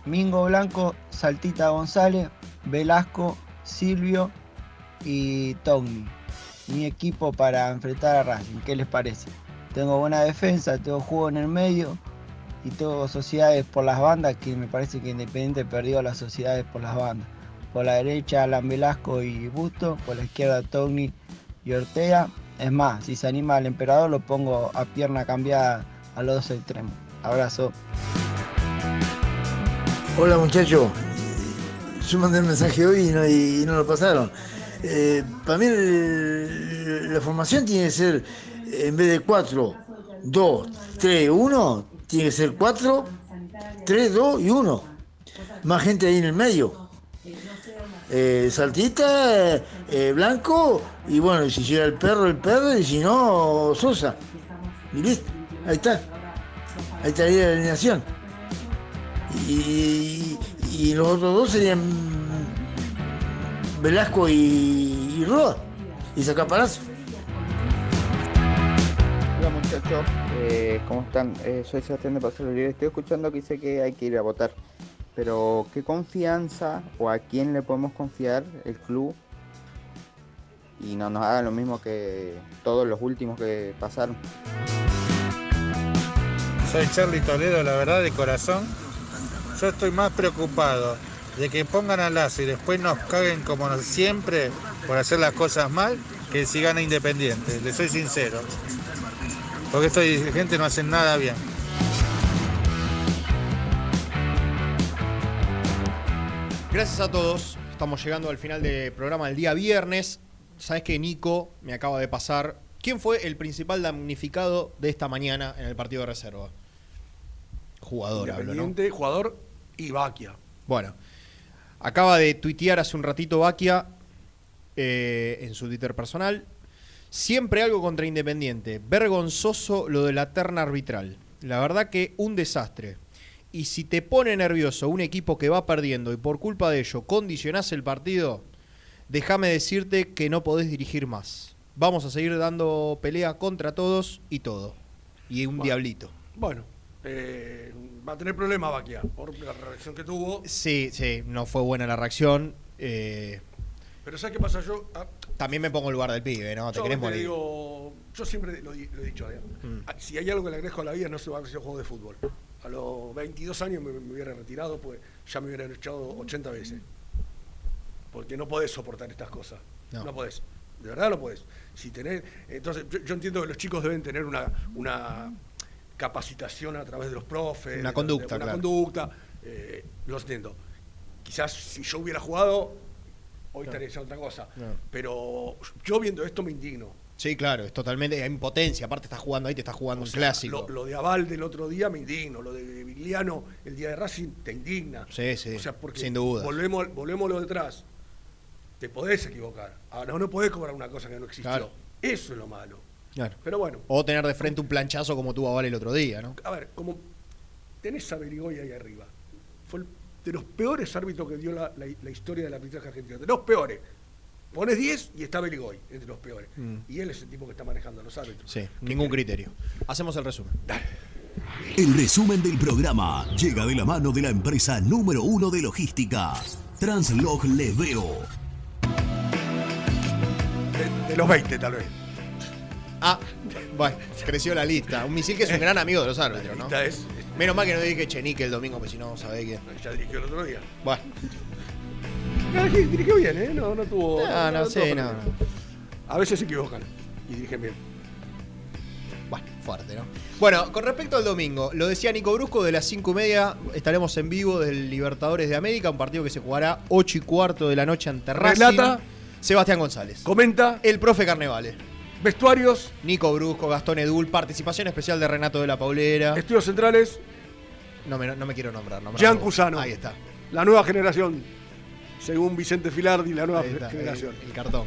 Mingo Blanco, Saltita González, Velasco, Silvio y Togni. Mi equipo para enfrentar a Racing, ¿qué les parece? Tengo buena defensa, tengo juego en el medio y tengo sociedades por las bandas que me parece que Independiente perdió las sociedades por las bandas. Por la derecha Alan Velasco y Busto, por la izquierda Togni y Ortega. Es más, si se anima al emperador lo pongo a pierna cambiada a los dos extremos. Abrazo. Hola muchachos, yo mandé el mensaje hoy y no, y no lo pasaron. Eh, para mí el- la formación tiene que ser, en vez de 4, 2, 3, 1, tiene que ser 4, 3, 2 y 1. Más gente ahí en el medio. Eh, saltita, eh, blanco, y bueno, si llega el perro, el perro, y si no, Sosa. Y listo, ahí está. Ahí estaría la alineación. Y, y los otros dos serían Velasco y, y Roa. Y Sacaparazo. Hola muchachos, eh, ¿cómo están? Eh, soy Sebastián de Paso Libre. Estoy escuchando que dice que hay que ir a votar. Pero, ¿qué confianza o a quién le podemos confiar el club? Y no nos hagan lo mismo que todos los últimos que pasaron. Soy Charlie Toledo, la verdad, de corazón. Yo estoy más preocupado de que pongan a Lazo y después nos caguen como siempre por hacer las cosas mal, que si gana Independiente. Les soy sincero. Porque estos dirigentes no hacen nada bien. Gracias a todos. Estamos llegando al final del programa del día viernes. Sabes que Nico me acaba de pasar. ¿Quién fue el principal damnificado de esta mañana en el partido de reserva? Jugador, hablo, ¿no? Independiente, jugador y Baquia. Bueno, acaba de tuitear hace un ratito Baquia eh, en su Twitter personal. Siempre algo contra Independiente. Vergonzoso lo de la terna arbitral. La verdad que un desastre. Y si te pone nervioso un equipo que va perdiendo y por culpa de ello condicionás el partido, déjame decirte que no podés dirigir más. Vamos a seguir dando pelea contra todos y todo. Y un Bueno. diablito. Bueno, eh, va a tener problemas Baquia por la reacción que tuvo. Sí, sí, no fue buena la reacción. eh, Pero ¿sabes qué pasa? Yo, ah, también me pongo en lugar del pibe, ¿no? Te yo querés morir. digo, yo siempre lo, he dicho. Mm. Ah, Si hay algo que le agradezco a la vida, no se va a hacer juego de fútbol. A los 22 años me, me hubiera retirado, pues ya me hubieran echado 80 veces. Porque no podés soportar estas cosas. No. No, podés. De verdad no podés. Si tenés, entonces, yo, yo entiendo que los chicos deben tener una, una capacitación a través de los profes. Una conducta, una claro. conducta. eh, lo entiendo. Quizás si yo hubiera jugado, hoy Claro. estaría diciendo otra cosa. No. Pero yo viendo esto me indigno. Sí, claro, es totalmente. Hay impotencia. Aparte, estás jugando ahí, te estás jugando O un sea, clásico. Lo, lo de Aval del otro día me indigno, lo de Vigliano el día de Racing te indigna. Sí, sí, O sea, porque sin duda. Volvemos, volvemos lo detrás. Te podés equivocar. Ahora no podés cobrar una cosa que no existió. Claro. Eso es lo malo. Claro. Pero bueno, O tener de frente un planchazo como tuvo Aval el otro día, ¿no? a ver, como tenés a Berigoy ahí arriba. Fue el de los peores árbitros que dio la, la- la historia del arbitraje argentino. De los peores. Pones 10 y está Berigoy, entre los peores. Mm. Y él es el tipo que está manejando a los árbitros. Sí, ningún criterio. Hacemos el resumen. El resumen del programa llega de la mano de la empresa número uno de logística, Translog Leveo. De, de los 20 tal vez. Ah, bueno, creció la lista. Un misil que es un gran amigo de los árbitros, ¿no? lista es- Menos mal que no dije Chenique el domingo, porque si no, sabés quién. Ya dirigió el otro día. Bueno, No, dirigió, dirigió bien, ¿eh? No, no tuvo. No, no sé, tuvo no, problema. A veces se equivocan y dirigen bien. bueno, fuerte, ¿no? Bueno, con respecto al domingo, lo decía Nico Brusco, de las 5 y media estaremos en vivo del Libertadores de América, un partido que se jugará 8 y cuarto de la noche ante Racing. Relata. Sebastián González. Comenta. El profe Carnevale. Vestuarios. Nico Brusco, Gastón Edul, participación especial de Renato de la Paulera. Estudios centrales. No me, no me quiero nombrar. nombrar vos. Cusano. Ahí está. La nueva generación. Según Vicente Filardi, la nueva está, generación. El, el cartón.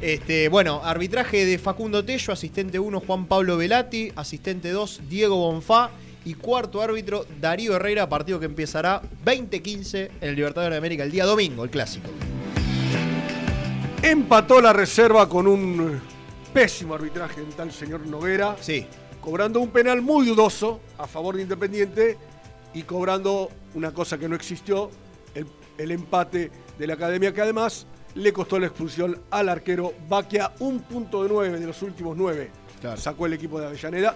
Este, bueno, arbitraje de Facundo Tello, asistente 1 Juan Pablo Velati, asistente 2 Diego Bonfá y cuarto árbitro Darío Herrera, partido que empezará 20-15 en el Libertadores de América el día domingo, el clásico. Empató la reserva con un pésimo arbitraje del tal señor Noguera. Sí. Cobrando un penal muy dudoso a favor de Independiente y cobrando una cosa que no existió, el, el empate de la academia, que además le costó la expulsión al arquero Baquia, un punto de nueve de los últimos nueve. Sacó el equipo de Avellaneda.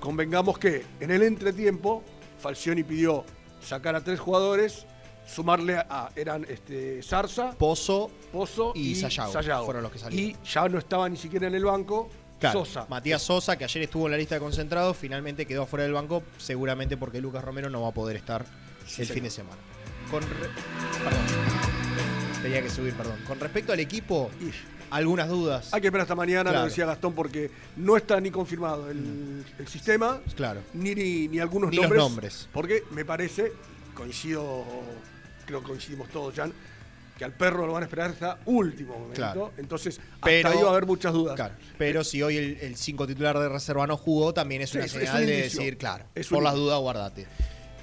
Convengamos que en el entretiempo, Falcioni pidió sacar a tres jugadores, sumarle a. eran este, Zarza, Pozo, Pozo y Sayago fueron los que salieron. Y ya no estaba ni siquiera en el banco Claro, Sosa. Matías Sosa, que ayer estuvo en la lista de concentrados, finalmente quedó fuera del banco, seguramente porque Lucas Romero no va a poder estar Sí, el señor. fin de semana. Con re- Perdón. Tenía que subir, perdón. Con respecto al equipo, algunas dudas. Hay que esperar hasta mañana, Claro. lo decía Gastón, porque no está ni confirmado el, el sistema, Claro. ni, ni, ni algunos Ni los nombres. nombres. Porque me parece, coincido, creo que coincidimos todos, Jan, que al perro lo van a esperar hasta último momento. Claro. Entonces, Pero- hasta ahí va a haber muchas dudas. Claro, Pero si hoy el 5 titular de reserva no jugó, también es Sí, una es- señal un de decir, claro, Es por las dudas guardate.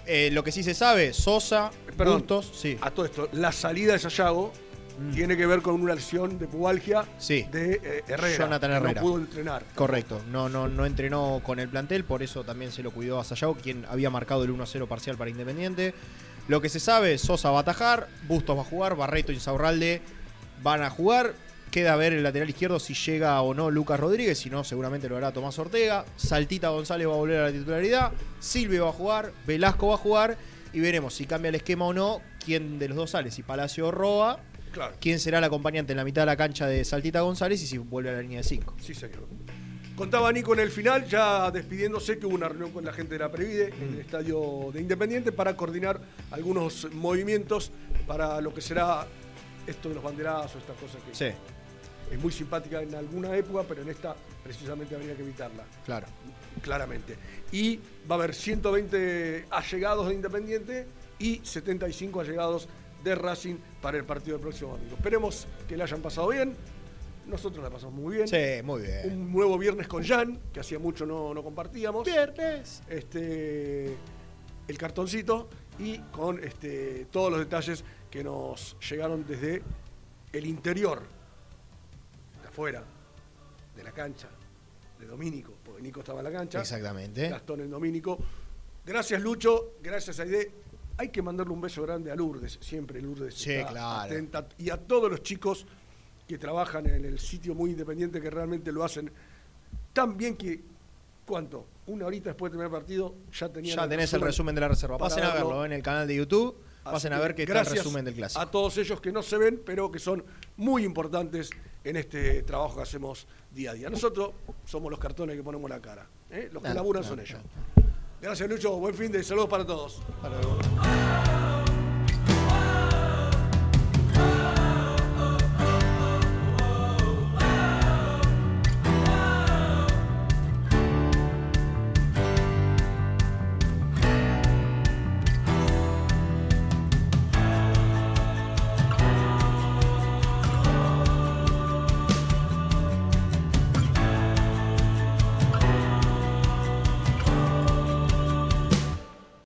Eh, lo que sí se sabe, Sosa, Perdón, Bustos, sí. a todo esto, la salida de Sayago tiene que ver con una lesión de pubalgia Sí. de eh, Herrera. Jonathan Herrera. No pudo entrenar. Correcto, no, no, no entrenó con el plantel, por eso también se lo cuidó a Sayago, quien había marcado el 1-0 parcial para Independiente. Lo que se sabe, Sosa va a atajar, Bustos va a jugar, Barreto y Insaurralde van a jugar. Queda ver el lateral izquierdo si llega o no Lucas Rodríguez, si no, seguramente lo hará Tomás Ortega. Saltita González va a volver a la titularidad, Silvio va a jugar, Velasco va a jugar y veremos si cambia el esquema o no, quién de los dos sale, si Palacio o Roa, Claro. quién será el acompañante en la mitad de la cancha de Saltita González y si vuelve a la línea de 5. Sí, señor. Contaba Nico en el final, ya despidiéndose, que hubo una reunión con la gente de la Previde en Mm. el estadio de Independiente para coordinar algunos movimientos para lo que será esto de los banderazos, estas cosas que Sí. es muy simpática en alguna época, pero en esta precisamente habría que evitarla. Claro. Claramente. Y va a haber 120 allegados de Independiente y 75 allegados de Racing para el partido del próximo domingo. Esperemos que le hayan pasado bien. Nosotros la pasamos muy bien. Sí, muy bien. Un nuevo viernes con Jan, que hacía mucho no, no compartíamos. Viernes. Este, el cartoncito y con este, todos los detalles que nos llegaron desde el interior, de afuera, de la cancha de Domínico, porque Nico estaba en la cancha. Exactamente. Gastón en Domínico. Gracias, Lucho. Gracias, Aide. Hay que mandarle un beso grande a Lourdes, siempre Lourdes. Sí, está claro. atenta. Y a todos los chicos que trabajan en el sitio muy independiente, que realmente lo hacen tan bien que, ¿cuánto? Una horita después de terminar el partido, ya tenían Ya tenés el resumen de la reserva. Pasen a verlo. en el canal de YouTube. Pasen a que ver qué está el resumen del clásico. A todos ellos que no se ven, pero que son muy importantes en este trabajo que hacemos día a día. Nosotros somos los cartones que ponemos la cara. ¿eh? Los que laburan son ellos. Gracias, Lucho. Buen fin de saludos para todos. Hasta luego.